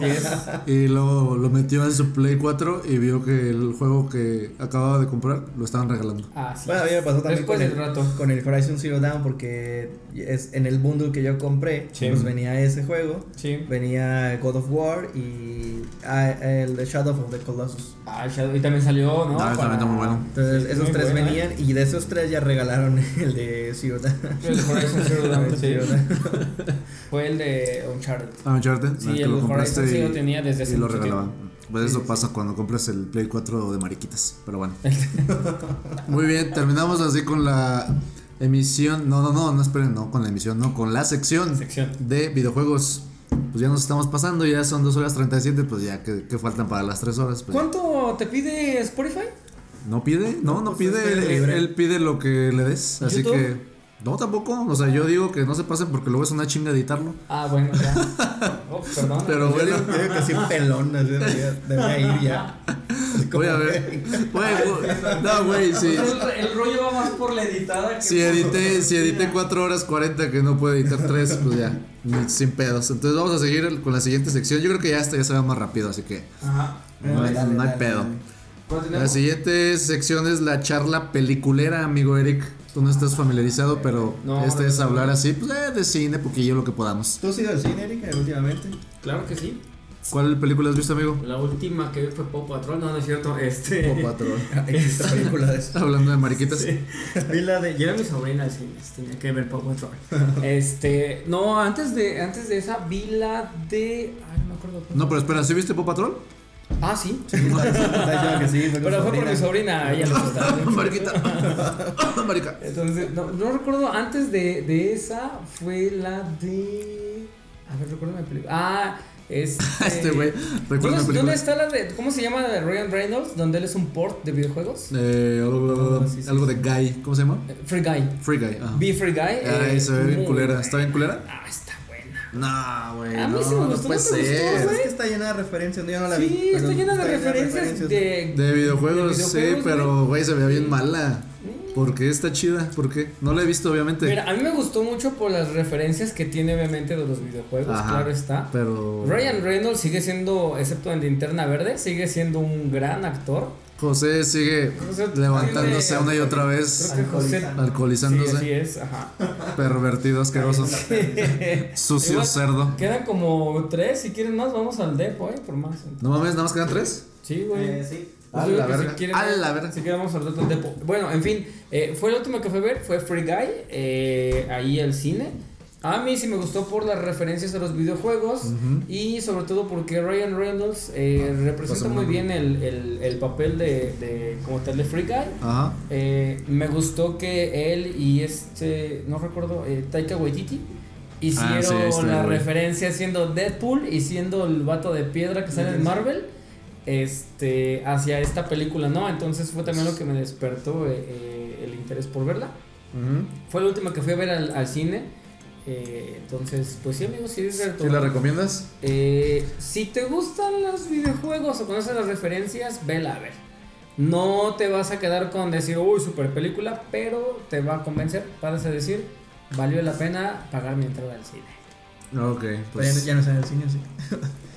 [SPEAKER 1] y luego lo metió en su Play 4 y vio que el juego que acababa de comprar lo estaban regalando.
[SPEAKER 2] Ah, sí.
[SPEAKER 3] Bueno, a mí me pasó también con el,
[SPEAKER 2] rato.
[SPEAKER 3] con el Horizon Zero Dawn porque es en el bundle que yo compré,
[SPEAKER 2] Sí.
[SPEAKER 3] pues venía ese juego,
[SPEAKER 2] Sí.
[SPEAKER 3] venía God of War y ah, el The Shadow of the Colossus.
[SPEAKER 2] Ah, Shadow- y también salió, ¿no?
[SPEAKER 1] Ah, también está muy bueno.
[SPEAKER 3] Entonces
[SPEAKER 2] Sí,
[SPEAKER 3] esos
[SPEAKER 2] muy
[SPEAKER 3] tres
[SPEAKER 2] bueno, ¿eh?
[SPEAKER 3] venían y de esos tres ya regalaron el de Dawn.
[SPEAKER 2] El Horizon Zero Dawn, sí. Fue el de Uncharted.
[SPEAKER 1] Ah, Uncharted,
[SPEAKER 2] Sí,
[SPEAKER 1] que
[SPEAKER 2] el
[SPEAKER 1] lo compraste
[SPEAKER 2] Horizon sí
[SPEAKER 1] y,
[SPEAKER 2] lo tenía desde hace
[SPEAKER 1] y lo regalaban. Pues eso pasa cuando compras el Play 4 de mariquitas, pero bueno. Muy bien, terminamos así con la Emisión, no, no, no, no esperen, no con la emisión, no, con la sección,
[SPEAKER 2] Sección.
[SPEAKER 1] de videojuegos. Pues ya nos estamos pasando, ya son 2 horas 37, pues ya que, que faltan para las 3 horas. Pues
[SPEAKER 2] ¿Cuánto te pide Spotify?
[SPEAKER 1] ¿No pide? No, no,
[SPEAKER 3] No, pues
[SPEAKER 1] pide, él, pide lo que le des, así
[SPEAKER 2] ¿YouTube?
[SPEAKER 1] que... No, tampoco, o sea, yo digo que no se pasen porque luego es una chinga editarlo.
[SPEAKER 2] Ah, bueno, ya. Oh, perdón.
[SPEAKER 1] Pero
[SPEAKER 3] Yo
[SPEAKER 1] bueno,
[SPEAKER 3] yo digo que sí pelón, así debería, debería ir ya.
[SPEAKER 1] Voy a ver. Güey, no, güey, sí.
[SPEAKER 2] El, el rollo va más por la editada que
[SPEAKER 1] Si
[SPEAKER 2] por-
[SPEAKER 1] edité, si edité 4 horas 40 que no puede editar 3, pues ya, sin pedos. Entonces vamos a seguir con la siguiente sección. Yo creo que ya esta ya se va más rápido, así que
[SPEAKER 2] Ajá.
[SPEAKER 1] no hay,
[SPEAKER 3] Dale,
[SPEAKER 1] no hay
[SPEAKER 3] dale,
[SPEAKER 1] pedo.
[SPEAKER 2] ¿Cuál
[SPEAKER 1] La siguiente sección es la charla peliculera, amigo Eric. Tú no estás familiarizado, pero
[SPEAKER 2] No,
[SPEAKER 1] este
[SPEAKER 2] no,
[SPEAKER 1] es
[SPEAKER 2] no,
[SPEAKER 1] hablar
[SPEAKER 2] no.
[SPEAKER 1] así, pues eh, de cine, poquillo lo que podamos.
[SPEAKER 3] ¿Tú has ido al cine, Erika, últimamente?
[SPEAKER 2] Claro que sí.
[SPEAKER 1] ¿Cuál película has visto, amigo?
[SPEAKER 2] La última que vi fue Pop Patrol. No, no es cierto. Este.
[SPEAKER 1] O Patrol.
[SPEAKER 3] Existe película de eso.
[SPEAKER 1] Hablando de mariquitas.
[SPEAKER 2] Sí. Vi la de. Lleva mi sobrina al cine. Tenía que ver Pop Patrol. Este. No, antes de, antes de esa vi la de. Ay, no me acuerdo.
[SPEAKER 1] No, pero espera, ¿sí viste Pop Patrol?
[SPEAKER 2] Ah, sí.
[SPEAKER 3] Está diciendo que sí, fue con
[SPEAKER 2] Pero fue por mi sobrina. Ella le.
[SPEAKER 1] Mariquita. Marica.
[SPEAKER 2] Entonces, no, no recuerdo, antes de, de esa fue la de... A ver, recuerdo la película. Ah, este...
[SPEAKER 1] Este güey,
[SPEAKER 2] ¿Dónde, está la de... ¿Cómo se llama la de Ryan Reynolds? Donde él es un port de videojuegos.
[SPEAKER 1] Eh, algo,
[SPEAKER 3] Oh, sí, sí,
[SPEAKER 1] algo
[SPEAKER 3] sí.
[SPEAKER 1] de Guy, ¿cómo se llama?
[SPEAKER 2] Eh, Free Guy.
[SPEAKER 1] Free Guy. ajá.
[SPEAKER 2] Be Free Guy.
[SPEAKER 1] Ay,
[SPEAKER 2] eh,
[SPEAKER 1] se ve bien culera. ¿Está bien culera?
[SPEAKER 2] Ah, está.
[SPEAKER 1] No, güey.
[SPEAKER 2] A mí
[SPEAKER 1] no,
[SPEAKER 2] sí me
[SPEAKER 1] no
[SPEAKER 2] gustó,
[SPEAKER 1] puede
[SPEAKER 2] ¿no te gustó,
[SPEAKER 1] ser.
[SPEAKER 2] güey?
[SPEAKER 3] Es que está llena de referencias, yo no la vi.
[SPEAKER 2] Sí,
[SPEAKER 3] pero
[SPEAKER 2] está llena de
[SPEAKER 3] está
[SPEAKER 2] referencias de...
[SPEAKER 1] De videojuegos,
[SPEAKER 2] de
[SPEAKER 1] sí,
[SPEAKER 2] videojuegos,
[SPEAKER 1] pero güey, se veía bien
[SPEAKER 2] Sí.
[SPEAKER 1] mala. ¿Por qué está chida? ¿Por qué? No la he visto, obviamente.
[SPEAKER 2] Mira, a mí me gustó mucho por las referencias que tiene obviamente de los videojuegos,
[SPEAKER 1] Ajá,
[SPEAKER 2] claro está.
[SPEAKER 1] Pero.
[SPEAKER 2] Ryan Reynolds sigue siendo, excepto en Linterna Verde, sigue siendo un gran actor.
[SPEAKER 1] José sigue
[SPEAKER 2] José
[SPEAKER 1] levantándose una y otra vez.
[SPEAKER 2] Sí,
[SPEAKER 1] alcoholizándose,
[SPEAKER 2] así es, ajá.
[SPEAKER 1] pervertido, asqueroso, sucio
[SPEAKER 2] Igual,
[SPEAKER 1] cerdo.
[SPEAKER 2] Quedan como tres, si quieren más vamos al depo, eh, por más.
[SPEAKER 1] No mames, nada más quedan tres.
[SPEAKER 2] Sí, güey.
[SPEAKER 3] Eh, sí.
[SPEAKER 2] Pues
[SPEAKER 1] la verga,
[SPEAKER 2] Si quieren,
[SPEAKER 1] a la verga.
[SPEAKER 2] Si quieren vamos al otro depo. Bueno, en fin, eh, fue el último que fue a ver, fue Free Guy, eh, ahí al cine. A mí sí me gustó por las referencias a los videojuegos y sobre todo porque Ryan Reynolds eh, representa
[SPEAKER 1] pasa
[SPEAKER 2] muy bien el, el, el papel de, de como tal de Free Guy.
[SPEAKER 1] Ajá.
[SPEAKER 2] Eh, me gustó que él y este, no recuerdo, eh, Taika Waititi hicieron
[SPEAKER 1] Ah, sí, este
[SPEAKER 2] la
[SPEAKER 1] güey.
[SPEAKER 2] referencia siendo Deadpool y siendo el vato de piedra que sale en Marvel este hacia esta película, ¿no? Entonces fue también lo que me despertó eh, el interés por verla. Fue la última que fui a ver al, al cine. Eh, entonces, pues sí, amigos, sí es cierto.
[SPEAKER 1] ¿Sí la recomiendas?
[SPEAKER 2] Eh, si te gustan los videojuegos o conoces las referencias, vela a ver. No te vas a quedar con decir, uy, super película, pero te va a convencer. Vas a decir, valió la pena pagar mi entrada al cine.
[SPEAKER 1] Ok,
[SPEAKER 3] Pero ya, no-
[SPEAKER 1] pues.
[SPEAKER 3] ya no en el cine, sí.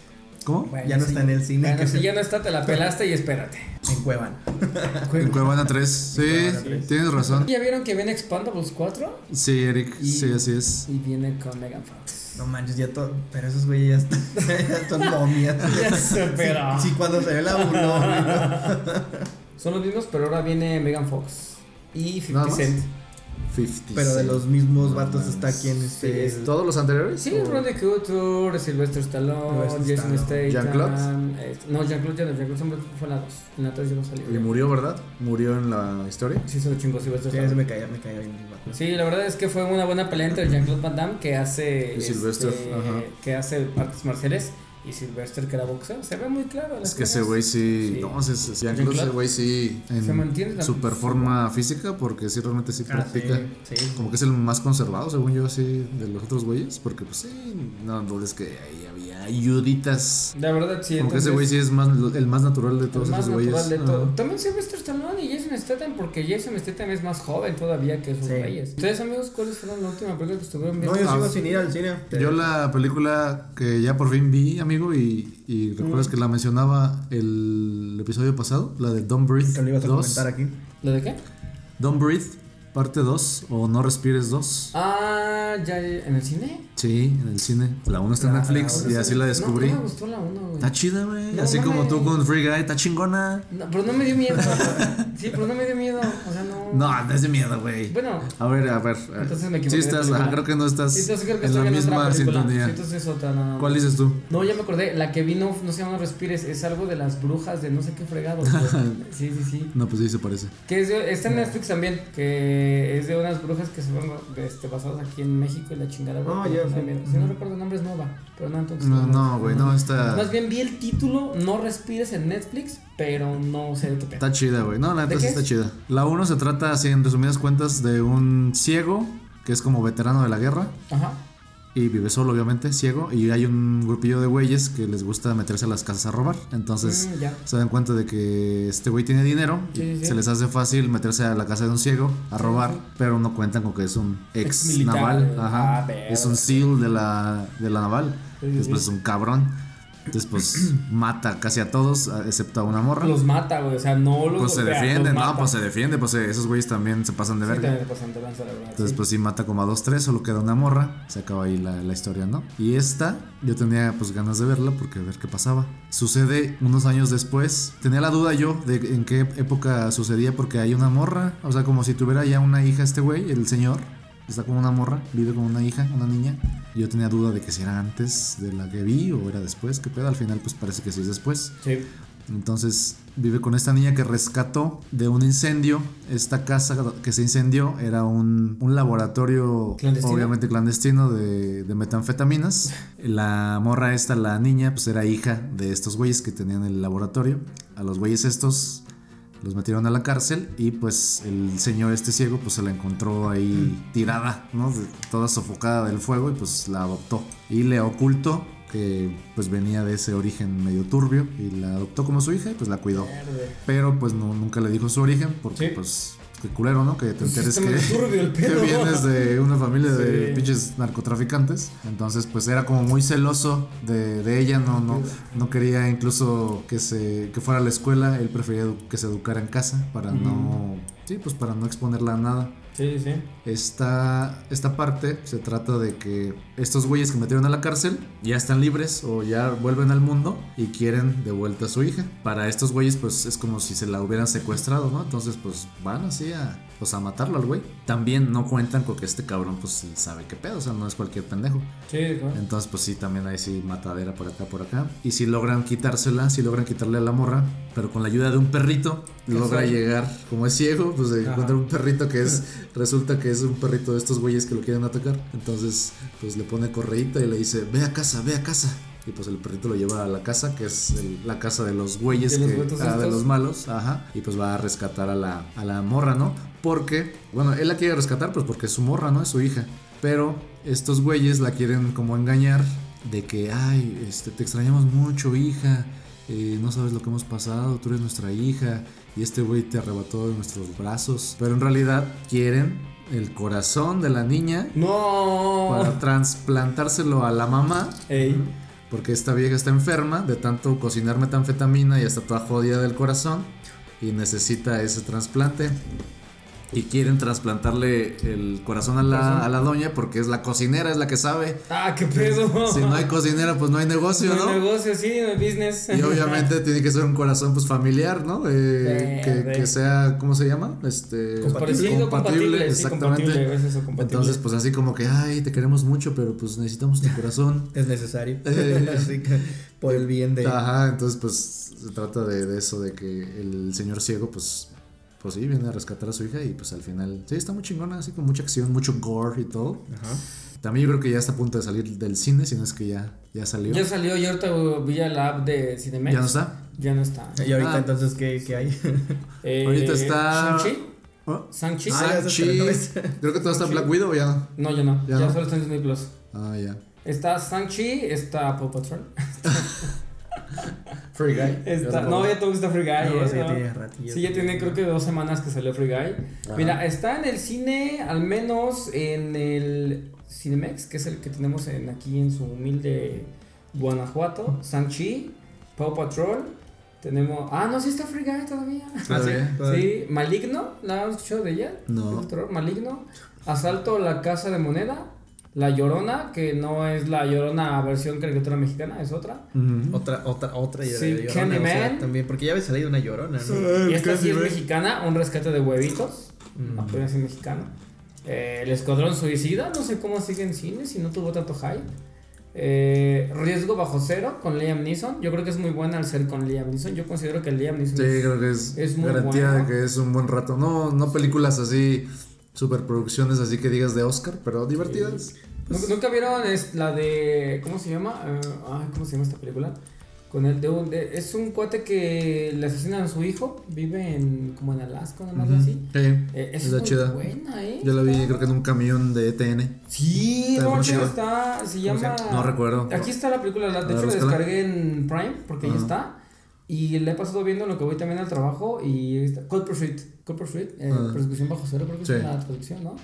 [SPEAKER 1] ¿Cómo?
[SPEAKER 2] Bueno,
[SPEAKER 3] ya no
[SPEAKER 2] sí.
[SPEAKER 3] está en el cine.
[SPEAKER 2] Bueno,
[SPEAKER 3] que
[SPEAKER 2] si
[SPEAKER 3] se-
[SPEAKER 2] ya no está, te la pelaste y espérate.
[SPEAKER 3] En Cuevana.
[SPEAKER 1] En Cuevana 3. Sí,
[SPEAKER 3] Cuevana
[SPEAKER 1] tienes razón.
[SPEAKER 2] ¿Ya vieron que viene Expandables 4?
[SPEAKER 1] Sí, Eric,
[SPEAKER 2] Y-
[SPEAKER 1] sí, así es.
[SPEAKER 2] Y viene con Megan Fox.
[SPEAKER 3] No manches, ya todo. Pero esos güeyes ya están. ya momias.
[SPEAKER 2] Ya sé, pero-
[SPEAKER 3] Sí, cuando se ve la burla.
[SPEAKER 2] Son los mismos, pero ahora viene Megan Fox. Y 50
[SPEAKER 1] ¿Nada más?
[SPEAKER 2] Cent.
[SPEAKER 1] 50.
[SPEAKER 3] Pero de los mismos vatos está aquí en
[SPEAKER 2] Sí,
[SPEAKER 3] este.
[SPEAKER 2] es
[SPEAKER 1] ¿Todos los anteriores?
[SPEAKER 2] Sí,
[SPEAKER 1] ¿O-
[SPEAKER 2] Rodney Couture, Sylvester Stallone, Jason. Statham.
[SPEAKER 1] ¿Jean-Claude?
[SPEAKER 2] este, no, Jean-Claude ya no, Jean-Claude siempre fue en la 2. En la 3 ya no salió.
[SPEAKER 1] Y murió, ¿verdad? Murió en la historia.
[SPEAKER 2] Sí, se lo chingó Sylvester
[SPEAKER 3] Sí,
[SPEAKER 2] Stallone.
[SPEAKER 3] me caía, me caía bien.
[SPEAKER 2] Sí, la verdad es que fue una buena pelea entre Jean-Claude Van Damme que hace.
[SPEAKER 1] Y Sylvester,
[SPEAKER 2] este,
[SPEAKER 1] ajá.
[SPEAKER 2] Que hace artes marciales. Y Sylvester que era boxeo. Se ve muy claro.
[SPEAKER 1] Es que ese güey sí.
[SPEAKER 2] Sí.
[SPEAKER 1] No, ese, ese, güey sí. En
[SPEAKER 2] Se mantiene la-
[SPEAKER 1] super forma física, porque sí, realmente sí
[SPEAKER 3] Ah,
[SPEAKER 1] practica.
[SPEAKER 3] sí, sí.
[SPEAKER 1] Como que es el más conservado, según yo, así, de los otros güeyes. Porque, pues sí, no, no es que ahí ayuditas.
[SPEAKER 2] La verdad, sí.
[SPEAKER 1] Como que ese güey sí es más, el más natural de todos
[SPEAKER 2] El más
[SPEAKER 1] esos güeyes.
[SPEAKER 2] natural de todo. También Sylvester Stallone y Jason Statham, porque Jason Statham es más joven todavía que esos
[SPEAKER 3] Sí.
[SPEAKER 2] güeyes. Ustedes, amigos, ¿cuáles fueron la última película que estuvieron viendo?
[SPEAKER 3] No, yo
[SPEAKER 1] Ah,
[SPEAKER 3] sigo
[SPEAKER 1] sí.
[SPEAKER 3] sin ir al cine.
[SPEAKER 1] Yo la película que ya por fin vi, amigo, y, y recuerdas que la mencionaba el episodio pasado, la de Don't Breathe
[SPEAKER 3] Que lo ibas a
[SPEAKER 1] 2.
[SPEAKER 3] comentar aquí.
[SPEAKER 2] ¿Lo de qué?
[SPEAKER 1] Don't Breathe, parte 2, o No Respires 2.
[SPEAKER 2] Ah, ya en el cine.
[SPEAKER 1] Sí, en el cine. La 1 está en Netflix y así la descubrí.
[SPEAKER 2] No, no me gustó la 1, güey.
[SPEAKER 1] Está chida, güey.
[SPEAKER 2] No
[SPEAKER 1] así como
[SPEAKER 2] mames.
[SPEAKER 1] tú con Free Guy, está chingona.
[SPEAKER 2] No, pero no me dio miedo. sí, pero no me dio miedo. O sea, no.
[SPEAKER 1] No, no es de miedo, güey.
[SPEAKER 2] Bueno,
[SPEAKER 1] A ver, a ver.
[SPEAKER 2] Entonces me equivoqué
[SPEAKER 1] Sí, estás, ajá, creo que no estás
[SPEAKER 2] entonces creo que
[SPEAKER 1] en la misma sintonía.
[SPEAKER 2] Sí, entonces es otra, no,
[SPEAKER 1] ¿Cuál dices tú?
[SPEAKER 2] No, ya me acordé. La que vino, no se llama No Respires, es algo de las brujas de no sé qué fregado. güey. sí, sí, sí.
[SPEAKER 1] No, pues sí se parece.
[SPEAKER 2] Que es está en Netflix también. Que Eh, es de unas brujas que se fueron este, basadas aquí en México y la chingada. güey,
[SPEAKER 3] Ah, ya,
[SPEAKER 2] Si no recuerdo el nombre es Nova, pero no entonces.
[SPEAKER 1] No, no, güey, no, está.
[SPEAKER 2] Más bien vi el título, no respires en Netflix, pero no sé de qué pedo.
[SPEAKER 1] Está chida, güey. No, la
[SPEAKER 2] ¿De
[SPEAKER 1] neta sí está
[SPEAKER 2] es?
[SPEAKER 1] chida. La 1 se trata, así en resumidas cuentas, de un ciego que es como veterano de la guerra
[SPEAKER 2] Ajá.
[SPEAKER 1] Y vive solo, obviamente, ciego. Y hay un grupillo de güeyes que les gusta meterse a las casas a robar. Entonces
[SPEAKER 2] Mm,
[SPEAKER 1] se dan cuenta de que este güey tiene dinero.
[SPEAKER 2] Sí, sí.
[SPEAKER 1] Se les hace fácil meterse a la casa de un ciego a robar,
[SPEAKER 2] sí.
[SPEAKER 1] pero no cuentan con que es un ex naval. Ajá.
[SPEAKER 2] Ah, verga.
[SPEAKER 1] es un SEAL de la, de la naval. Después es un cabrón. Después mata casi a todos, excepto a una morra.
[SPEAKER 2] Los mata, güey. O sea, no los
[SPEAKER 1] Pues se
[SPEAKER 2] golpea,
[SPEAKER 1] defiende,
[SPEAKER 2] los
[SPEAKER 1] no, pues se defiende, pues eh, esos güeyes también se pasan de
[SPEAKER 2] Sí,
[SPEAKER 1] verga.
[SPEAKER 2] se pasan de lanza, la verdad,
[SPEAKER 1] Entonces,
[SPEAKER 2] sí.
[SPEAKER 1] pues sí mata como a dos, tres, solo queda una morra. Se acaba ahí la, la historia, ¿no? Y esta, yo tenía pues ganas de verla porque a ver qué pasaba. Sucede unos años después. Tenía la duda yo de en qué época sucedía porque hay una morra. O sea, como si tuviera ya una hija este güey, el señor. Está como una morra, vive como una hija, una niña. Yo tenía duda de que si era antes de la que vi o era después. ¿Qué pedo? Al final, pues parece que sí es después.
[SPEAKER 2] Sí.
[SPEAKER 1] Entonces vive con esta niña que rescató de un incendio. Esta casa que se incendió era un, un laboratorio
[SPEAKER 2] ¿Clandestino?
[SPEAKER 1] obviamente clandestino de, de metanfetaminas. La morra esta, la niña, pues era hija de estos güeyes que tenían el laboratorio. A los güeyes estos los metieron a la cárcel y pues el señor este ciego pues se la encontró ahí tirada, ¿no? Toda sofocada del fuego y pues la adoptó. Y le ocultó que pues venía de ese origen medio turbio y la adoptó como su hija y pues la cuidó. Pero pues no, nunca le dijo su origen porque
[SPEAKER 2] Sí.
[SPEAKER 1] pues qué culero, ¿no? Que te enteres que,
[SPEAKER 2] el
[SPEAKER 1] que vienes de una familia de pinches narcotraficantes. Entonces pues era como muy celoso de, de ella, no, no, no quería incluso que se que fuera a la escuela, él prefería que se educara en casa para no, sí, pues para no exponerla a nada.
[SPEAKER 2] Sí, sí.
[SPEAKER 1] Esta, esta parte se trata de que estos güeyes que metieron a la cárcel ya están libres o ya vuelven al mundo y quieren de vuelta a su hija. Para estos güeyes pues es como si se la hubieran secuestrado, ¿no? Entonces pues van así a, pues, a matarlo al güey. También no cuentan con que este cabrón pues sí sabe qué pedo, o sea, no es cualquier pendejo.
[SPEAKER 2] Sí, claro.
[SPEAKER 1] Entonces, pues sí, también hay sí matadera por acá, por acá. Y si logran quitársela, si logran quitarle a la morra, pero con la ayuda de un perrito, logra
[SPEAKER 2] soy?
[SPEAKER 1] llegar, como es ciego, pues
[SPEAKER 2] Ajá.
[SPEAKER 1] encuentra un perrito que es, resulta que es un perrito de estos güeyes que lo quieren atacar. Entonces, pues le pone correíta y le dice, ve a casa, ve a casa. Y pues el perrito lo lleva a la casa, que es el- la casa de los güeyes,
[SPEAKER 2] ¿De
[SPEAKER 1] que, ah, de los malos, ajá. Y pues va a rescatar a la, a la morra, ¿no? Porque, bueno, él la quiere rescatar, pues porque es su morra, ¿no? Es su hija. Pero estos güeyes la quieren como engañar de que, ay, este, te extrañamos mucho, hija. eh, no sabes lo que hemos pasado, tú eres nuestra hija. Y este güey te arrebató de nuestros brazos. Pero en realidad quieren el corazón de la niña
[SPEAKER 2] No.
[SPEAKER 1] para trasplantárselo a la mamá.
[SPEAKER 2] Ey.
[SPEAKER 1] Porque esta vieja está enferma de tanto cocinar metanfetamina y está toda jodida del corazón y necesita ese trasplante. Y quieren trasplantarle el corazón a la, a la doña porque es la cocinera, es la que sabe.
[SPEAKER 2] Ah, qué pedo.
[SPEAKER 1] Si no hay cocinera, pues no hay negocio,
[SPEAKER 2] No
[SPEAKER 1] ¿no?
[SPEAKER 2] hay negocio, sí, no hay business.
[SPEAKER 1] Y obviamente tiene que ser un corazón pues familiar, ¿no? Eh, que, sea, ¿cómo se llama? Este
[SPEAKER 2] compatible, sí, compatible, es eso, compatible.
[SPEAKER 1] Entonces, pues así como que, ay, te queremos mucho, pero pues necesitamos tu corazón.
[SPEAKER 3] Es necesario.
[SPEAKER 1] Eh.
[SPEAKER 3] Así que por el bien de.
[SPEAKER 1] Ajá, entonces pues se trata de, de eso, de que el señor ciego pues, pues sí, viene a rescatar a su hija y pues al final, sí, está muy chingona, así con mucha acción, mucho gore y todo.
[SPEAKER 3] Ajá.
[SPEAKER 1] También yo creo que ya está a punto de salir del cine, si no es que ya, ya salió.
[SPEAKER 2] Ya salió, yo ahorita vi la app de Cinemex.
[SPEAKER 1] ¿Ya no está?
[SPEAKER 2] Ya no está.
[SPEAKER 3] Y ahorita
[SPEAKER 1] Ah.
[SPEAKER 3] entonces, ¿qué, qué hay?
[SPEAKER 2] Eh,
[SPEAKER 1] Ahorita está-
[SPEAKER 2] ¿Shang-Chi?
[SPEAKER 1] Oh,
[SPEAKER 2] ¿Shang-Chi?
[SPEAKER 3] Ah,
[SPEAKER 1] Shang-Chi.
[SPEAKER 3] estrenó ese.
[SPEAKER 1] Creo que todo está. Black Widow o ya no.
[SPEAKER 2] No, ya no.
[SPEAKER 1] ¿Ya
[SPEAKER 2] Ya,
[SPEAKER 1] no?
[SPEAKER 2] solo está en Disney Plus.
[SPEAKER 1] Ah, ya.
[SPEAKER 2] Está Shang-Chi, está Paw Patrol.
[SPEAKER 1] Free Guy.
[SPEAKER 2] Está, no, ya todo está Free Guy.
[SPEAKER 3] No,
[SPEAKER 2] eh,
[SPEAKER 3] sí,
[SPEAKER 2] no.
[SPEAKER 3] tiene ratillo.
[SPEAKER 2] Sí, ya tiene creo que dos semanas que salió Free Guy.
[SPEAKER 1] Ajá.
[SPEAKER 2] Mira, está en el cine, al menos en el Cinemex, que es el que tenemos en, aquí en su humilde Guanajuato. Shang-Chi, Paw Patrol. Tenemos. Ah, no, sí está Free Guy todavía.
[SPEAKER 3] Ah, sí.
[SPEAKER 2] Sí, Maligno, ¿la has escuchado de ella?
[SPEAKER 1] No.
[SPEAKER 2] Maligno. Asalto a la casa de moneda. La Llorona, que no es la Llorona versión caricatura mexicana, es otra.
[SPEAKER 3] Otra, otra, otra
[SPEAKER 2] Sí,
[SPEAKER 3] llorona.
[SPEAKER 2] Candyman.
[SPEAKER 3] o sea, también, porque ya había salido una llorona, ¿no?
[SPEAKER 2] Y esta sí es mexicana, un rescate de huevitos.
[SPEAKER 3] Mm.
[SPEAKER 2] Apenas es mexicano. Eh, el Escuadrón Suicida, no sé cómo sigue en cine, si no tuvo tanto hype. Eh, Riesgo bajo cero con Liam Neeson. Yo creo que es muy buena al ser con Liam Neeson. Yo considero que Liam Neeson
[SPEAKER 1] Sí,
[SPEAKER 2] es-
[SPEAKER 1] creo que es,
[SPEAKER 2] Es muy
[SPEAKER 1] garantía
[SPEAKER 2] bueno.
[SPEAKER 1] de que es un buen rato. No, no películas así superproducciones así que digas de Oscar, pero divertidas.
[SPEAKER 2] ¿Nunca- ¿Nunca vieron es la de. ¿Cómo se llama? Eh, ay, ¿Cómo se llama esta película? Con el de un. de- es un cuate que le asesinan a su hijo. Vive en. como en Alaska, una madre así.
[SPEAKER 1] Sí,
[SPEAKER 2] Eh, esa es muy
[SPEAKER 1] chida.
[SPEAKER 2] buena, ¿eh?
[SPEAKER 1] Yo la vi creo que en un camión de ETN.
[SPEAKER 2] Sí,
[SPEAKER 1] Está
[SPEAKER 2] no, está. Se
[SPEAKER 3] ¿Cómo se
[SPEAKER 2] llama.
[SPEAKER 1] No recuerdo.
[SPEAKER 2] Aquí está la película. la- de hecho, la descargué en Prime porque ahí está. Y la he pasado viendo en lo que voy también al trabajo. Y. Cold Pursuit. Cold Pursuit. Eh,
[SPEAKER 1] Ah.
[SPEAKER 2] Persecución bajo cero, creo que
[SPEAKER 1] Sí.
[SPEAKER 2] es la traducción, ¿no?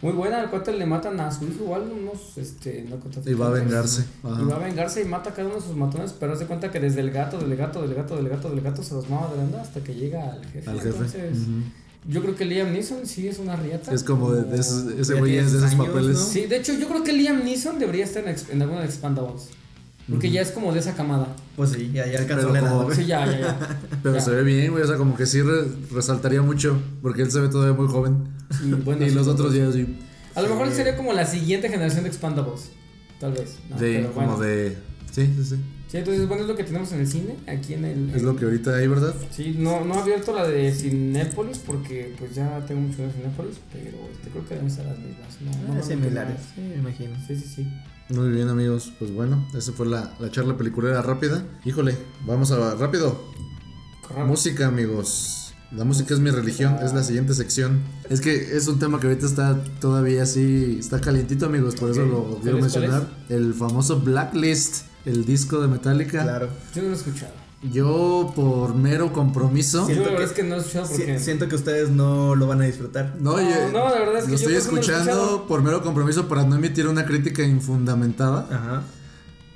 [SPEAKER 2] Muy buena. Al cuate le matan a su hijo igual. Unos. Este, no
[SPEAKER 1] Y va a vengarse.
[SPEAKER 2] Y va a vengarse y mata a cada uno de sus matones, pero hace cuenta que desde el gato, del gato, del gato, del gato, del gato se los mama de onda hasta que llega al jefe.
[SPEAKER 1] Al jefe.
[SPEAKER 2] Entonces,
[SPEAKER 1] Ujú.
[SPEAKER 2] yo creo que Liam Neeson sí es una riata.
[SPEAKER 1] Es como de, de esos- ese güey es de esos
[SPEAKER 3] años,
[SPEAKER 1] papeles.
[SPEAKER 3] ¿no?
[SPEAKER 2] Sí, de hecho, yo creo que Liam Neeson debería estar en, en alguna de Expandables. Porque ya es como de esa camada.
[SPEAKER 3] Pues sí, ya, ya alcanzó la edad.
[SPEAKER 2] Sí, ya, ya, ya.
[SPEAKER 1] Pero
[SPEAKER 2] Ya.
[SPEAKER 1] se ve bien, güey. O sea, como que sí re- resaltaría mucho. Porque él se ve todavía muy joven.
[SPEAKER 2] Sí, bueno,
[SPEAKER 1] y
[SPEAKER 2] sí.
[SPEAKER 1] los otros ya así.
[SPEAKER 2] A lo mejor sería como la siguiente generación de Expandables. Tal vez. ¿no?
[SPEAKER 1] de,
[SPEAKER 2] Pero
[SPEAKER 1] como
[SPEAKER 2] bueno.
[SPEAKER 1] de. Sí, sí, sí.
[SPEAKER 2] Sí, entonces, bueno, es lo que tenemos en el cine, aquí en el.
[SPEAKER 1] Es lo que ahorita hay, ¿verdad?
[SPEAKER 2] Sí, no, no he abierto la de Cinépolis porque pues ya tengo mucho de Cinépolis, pero este, creo que deben ser las mismas. No, no,
[SPEAKER 3] Ah,
[SPEAKER 2] no,
[SPEAKER 3] similares,
[SPEAKER 2] no,
[SPEAKER 3] sí, me imagino.
[SPEAKER 2] Sí, sí, sí.
[SPEAKER 1] Muy bien, amigos. Pues bueno, esa fue la, la charla peliculera rápida. Híjole, vamos a. Rápido.
[SPEAKER 2] Corramos.
[SPEAKER 1] Música, amigos. La música es mi religión, es la siguiente sección. Es que es un tema que ahorita está todavía así, está calientito, amigos, por eso lo quiero
[SPEAKER 2] ¿Cuál es, cuál
[SPEAKER 1] mencionar. El famoso Blacklist, el disco de Metallica.
[SPEAKER 3] Claro.
[SPEAKER 2] Yo no lo he escuchado.
[SPEAKER 1] Yo, por mero compromiso,
[SPEAKER 3] Siento
[SPEAKER 2] yo la
[SPEAKER 3] que-
[SPEAKER 2] es que no he escuchado porque.
[SPEAKER 3] siento que ustedes no lo van a disfrutar.
[SPEAKER 1] no,
[SPEAKER 2] No,
[SPEAKER 1] yo-
[SPEAKER 2] no, la verdad es que
[SPEAKER 1] lo estoy
[SPEAKER 2] no
[SPEAKER 1] escuchando por mero compromiso para no emitir una crítica infundamentada.
[SPEAKER 3] Ajá.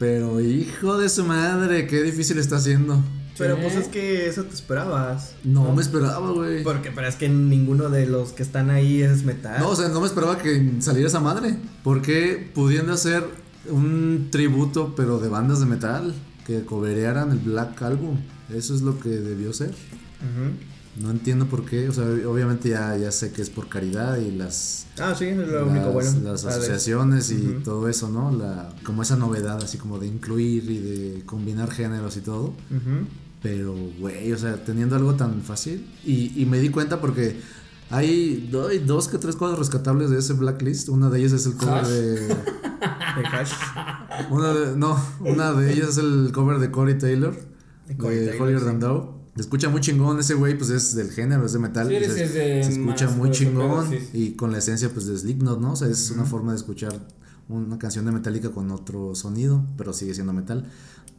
[SPEAKER 1] Pero hijo de su madre, qué difícil está haciendo.
[SPEAKER 3] Pero pues es que eso te esperabas.
[SPEAKER 1] No, me esperaba, güey.
[SPEAKER 3] Porque, pero es que ninguno de los que están ahí es metal.
[SPEAKER 1] No, o sea, no me esperaba que saliera esa madre. Porque pudiendo hacer un tributo, pero de bandas de metal, que coberearan el Black Album. Eso es lo que debió ser. No entiendo por qué. O sea, obviamente ya, ya sé que es por caridad y las,
[SPEAKER 3] Ah, sí, es lo
[SPEAKER 1] las,
[SPEAKER 3] único bueno.
[SPEAKER 1] las asociaciones y todo eso, ¿no? La, como esa novedad, así como de incluir y de combinar géneros y todo. Pero, güey, o sea, teniendo algo tan fácil. Y, y me di cuenta porque hay, hay dos que tres cosas rescatables de ese blacklist. Una de ellas es el cover
[SPEAKER 2] Hash.
[SPEAKER 1] de.
[SPEAKER 3] De hash.
[SPEAKER 1] Una de, no, una de ellas es el cover de Corey Taylor.
[SPEAKER 3] De
[SPEAKER 1] De,
[SPEAKER 3] Corey Taylor, sí.
[SPEAKER 1] Thou. Se escucha muy chingón ese güey, pues es del género, es de metal.
[SPEAKER 2] Sí, es- de
[SPEAKER 1] se escucha muy chingón
[SPEAKER 2] pedo, sí.
[SPEAKER 1] y con la esencia pues de Slipknot, ¿no? O sea, es una forma de escuchar una canción de Metallica con otro sonido, pero sigue siendo metal.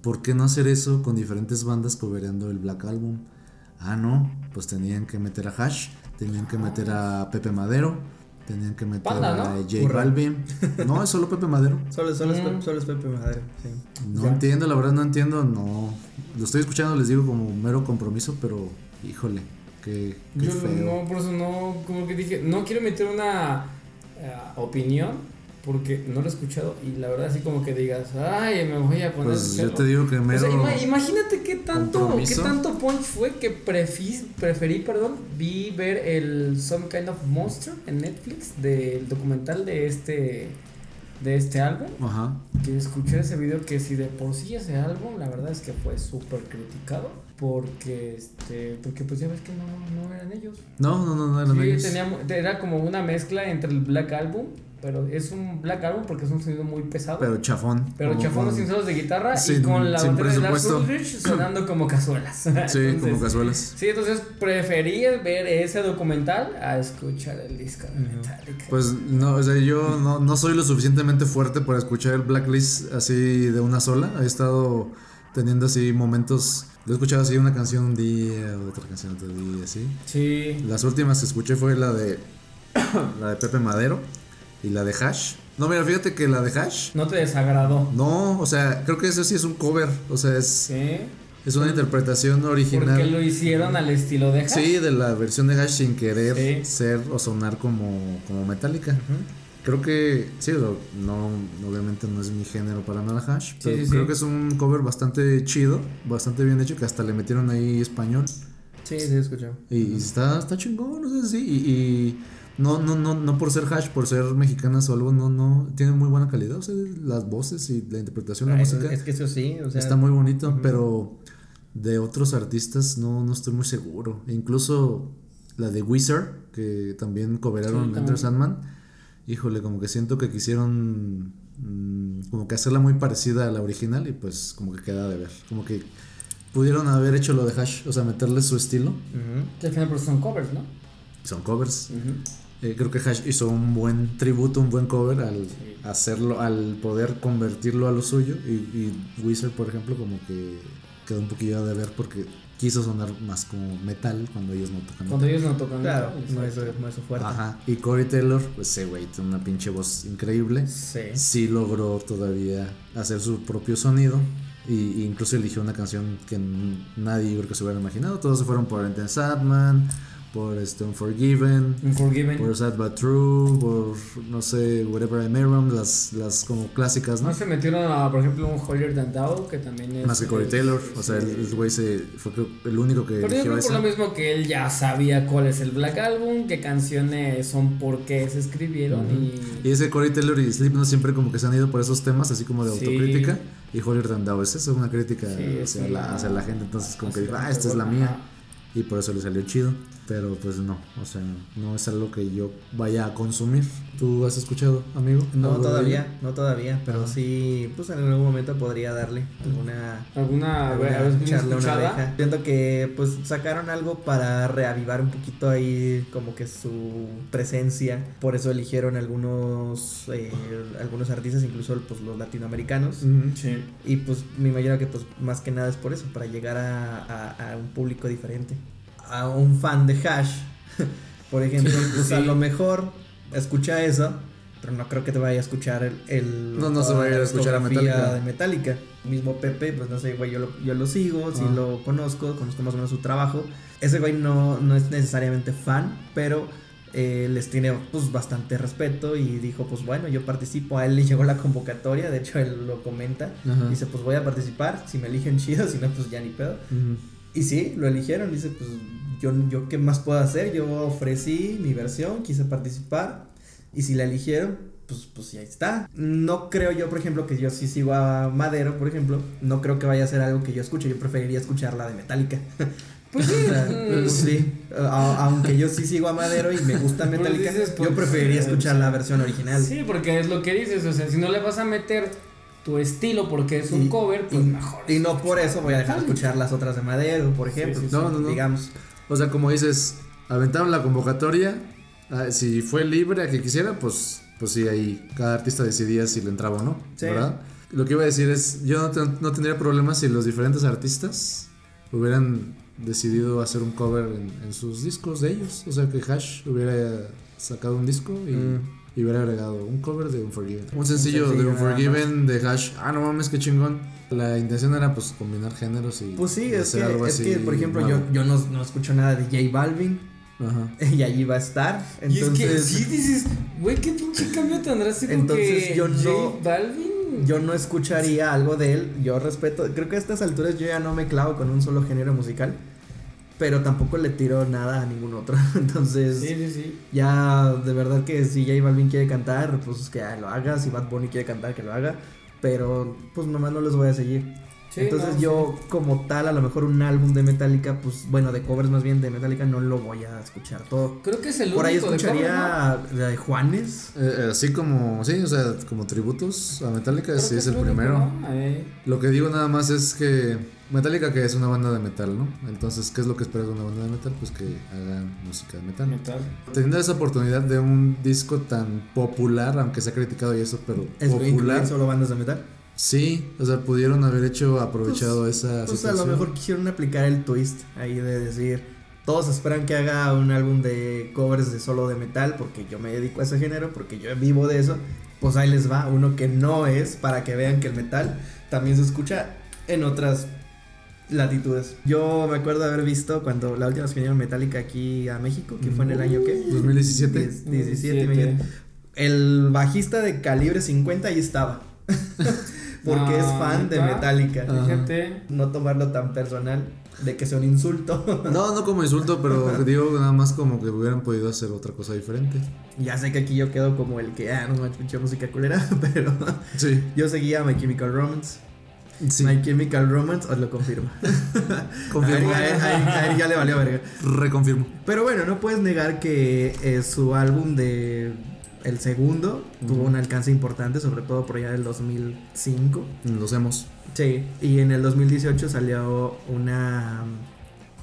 [SPEAKER 1] ¿Por qué no hacer eso con diferentes bandas cobereando el Black Album? Ah, no, pues tenían que meter a Hash, tenían que meter a Pepe Madero, tenían que meter
[SPEAKER 2] Panda, ¿no?
[SPEAKER 1] a J. Balvin. No, es solo Pepe Madero.
[SPEAKER 3] Solo, solo, es,
[SPEAKER 2] Mm.
[SPEAKER 3] Pepe- solo es Pepe Madero. Sí.
[SPEAKER 1] No
[SPEAKER 2] Ya.
[SPEAKER 1] entiendo, la verdad no entiendo, no. Lo estoy escuchando, les digo como mero compromiso, pero híjole, qué, qué
[SPEAKER 2] Yo
[SPEAKER 1] feo.
[SPEAKER 2] no, por eso no, como que dije, no quiero meter una eh, opinión porque no lo he escuchado y la verdad así como que digas, ay, me voy a poner
[SPEAKER 1] Pues yo
[SPEAKER 2] escucharlo".
[SPEAKER 1] te digo que
[SPEAKER 2] O
[SPEAKER 1] mero.
[SPEAKER 2] sea, ima- imagínate qué tanto, qué tanto punch fue que prefi- preferí, perdón, vi ver el Some Kind of Monster en Netflix del documental de este de este álbum,
[SPEAKER 1] Ajá.
[SPEAKER 2] que escuché ese video que si de por sí ese álbum, la verdad es que fue súper criticado porque este porque pues ya ves que no, no eran ellos.
[SPEAKER 1] No, no, no, no eran
[SPEAKER 2] Sí,
[SPEAKER 1] ellos.
[SPEAKER 2] tenía era como una mezcla entre el Black Album, pero es un Black Album porque es un sonido muy pesado.
[SPEAKER 1] Pero chafón.
[SPEAKER 2] Pero chafón
[SPEAKER 1] con-
[SPEAKER 2] sin solos de guitarra y con la batería de Lars. Ulrich sonando como cazuelas.
[SPEAKER 1] Sí,
[SPEAKER 2] Entonces,
[SPEAKER 1] como cazuelas.
[SPEAKER 2] Sí, entonces preferí ver ese documental a escuchar el disco de. Metallica.
[SPEAKER 1] Pues no, o sea, yo no, no soy lo suficientemente fuerte para escuchar el Blacklist así de una sola. He estado teniendo así momentos. Lo he escuchado así una canción un día, otra canción otro día, así.
[SPEAKER 2] sí.
[SPEAKER 1] Las últimas que escuché fue la de la de Pepe Madero y la de Hash. No, mira, fíjate que la de Hash.
[SPEAKER 2] No te desagradó.
[SPEAKER 1] No, o sea, creo que eso sí es un cover. O sea, es,
[SPEAKER 2] Sí.
[SPEAKER 1] es una interpretación
[SPEAKER 2] Porque
[SPEAKER 1] original.
[SPEAKER 2] lo hicieron al estilo de Hash.
[SPEAKER 1] Sí, de la versión de Hash sin querer
[SPEAKER 2] Sí.
[SPEAKER 1] ser o sonar como, como Metallica. Creo que, sí, no, obviamente no es mi género para nada Hash, pero
[SPEAKER 2] sí,
[SPEAKER 1] creo
[SPEAKER 2] sí.
[SPEAKER 1] que es un cover bastante chido, bastante bien hecho, que hasta le metieron ahí español.
[SPEAKER 3] Sí, sí, escuché.
[SPEAKER 1] Y, está, está chingón, no sé, y, y no, no, no, no por ser Hash, por ser mexicanas o algo, no, no, tiene muy buena calidad, o sea, las voces y la interpretación la música
[SPEAKER 3] Es que eso sí, o sea.
[SPEAKER 1] está muy bonito, pero de otros artistas no, no estoy muy seguro. E incluso la de Wizard, que también coveraron
[SPEAKER 2] Sí,
[SPEAKER 1] Enter. Sandman. Híjole, como que siento que quisieron mm, como que hacerla muy parecida a la original y pues como que queda de ver. Como que pudieron haber hecho lo de Hash, o sea, meterle su estilo.
[SPEAKER 3] Ujú.
[SPEAKER 2] Que al final pero son covers, ¿no?
[SPEAKER 1] Son covers. Eh, creo que Hash hizo un buen tributo, un buen cover al
[SPEAKER 2] Sí.
[SPEAKER 1] hacerlo, al poder convertirlo a lo suyo. Y, y Wizard, por ejemplo, como que quedó un poquillo de ver porque quiso sonar más como metal cuando ellos no tocan
[SPEAKER 2] Cuando
[SPEAKER 1] metal.
[SPEAKER 2] ellos no tocan.
[SPEAKER 3] Claro,
[SPEAKER 2] metal,
[SPEAKER 3] no es, no es su fuerte.
[SPEAKER 1] Ajá. Y Corey Taylor, pues ese güey tiene una pinche voz increíble.
[SPEAKER 3] Sí.
[SPEAKER 1] Sí logró todavía hacer su propio sonido. Y, y incluso eligió una canción que nadie creo que se hubiera imaginado. Todos se fueron por Enter Sadman, por este Unforgiven.
[SPEAKER 2] Unforgiven.
[SPEAKER 1] Por Sad But True, por no sé, Whatever I May Run, las, las como clásicas, ¿no?
[SPEAKER 2] No se metieron a, por ejemplo, un Holier Than Thou, que también es.
[SPEAKER 1] Más que Corey
[SPEAKER 2] es-
[SPEAKER 1] Taylor, o sea, el güey se fue creo, el único que
[SPEAKER 2] Pero yo creo por lo mismo que él ya sabía cuál es el Black Album, qué canciones son, por qué se escribieron
[SPEAKER 1] Y ese Corey Taylor y Slipknot siempre como que se han ido por esos temas, así como de
[SPEAKER 2] Sí.
[SPEAKER 1] autocrítica. Y Holier Than Thou es eso, una crítica
[SPEAKER 2] Sí,
[SPEAKER 1] hacia,
[SPEAKER 2] sí.
[SPEAKER 1] la, hacia la gente. Entonces, como que dijo, ah, esta es la mía. Y por eso le salió chido. Pero pues no, o sea, no es algo que yo vaya a consumir. ¿Tú has escuchado, amigo?
[SPEAKER 3] No todavía, no todavía, pero
[SPEAKER 1] Ajá.
[SPEAKER 3] sí, pues en algún momento podría darle alguna
[SPEAKER 2] ¿Alguna,
[SPEAKER 3] alguna-
[SPEAKER 2] a ver, alguna
[SPEAKER 3] echarle una oreja. Siento que pues sacaron algo para reavivar un poquito ahí como que su presencia, por eso eligieron algunos eh, algunos artistas, incluso pues los latinoamericanos.
[SPEAKER 2] Sí.
[SPEAKER 3] Y pues me imagino que pues más que nada es por eso, para llegar a, a- a un público diferente. A un fan de Hash, por ejemplo, pues a lo mejor escucha eso, pero no creo que te vaya a escuchar el... el
[SPEAKER 1] No, no se va a escuchar a Metallica.
[SPEAKER 3] de Metallica. Mismo Pepe, pues no sé, güey, yo lo, yo lo sigo, sí
[SPEAKER 1] Ah.
[SPEAKER 3] lo conozco, conozco más o menos su trabajo. Ese güey no, no es necesariamente fan, pero eh, les tiene pues bastante respeto y dijo, pues bueno, yo participo. A él le llegó la convocatoria, de hecho él lo comenta.
[SPEAKER 1] Ajá.
[SPEAKER 3] Dice, pues voy a participar, si me eligen chido, si no, pues ya ni pedo.
[SPEAKER 1] Ujú.
[SPEAKER 3] Y sí, lo eligieron, dice, pues yo, yo qué más puedo hacer, yo ofrecí mi versión, quise participar, y si la eligieron, pues, pues ya está. No creo yo, por ejemplo, que yo sí sigo a Madero, por ejemplo, no creo que vaya a ser algo que yo escuche, yo preferiría escuchar la de Metallica.
[SPEAKER 2] Pues sí.
[SPEAKER 3] O sea, sí, a- aunque yo sí sigo a Madero y me gusta
[SPEAKER 2] Pues
[SPEAKER 3] Metallica,
[SPEAKER 2] dices, pues,
[SPEAKER 3] yo preferiría escuchar la versión original.
[SPEAKER 2] Sí, porque es lo que dices, o sea, si no le vas a meter tu estilo porque es un
[SPEAKER 3] Y-
[SPEAKER 2] cover, pues
[SPEAKER 3] y,
[SPEAKER 2] mejor.
[SPEAKER 3] y no por eso voy a dejar de escuchar las otras de Madero, por ejemplo.
[SPEAKER 2] sí,
[SPEAKER 1] sí. No, no, no.
[SPEAKER 3] Digamos.
[SPEAKER 1] O sea, como dices, aventaron la convocatoria. ah, Si fue libre a que quisiera, pues, pues sí, ahí cada artista decidía si le entraba o no.
[SPEAKER 3] Sí.
[SPEAKER 1] ¿Verdad? Lo que iba a decir es: yo no, ten- no tendría problema si los diferentes artistas hubieran decidido hacer un cover en, en sus discos de ellos. O sea, que Hash hubiera sacado un disco y,
[SPEAKER 3] Mm.
[SPEAKER 1] Y hubiera agregado un cover de Unforgiven. Un sencillo,
[SPEAKER 3] sencillo
[SPEAKER 1] de Unforgiven de Hash. Ah, no mames, qué chingón. La intención era pues combinar géneros y.
[SPEAKER 3] Pues sí,
[SPEAKER 1] y
[SPEAKER 3] es
[SPEAKER 1] hacer
[SPEAKER 3] que,
[SPEAKER 1] algo
[SPEAKER 3] es
[SPEAKER 1] así
[SPEAKER 3] que por ejemplo, yo,
[SPEAKER 1] nuevo.
[SPEAKER 3] yo no, no escucho nada de J Balvin
[SPEAKER 1] Ajá.
[SPEAKER 3] y allí va a estar.
[SPEAKER 2] Y es que
[SPEAKER 3] Entonces,
[SPEAKER 2] sí dices, güey, qué pinche cambio tan drástico
[SPEAKER 3] Entonces,
[SPEAKER 2] que
[SPEAKER 3] yo
[SPEAKER 2] J
[SPEAKER 3] no-
[SPEAKER 2] Balvin.
[SPEAKER 3] yo no escucharía algo de él. Yo respeto, creo que a estas alturas yo ya no me clavo con un solo género musical, pero tampoco le tiro nada a ningún otro. Entonces,
[SPEAKER 2] Sí, sí, sí.
[SPEAKER 3] ya de verdad que si J Balvin quiere cantar, pues que lo haga. Si Bad Bunny quiere cantar, que lo haga. Pero pues nomás no los voy a seguir.
[SPEAKER 2] Sí,
[SPEAKER 3] Entonces
[SPEAKER 2] no,
[SPEAKER 3] yo como tal, a lo mejor un álbum de Metallica, pues bueno, de covers más bien de Metallica, no lo voy a escuchar todo.
[SPEAKER 2] Creo que es el
[SPEAKER 3] Por ahí
[SPEAKER 2] único de cover,
[SPEAKER 3] escucharía de Juanes.
[SPEAKER 1] Eh, eh, así como, sí, o sea, como tributos a.
[SPEAKER 2] Creo
[SPEAKER 1] sí es el
[SPEAKER 2] único,
[SPEAKER 1] primero.
[SPEAKER 2] ¿no?
[SPEAKER 1] Lo que digo nada más es que Metallica que es una banda de metal, ¿no? Entonces, ¿qué es lo que esperas de una banda de metal? Pues que hagan música de metal.
[SPEAKER 2] metal.
[SPEAKER 1] Teniendo esa oportunidad de un disco tan popular, aunque se ha criticado y eso, pero
[SPEAKER 3] Es
[SPEAKER 1] popular.
[SPEAKER 3] solo bandas de metal.
[SPEAKER 1] Sí, o sea, pudieron haber hecho, aprovechado esa
[SPEAKER 3] Pues a
[SPEAKER 1] situación.
[SPEAKER 3] lo mejor quisieron aplicar el twist ahí de decir, todos esperan que haga un álbum de covers de solo de metal porque yo me dedico a ese género, porque yo vivo de eso. Pues ahí les va, uno que no es, para que vean que el metal también se escucha en otras latitudes. Yo me acuerdo haber visto cuando la última vez que vinieron Metallica aquí a México, que fue en el año que
[SPEAKER 1] 2017.
[SPEAKER 3] 17, me viene. El bajista de calibre 50 ahí estaba. Porque es
[SPEAKER 2] Ah,
[SPEAKER 3] fan de. Metallica.
[SPEAKER 2] Fíjate.
[SPEAKER 3] No tomarlo tan personal de que sea un insulto.
[SPEAKER 1] No, no como insulto, pero digo nada más como que hubieran podido hacer otra cosa diferente.
[SPEAKER 3] ya sé que aquí yo quedo como el que, ah, no manches, pinche música culera, pero
[SPEAKER 1] Sí.
[SPEAKER 3] yo seguía My Chemical Romance.
[SPEAKER 1] Sí.
[SPEAKER 3] My Chemical Romance os lo confirma.
[SPEAKER 1] Confirmo.
[SPEAKER 3] A él- a él- a él ya le valió verga.
[SPEAKER 1] Reconfirmo.
[SPEAKER 3] Pero bueno, no puedes negar que eh, su álbum de el segundo tuvo un alcance importante, sobre todo por allá del 2005.
[SPEAKER 1] Los hemos.
[SPEAKER 3] Sí, y en el 2018 salió una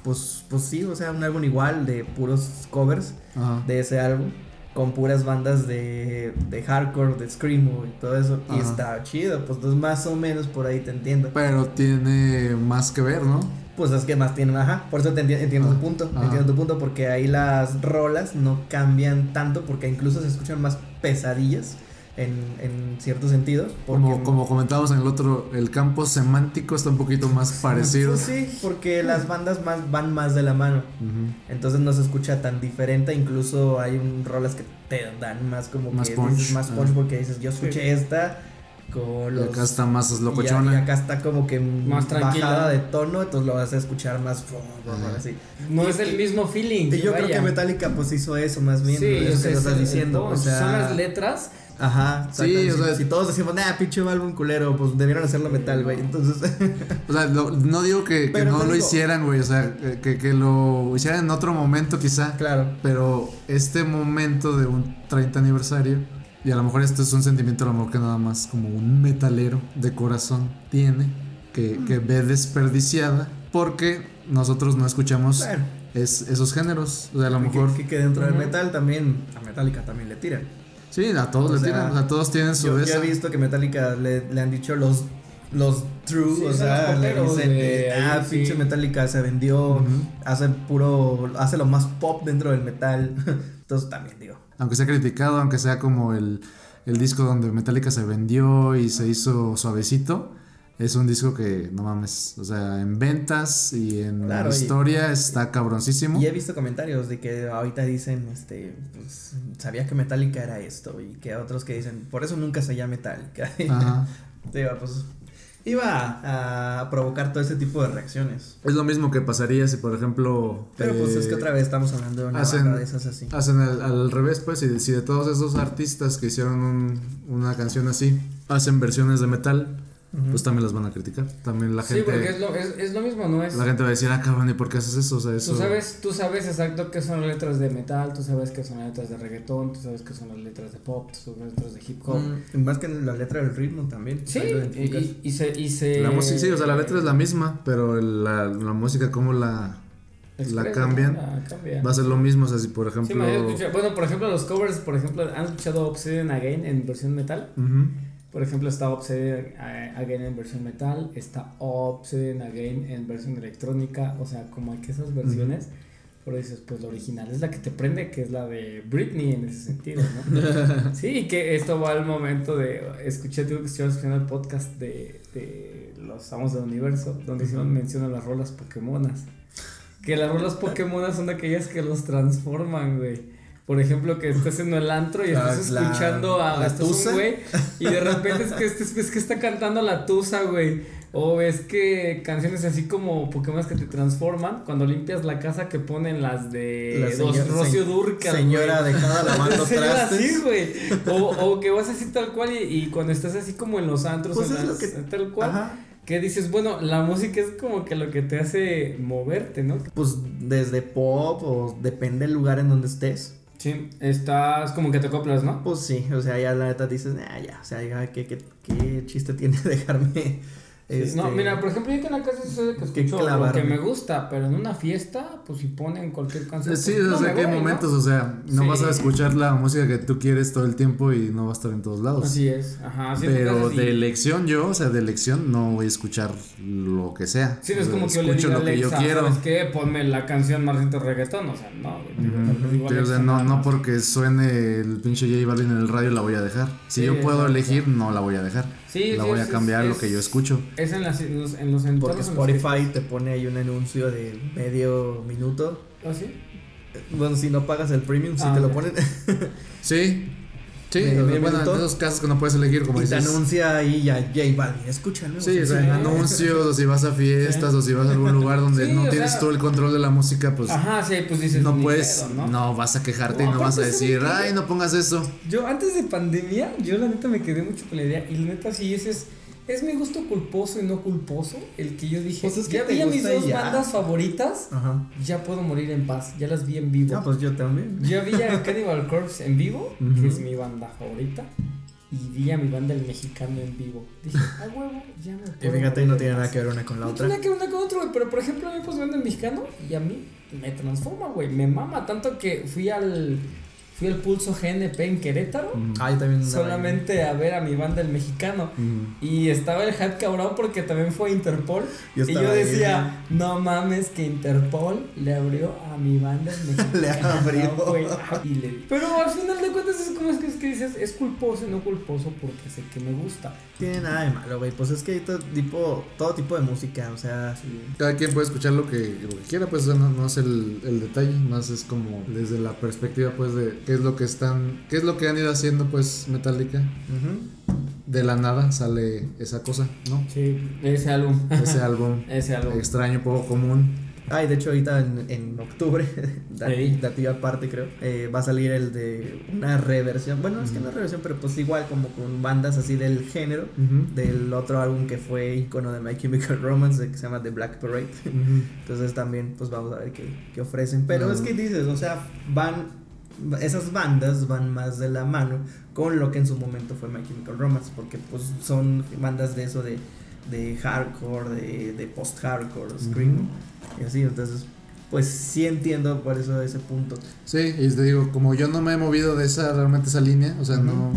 [SPEAKER 3] pues pues sí, o sea, un álbum igual de puros covers
[SPEAKER 1] Ajá.
[SPEAKER 3] de ese álbum con puras bandas de, de hardcore, de screamo y todo eso y está chido, pues entonces más o menos por ahí te entiendo.
[SPEAKER 1] Pero tiene más que ver, ¿no?
[SPEAKER 3] Pues es que más tienen, ajá, por eso te enti- entiendo
[SPEAKER 1] Ah,
[SPEAKER 3] tu punto,
[SPEAKER 1] ajá.
[SPEAKER 3] entiendo tu punto porque ahí las rolas no cambian tanto porque incluso se escuchan más pesadillas en, en cierto sentido.
[SPEAKER 1] Como, como comentábamos en el otro, el campo semántico está un poquito más parecido.
[SPEAKER 3] Sí, porque las bandas más, van más de la mano.
[SPEAKER 1] Ujú.
[SPEAKER 3] Entonces no se escucha tan diferente, incluso hay un rolas que te dan más como
[SPEAKER 1] Más
[SPEAKER 3] que
[SPEAKER 1] punch,
[SPEAKER 3] dices más
[SPEAKER 1] ah.
[SPEAKER 3] punch porque dices, yo escuché esta con
[SPEAKER 1] Y
[SPEAKER 3] los
[SPEAKER 1] acá está más
[SPEAKER 3] y,
[SPEAKER 1] locochona.
[SPEAKER 3] y acá está como que
[SPEAKER 2] Más tranquila.
[SPEAKER 3] bajada de tono, entonces lo vas a escuchar más
[SPEAKER 1] Ajá.
[SPEAKER 3] así.
[SPEAKER 2] No es el mismo feeling.
[SPEAKER 3] Y yo creo
[SPEAKER 2] vaya.
[SPEAKER 3] que Metallica pues hizo eso más bien,
[SPEAKER 2] Sí,
[SPEAKER 3] es
[SPEAKER 2] o
[SPEAKER 3] lo
[SPEAKER 2] sea,
[SPEAKER 3] que
[SPEAKER 2] es
[SPEAKER 3] estás
[SPEAKER 2] el-
[SPEAKER 3] diciendo,
[SPEAKER 2] el
[SPEAKER 3] o sea,
[SPEAKER 2] son las letras.
[SPEAKER 3] Ajá,
[SPEAKER 1] Sí, o sea-
[SPEAKER 3] si, todos decimos, nah, pinche álbum culero, pues debieron hacerlo metal, güey. Entonces,
[SPEAKER 1] O sea, lo- no digo que, que
[SPEAKER 3] Pero
[SPEAKER 1] no lo
[SPEAKER 3] digo-
[SPEAKER 1] hicieran, güey. O sea, que, que lo hicieran en otro momento quizá.
[SPEAKER 3] claro.
[SPEAKER 1] Pero este momento de un 30 aniversario, y a lo mejor esto es un sentimiento a lo mejor que nada más como un metalero de corazón tiene, que, que ve desperdiciada, porque nosotros no escuchamos
[SPEAKER 3] Bueno,
[SPEAKER 1] es, esos géneros. O sea, a lo mejor...
[SPEAKER 3] que, que dentro del
[SPEAKER 2] Ujú.
[SPEAKER 3] metal también, a Metallica también le tiran.
[SPEAKER 1] Sí, a todos
[SPEAKER 3] O
[SPEAKER 1] le
[SPEAKER 3] sea,
[SPEAKER 1] tiran, o sea, todos tienen su
[SPEAKER 3] Yo, he visto que Metallica le, le han dicho los los true,
[SPEAKER 2] Sí,
[SPEAKER 3] o sea,
[SPEAKER 2] los
[SPEAKER 3] le dicen,
[SPEAKER 2] de
[SPEAKER 3] ah,
[SPEAKER 2] sí.
[SPEAKER 3] pinche Metallica se vendió, hace puro, hace lo más pop dentro del metal. Entonces también digo,
[SPEAKER 1] Aunque sea criticado, aunque sea como el, el disco donde Metallica se vendió y se hizo suavecito, es un disco que, no mames, o sea, en ventas y en
[SPEAKER 3] Claro, y-
[SPEAKER 1] historia está cabroncísimo.
[SPEAKER 3] Y he visto comentarios de que ahorita dicen, este, pues, sabía que Metallica era esto, y que otros que dicen, por eso nunca se llama Metallica.
[SPEAKER 1] Ajá.
[SPEAKER 3] Digo, pues, iba a, provocar todo ese tipo de reacciones.
[SPEAKER 1] Es lo mismo que pasaría si, por ejemplo...
[SPEAKER 3] Pero pues es que
[SPEAKER 1] eh,
[SPEAKER 3] otra vez estamos hablando de una
[SPEAKER 1] hacen-
[SPEAKER 3] banda de esas así.
[SPEAKER 1] Hacen al, al revés, pues, y si de todos esos artistas que hicieron un- una canción así, hacen versiones de metal, pues también las van a criticar. También la
[SPEAKER 2] Sí,
[SPEAKER 1] gente...
[SPEAKER 2] porque es lo, es, es lo mismo, ¿no? Es,
[SPEAKER 1] La gente va a decir, ah, cabrón, ¿y por qué haces eso? O sea, eso...
[SPEAKER 2] Tú sabes, tú sabes exacto qué son las letras de metal, tú sabes qué son las letras de reggaetón, tú sabes qué son las letras de pop, tú sabes las letras de hip hop.
[SPEAKER 3] Mm, más que en la letra del ritmo también.
[SPEAKER 2] Sí, y, y- se, y se
[SPEAKER 1] La música, sí, o sea, la letra es la misma, pero el- la, la música, cómo la,
[SPEAKER 2] expresa,
[SPEAKER 1] la cambian,
[SPEAKER 2] la cambian.
[SPEAKER 1] va a ser lo mismo. O sea, si por
[SPEAKER 2] Sí,
[SPEAKER 1] ejemplo.
[SPEAKER 2] escuchado- bueno, por ejemplo, los covers, por ejemplo, ¿han escuchado Obsidian Again en versión metal?
[SPEAKER 1] Ujú.
[SPEAKER 2] Por ejemplo, está Obsidian eh, Again en versión metal, está Obsidian Again en versión electrónica, o sea, como hay que esas versiones, pero dices, pues la original es la que te prende, que es la de Britney en ese sentido, ¿no? sí, y que esto va al momento de, escuché, tuve que estar escuchando el podcast de, de los Amos del Universo, donde hicieron mención a las rolas Pokémonas. Que las rolas Pokémonas son aquellas que los transforman, güey. Por ejemplo, que estés en el antro y estás
[SPEAKER 3] la-
[SPEAKER 2] escuchando a
[SPEAKER 3] la
[SPEAKER 2] estás
[SPEAKER 3] tusa.
[SPEAKER 2] güey y de repente es que, es, es que está cantando la tusa, güey. O es que canciones así como Pokémon que te transforman. Cuando limpias la casa que ponen las de
[SPEAKER 3] La señora-
[SPEAKER 2] Rocio
[SPEAKER 3] se-
[SPEAKER 2] Durcal.
[SPEAKER 3] Señora
[SPEAKER 2] güey.
[SPEAKER 3] dejada lavando
[SPEAKER 2] Señora así,
[SPEAKER 3] trastes.
[SPEAKER 2] güey. O, o que vas así tal cual y, y cuando estás así como en los antros,
[SPEAKER 3] Pues
[SPEAKER 2] en
[SPEAKER 3] es lo
[SPEAKER 2] las-
[SPEAKER 3] que-
[SPEAKER 2] tal cual.
[SPEAKER 3] Ajá.
[SPEAKER 2] Que dices, bueno, la música es como que lo que te hace moverte, ¿no?
[SPEAKER 3] Pues desde pop o depende del lugar en donde estés.
[SPEAKER 2] Sí, estás como que te acoplas, ¿no?
[SPEAKER 3] Pues sí, o sea, ya la neta dices, ya, o sea, ya, ¿qué, qué, qué chiste tiene dejarme. Este,
[SPEAKER 2] No, mira, por ejemplo, yo en la casa sucede que
[SPEAKER 3] que
[SPEAKER 2] escucho lo que me gusta, pero en una fiesta, pues si ponen cualquier canción.
[SPEAKER 1] Sí,
[SPEAKER 2] pues,
[SPEAKER 1] o
[SPEAKER 2] no
[SPEAKER 1] sea, que hay momentos, o sea, no
[SPEAKER 2] Sí.
[SPEAKER 1] vas a escuchar la música que tú quieres todo el tiempo y no va a estar en todos lados.
[SPEAKER 2] Así es, ajá. así
[SPEAKER 1] Pero de elección yo, o sea, de elección no voy a escuchar lo que sea.
[SPEAKER 2] Sí, no es
[SPEAKER 1] O sea,
[SPEAKER 2] como que yo le
[SPEAKER 1] escucho
[SPEAKER 2] diga
[SPEAKER 1] lo que yo
[SPEAKER 2] Alexa,
[SPEAKER 1] quiero.
[SPEAKER 2] ¿sabes qué? Ponme la canción de reggaetón, o sea, no,
[SPEAKER 1] Sí, o sea, no, no porque suene el pinche J Balvin en el radio la voy a dejar. Si
[SPEAKER 2] Sí,
[SPEAKER 1] yo puedo elegir, no la voy a dejar.
[SPEAKER 2] Sí,
[SPEAKER 1] la
[SPEAKER 2] sí,
[SPEAKER 1] voy
[SPEAKER 2] es-
[SPEAKER 1] a cambiar
[SPEAKER 2] es-
[SPEAKER 1] lo que yo escucho.
[SPEAKER 2] Es en, las, en los, en los
[SPEAKER 3] Porque Spotify te pone ahí un anuncio de medio minuto.
[SPEAKER 2] ¿Ah, sí?
[SPEAKER 3] Bueno, si no pagas el premium, si
[SPEAKER 2] Ah,
[SPEAKER 3] te lo
[SPEAKER 2] ya.
[SPEAKER 3] ponen.
[SPEAKER 1] Sí. Sí, bueno, en esos casos que no puedes elegir, como
[SPEAKER 3] y te
[SPEAKER 1] dices.
[SPEAKER 3] anuncia ahí ya J Balvin, escúchalo.
[SPEAKER 1] Sí, o sea,
[SPEAKER 2] Sí.
[SPEAKER 1] en anuncios, o si vas a fiestas, o si vas a algún lugar donde
[SPEAKER 2] Sí,
[SPEAKER 1] no tienes
[SPEAKER 2] sea-
[SPEAKER 1] todo el control de la música, pues
[SPEAKER 2] Ajá, sí, pues dices.
[SPEAKER 1] no puedes,
[SPEAKER 2] pedo,
[SPEAKER 1] ¿no? vas a quejarte
[SPEAKER 2] No,
[SPEAKER 1] y no vas a decir, ay, no pongas eso.
[SPEAKER 2] Yo antes de pandemia, yo la neta me quedé mucho con la idea y la neta sí ese es, es mi gusto culposo y no culposo el que yo dije,
[SPEAKER 3] Pues es que
[SPEAKER 2] ya vi a mis
[SPEAKER 3] y
[SPEAKER 2] dos
[SPEAKER 3] ya.
[SPEAKER 2] bandas favoritas,
[SPEAKER 3] Ajá.
[SPEAKER 2] ya puedo morir en paz, ya las vi en vivo.
[SPEAKER 3] Ah, pues yo también.
[SPEAKER 2] Yo vi a Cannibal Corpse en vivo, que es mi banda favorita, y vi a mi banda el mexicano en vivo. Dije, a huevo, ya me
[SPEAKER 3] Y
[SPEAKER 2] puedo
[SPEAKER 3] fíjate,
[SPEAKER 2] morir
[SPEAKER 3] no
[SPEAKER 2] en
[SPEAKER 3] tiene
[SPEAKER 2] paz".
[SPEAKER 3] nada que ver una con la
[SPEAKER 2] No
[SPEAKER 3] otra.
[SPEAKER 2] tiene que ver una con güey, pero por ejemplo a mí pues viendo el mexicano y a mí me transforma, güey, me mama tanto que fui al fui al Pulso GNP en Querétaro
[SPEAKER 3] Ah, yo también.
[SPEAKER 2] solamente a ver a mi banda el mexicano
[SPEAKER 1] Ujú.
[SPEAKER 2] y estaba el hype cabrón porque también fue Interpol
[SPEAKER 3] Yo
[SPEAKER 2] y yo
[SPEAKER 3] ahí.
[SPEAKER 2] decía, no mames que Interpol le abrió a mi banda el mexicano.
[SPEAKER 3] Le abrió.
[SPEAKER 2] güey. Y le- Pero al final de cuentas es como es que, es que dices, es culposo y no culposo porque sé que me gusta.
[SPEAKER 3] Tiene nada de malo, güey. Pues es que hay todo tipo, todo tipo de música, o sea.
[SPEAKER 1] Cada quien puede escuchar lo que, lo que quiera, pues no, no es el, el detalle, más es como desde la perspectiva pues de qué es lo que están, qué es lo que han ido haciendo pues Metallica. De la nada sale esa cosa, ¿no?
[SPEAKER 2] Sí, ese álbum.
[SPEAKER 1] Ese álbum
[SPEAKER 2] Ese álbum.
[SPEAKER 1] extraño, poco común.
[SPEAKER 3] Ay, de hecho, ahorita en, en octubre,
[SPEAKER 2] Ey.
[SPEAKER 3] dativo aparte, creo, eh, va a salir el de una reversión. Bueno, es que no es reversión, pero pues igual, como con bandas así del género. Del otro álbum que fue icono de My Chemical Romance, que se llama The Black Parade. Entonces también, pues vamos a ver qué, qué ofrecen. Pero es que dices, o sea, van. Esas bandas van más de la mano con lo que en su momento fue My Chemical Romance, porque pues son bandas de eso de, de hardcore, de, de post-hardcore, scream, y así, entonces, pues sí entiendo por eso ese punto.
[SPEAKER 1] Sí, y te digo, como yo no me he movido de esa realmente esa línea, o sea, no,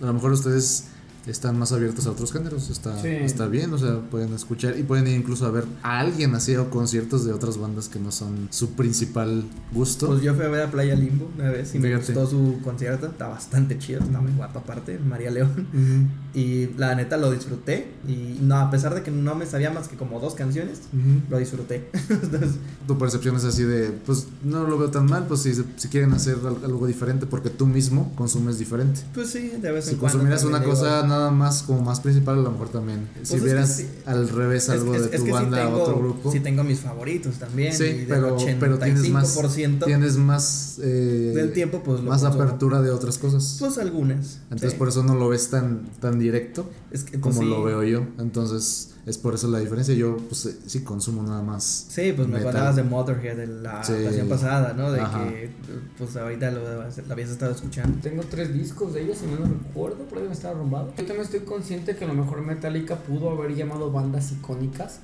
[SPEAKER 1] a lo mejor ustedes están más abiertos a otros géneros, está,
[SPEAKER 2] Sí.
[SPEAKER 1] está bien, o sea, pueden escuchar y pueden ir incluso a ver a alguien así o conciertos de otras bandas que no son su principal gusto.
[SPEAKER 3] Pues yo fui a ver a Playa Limbo una vez y me gustó su concierto, está bastante chido, está muy guapo aparte, María León. Y la neta lo disfruté. Y no, a pesar de que no me sabía más que como dos canciones, lo disfruté. Entonces,
[SPEAKER 1] Tu percepción es así de, pues no lo veo tan mal, pues si, si quieren hacer al- algo diferente porque tú mismo consumes diferente.
[SPEAKER 3] pues sí, de vez en
[SPEAKER 1] Si
[SPEAKER 3] cuando.
[SPEAKER 1] consumieras
[SPEAKER 3] también
[SPEAKER 1] una cosa nada más como más principal, a lo mejor también. si
[SPEAKER 3] es que
[SPEAKER 1] vieras
[SPEAKER 3] sí.
[SPEAKER 1] al revés algo de tu banda
[SPEAKER 3] tengo,
[SPEAKER 1] a otro grupo.
[SPEAKER 3] Sí tengo mis favoritos también.
[SPEAKER 1] Sí, pero, pero tienes más,
[SPEAKER 3] 85%
[SPEAKER 1] tienes más, eh,
[SPEAKER 3] del tiempo, pues
[SPEAKER 1] más
[SPEAKER 3] consumo.
[SPEAKER 1] apertura de otras cosas.
[SPEAKER 3] Pues algunas.
[SPEAKER 1] Entonces
[SPEAKER 3] sí.
[SPEAKER 1] por eso no lo ves tan, tan directo
[SPEAKER 3] Es que, pues,
[SPEAKER 1] como
[SPEAKER 3] sí.
[SPEAKER 1] lo veo yo. Entonces es por eso la diferencia. Yo pues eh, sí consumo nada más.
[SPEAKER 3] Sí, pues me contabas de Motorhead en la
[SPEAKER 1] Sí.
[SPEAKER 3] ocasión pasada, ¿no? De
[SPEAKER 1] Ajá.
[SPEAKER 3] que, pues ahorita lo, lo habías estado escuchando.
[SPEAKER 2] Tengo tres discos de ellos, si no lo recuerdo, por ahí me estaba arrumbado. Yo también estoy consciente que a lo mejor Metallica pudo haber llamado bandas icónicas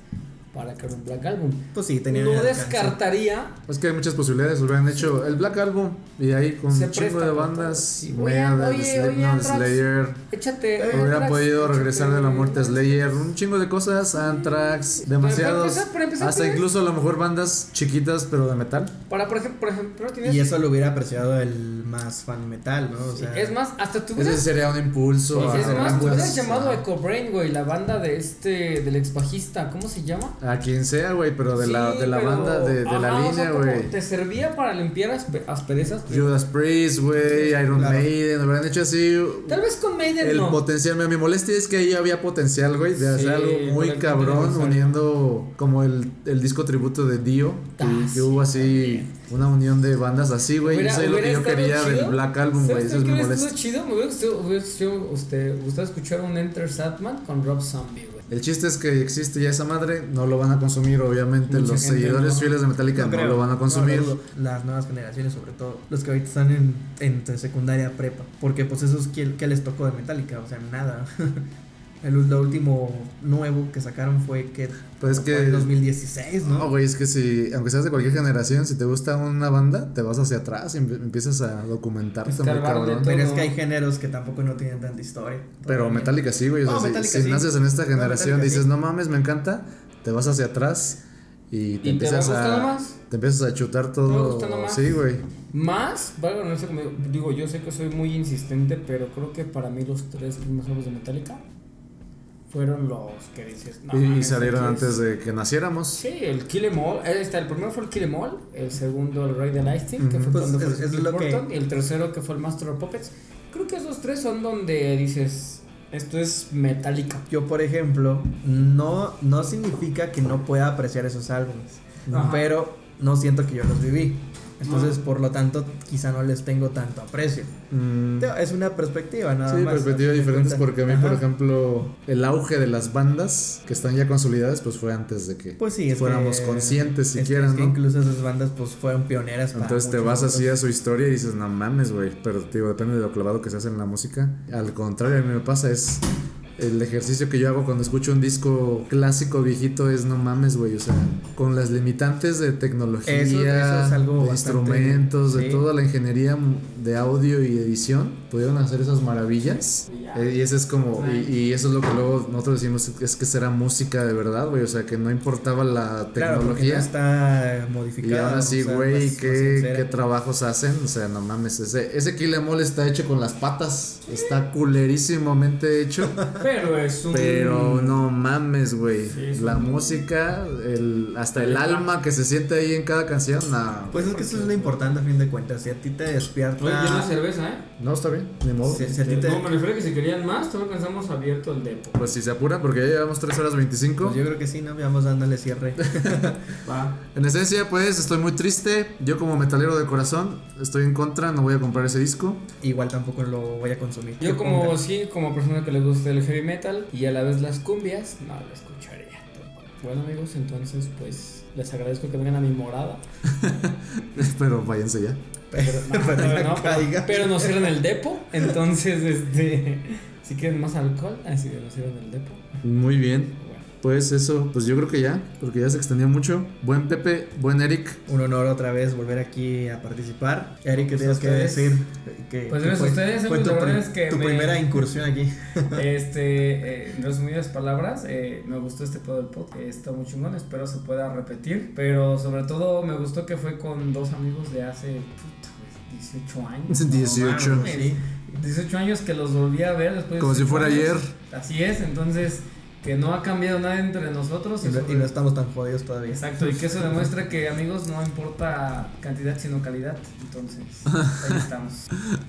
[SPEAKER 2] para crear un Black Album.
[SPEAKER 3] Pues sí, tenía
[SPEAKER 2] No descartaría
[SPEAKER 1] Es que hay muchas posibilidades. Hubieran hecho el Black Album y ahí con un chingo de
[SPEAKER 2] para
[SPEAKER 1] bandas.
[SPEAKER 2] Sí. Oye,
[SPEAKER 1] Megadeth,
[SPEAKER 2] oye,
[SPEAKER 1] Slipknot,
[SPEAKER 2] oye.
[SPEAKER 1] Slayer.
[SPEAKER 2] Échate.
[SPEAKER 1] Hubiera
[SPEAKER 2] Anthrax,
[SPEAKER 1] podido
[SPEAKER 2] échate-
[SPEAKER 1] regresar de la muerte a Slayer, un chingo de cosas, Anthrax,
[SPEAKER 2] Para
[SPEAKER 1] demasiados,
[SPEAKER 2] empezar- para empezar,
[SPEAKER 1] hasta incluso a lo mejor bandas chiquitas pero de metal.
[SPEAKER 2] Para, por ejemplo, por ejemplo tienes.
[SPEAKER 3] Y eso lo hubiera apreciado el más fan metal, ¿no? O
[SPEAKER 2] Sí,
[SPEAKER 3] sea,
[SPEAKER 2] es más, hasta tú
[SPEAKER 1] Ese sería un impulso.
[SPEAKER 2] es
[SPEAKER 1] a hacer
[SPEAKER 2] más, tú hubieras llamado
[SPEAKER 1] a-
[SPEAKER 2] a Echo Brain, güey, la banda de este, del ex bajista, ¿cómo se llama?
[SPEAKER 1] A quien sea, güey, pero de la
[SPEAKER 2] Sí,
[SPEAKER 1] de la
[SPEAKER 2] pero-
[SPEAKER 1] banda de, de la
[SPEAKER 2] Ajá, o sea,
[SPEAKER 1] línea, güey.
[SPEAKER 2] Te servía para limpiar aspe- asperezas.
[SPEAKER 1] Judas Priest, güey, Iron
[SPEAKER 3] Claro.
[SPEAKER 1] Maiden, hubieran hecho así
[SPEAKER 2] Tal vez con Maiden
[SPEAKER 1] el
[SPEAKER 2] no.
[SPEAKER 1] potencial, mi, mi molestia es que ahí había potencial, güey, de hacer
[SPEAKER 2] Sí,
[SPEAKER 1] algo muy cabrón, uniendo como el, el disco tributo de Dio, que,
[SPEAKER 2] Ah,
[SPEAKER 1] que
[SPEAKER 2] sí,
[SPEAKER 1] hubo así una unión de bandas así, güey, eso es lo que yo quería del. Black Album, güey,
[SPEAKER 2] ¿Sabes
[SPEAKER 1] eso es molestia.
[SPEAKER 2] estado chido? Me hubiera gustado, este, escuchar un Enter Satman con Rob Zombie.
[SPEAKER 1] El chiste es que existe ya esa madre, no lo van a consumir, obviamente
[SPEAKER 2] Mucha
[SPEAKER 1] los seguidores
[SPEAKER 2] no.
[SPEAKER 1] fieles de Metallica no, lo van a consumir.
[SPEAKER 3] Las nuevas generaciones, sobre todo. Los que ahorita están en entre secundaria prepa. Porque pues esos que, que les tocó de Metallica, o sea, nada. El, lo último nuevo que sacaron fue que
[SPEAKER 1] Pues es
[SPEAKER 3] fue
[SPEAKER 1] que-
[SPEAKER 3] en 2016, ¿no?
[SPEAKER 1] No, güey, es que si, aunque seas de cualquier generación, si te gusta una banda, te vas hacia atrás y empiezas a documentarte muy cabrón.
[SPEAKER 2] todo.
[SPEAKER 3] Pero es que hay géneros que tampoco no tienen tanta historia.
[SPEAKER 1] Pero. Metallica sí, güey. O sea,
[SPEAKER 3] No,
[SPEAKER 1] si-
[SPEAKER 3] Metallica
[SPEAKER 1] si,
[SPEAKER 3] sí.
[SPEAKER 1] naces en esta
[SPEAKER 3] No,
[SPEAKER 1] generación,
[SPEAKER 3] Metallica
[SPEAKER 1] dices,
[SPEAKER 3] sí.
[SPEAKER 1] no mames, me encanta, te vas hacia atrás y te
[SPEAKER 2] ¿Y te
[SPEAKER 1] empiezas
[SPEAKER 2] gustando
[SPEAKER 1] a.
[SPEAKER 2] más?
[SPEAKER 1] Te empiezas a chutar
[SPEAKER 2] ¿Te
[SPEAKER 1] todo.
[SPEAKER 2] más?
[SPEAKER 1] Sí, güey.
[SPEAKER 2] Más, valga no sé cómo digo, yo sé que soy muy insistente, pero creo que para mí los tres primeros juegos de Metallica fueron los que dices. no
[SPEAKER 1] y, y salieron antes de que naciéramos.
[SPEAKER 2] Sí, el Kill Em All, eh, está, el primero fue el Kill Em All, el segundo el Rey de Lightning, que
[SPEAKER 1] Ujú.
[SPEAKER 2] fue
[SPEAKER 3] Pues
[SPEAKER 2] cuando
[SPEAKER 3] es-
[SPEAKER 2] fue
[SPEAKER 3] es lo que-
[SPEAKER 2] y el tercero que fue el Master of Puppets. Creo que esos tres son donde dices, esto es Metallica.
[SPEAKER 3] Yo, por ejemplo, no, no significa que no pueda apreciar esos álbumes.
[SPEAKER 2] Ajá.
[SPEAKER 3] Pero no siento que yo los viví. Entonces, por lo tanto, quizá no les tengo tanto aprecio.
[SPEAKER 1] Mm,
[SPEAKER 3] Es una perspectiva, nada
[SPEAKER 1] Sí,
[SPEAKER 3] más.
[SPEAKER 1] perspectivas
[SPEAKER 3] a fin de
[SPEAKER 1] diferentes porque a mí, por ejemplo, el auge de las bandas que están ya consolidadas, pues fue antes de que
[SPEAKER 3] Pues sí,
[SPEAKER 1] fuéramos
[SPEAKER 3] que-
[SPEAKER 1] conscientes siquiera,
[SPEAKER 3] es que
[SPEAKER 1] ¿no?
[SPEAKER 3] incluso esas bandas pues fueron pioneras. para
[SPEAKER 1] Entonces te vas así
[SPEAKER 3] otros.
[SPEAKER 1] a su historia y dices, no mames, güey. Pero digo, depende de lo clavado que se hace en la música. Al contrario, a mí me pasa, es el ejercicio que yo hago cuando escucho un disco clásico viejito es no mames, güey. O sea, con las limitantes de tecnología,
[SPEAKER 3] Eso- eso es algo
[SPEAKER 1] de instrumentos, de toda la ingeniería de audio y edición, pudieron hacer esas maravillas.
[SPEAKER 2] Y.
[SPEAKER 1] Eh, Y eso es como, y, y eso es lo que luego nosotros decimos, es que será música de verdad, güey. O sea, que no importaba la
[SPEAKER 3] Claro,
[SPEAKER 1] tecnología.
[SPEAKER 3] no está
[SPEAKER 1] Y
[SPEAKER 3] modificada.
[SPEAKER 1] aún así, güey, ¿qué, qué trabajos hacen. O sea, no mames. Ese, ese kill em all está hecho con las patas. Está culerísimamente hecho.
[SPEAKER 2] Pero es un.
[SPEAKER 1] pero no mames, güey.
[SPEAKER 2] Sí,
[SPEAKER 1] la
[SPEAKER 2] un-
[SPEAKER 1] música, el, hasta el alma que se siente ahí en cada canción. No,
[SPEAKER 3] Pues es que eso es lo importante a fin de cuentas. Si a ti te despierta.
[SPEAKER 2] Oye, cerveza, ¿eh?
[SPEAKER 1] no está bien, ni modo.
[SPEAKER 3] Si, si a ti te.
[SPEAKER 2] No, me refiero a que si querían más, todavía pensamos abierto el depo.
[SPEAKER 1] Pues si se apura, porque ya llevamos 3 horas 25.
[SPEAKER 3] Pues yo creo que sí, ¿no? Vamos dándole cierre.
[SPEAKER 2] Va.
[SPEAKER 1] En esencia, pues estoy muy triste. Yo, como metalero de corazón, estoy en contra. No voy a comprar ese disco.
[SPEAKER 3] Igual tampoco lo voy a consumir.
[SPEAKER 2] Yo como sí, como persona que le gusta el heavy metal y a la vez las cumbias, no lo escucharía. Bueno amigos, entonces pues les agradezco que vengan a mi morada.
[SPEAKER 1] Pero váyanse ya.
[SPEAKER 2] Pero no,
[SPEAKER 3] Pero no
[SPEAKER 2] pero, pero nos cierran el depo, entonces este si quieren más alcohol, así que nos cierran el depo.
[SPEAKER 1] Muy bien. Pues eso, pues yo creo que ya, porque ya se extendió mucho. Buen Pepe, buen Eric.
[SPEAKER 3] Un honor otra vez volver aquí a participar. Eric, ¿qué
[SPEAKER 2] Pues
[SPEAKER 3] tienes que decir? Que,
[SPEAKER 2] Pues
[SPEAKER 3] que
[SPEAKER 2] gracias a ustedes,
[SPEAKER 3] fue tu, prim-
[SPEAKER 2] es que
[SPEAKER 3] tu
[SPEAKER 2] me-
[SPEAKER 3] primera incursión aquí.
[SPEAKER 2] Este, eh, en resumidas palabras, eh, me gustó este pedo del podcast, está muy chingón, espero se pueda repetir, pero sobre todo me gustó que fue con dos amigos de hace puta, güey, 18 años.
[SPEAKER 1] 18.
[SPEAKER 2] No mames,
[SPEAKER 3] Sí.
[SPEAKER 2] 18 años que los volví a ver después de
[SPEAKER 1] Como si
[SPEAKER 2] 18
[SPEAKER 1] fuera
[SPEAKER 2] años.
[SPEAKER 1] ayer.
[SPEAKER 2] Así es, entonces que no ha cambiado nada entre nosotros.
[SPEAKER 3] Y no,
[SPEAKER 2] sobre-
[SPEAKER 3] y no estamos tan jodidos todavía.
[SPEAKER 2] Exacto, y que eso demuestra que amigos no importa cantidad sino calidad, entonces ahí estamos.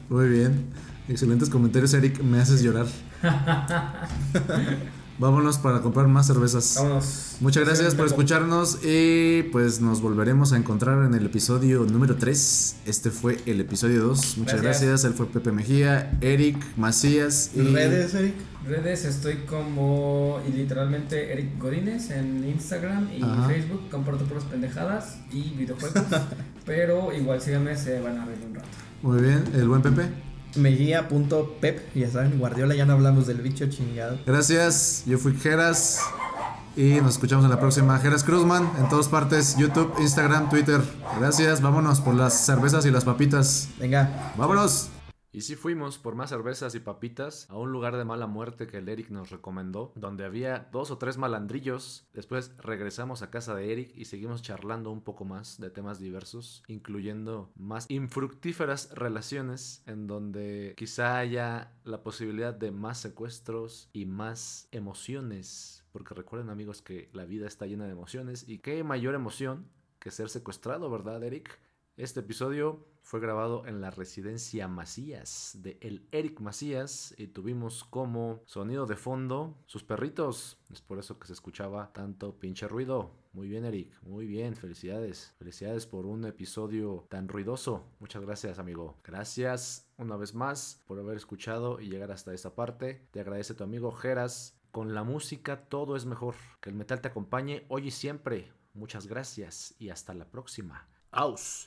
[SPEAKER 1] Muy bien. Excelentes comentarios, Eric. Me haces llorar. Vámonos para comprar más cervezas.
[SPEAKER 2] Vámonos.
[SPEAKER 1] Muchas gracias por escucharnos y pues nos volveremos a encontrar en el episodio número 3. Este fue el episodio 2. Muchas
[SPEAKER 2] Gracias.
[SPEAKER 1] gracias. Él fue Pepe Mejía, Eric Macías y
[SPEAKER 3] ¿Redes, Eric?
[SPEAKER 2] Redes estoy como y literalmente Eric Godínez en Instagram y
[SPEAKER 1] Ajá.
[SPEAKER 2] Facebook, comparto puras pendejadas y videojuegos, pero igual síganme, se van a reír un rato.
[SPEAKER 1] Muy bien, el buen Pepe.
[SPEAKER 3] Mejía.pep, ya saben, Guardiola, ya no hablamos del bicho chingado.
[SPEAKER 1] Gracias, yo fui Geras y nos escuchamos en la próxima. Geras Cruzman en todas partes, YouTube, Instagram, Twitter. Gracias, vámonos por las cervezas y las papitas.
[SPEAKER 3] Venga,
[SPEAKER 1] ¡Vámonos!
[SPEAKER 4] Y sí fuimos por más cervezas y papitas a un lugar de mala muerte que el Eric nos recomendó, donde había dos o tres malandrillos. Después regresamos a casa de Eric y seguimos charlando un poco más de temas diversos, incluyendo más infructíferas relaciones, en donde quizá haya la posibilidad de más secuestros y más emociones. Porque recuerden amigos que la vida está llena de emociones y qué mayor emoción que ser secuestrado, ¿verdad Eric? Este episodio fue grabado en la residencia Macías de el Eric Macías y tuvimos como sonido de fondo sus perritos. Es por eso que se escuchaba tanto pinche ruido. Muy bien Eric, muy bien, felicidades. Felicidades por un episodio tan ruidoso. Muchas gracias amigo. Gracias una vez más por haber escuchado y llegar hasta esta parte. Te agradece tu amigo Geras. Con la música todo es mejor. Que el metal te acompañe hoy y siempre. Muchas gracias y hasta la próxima. Aus.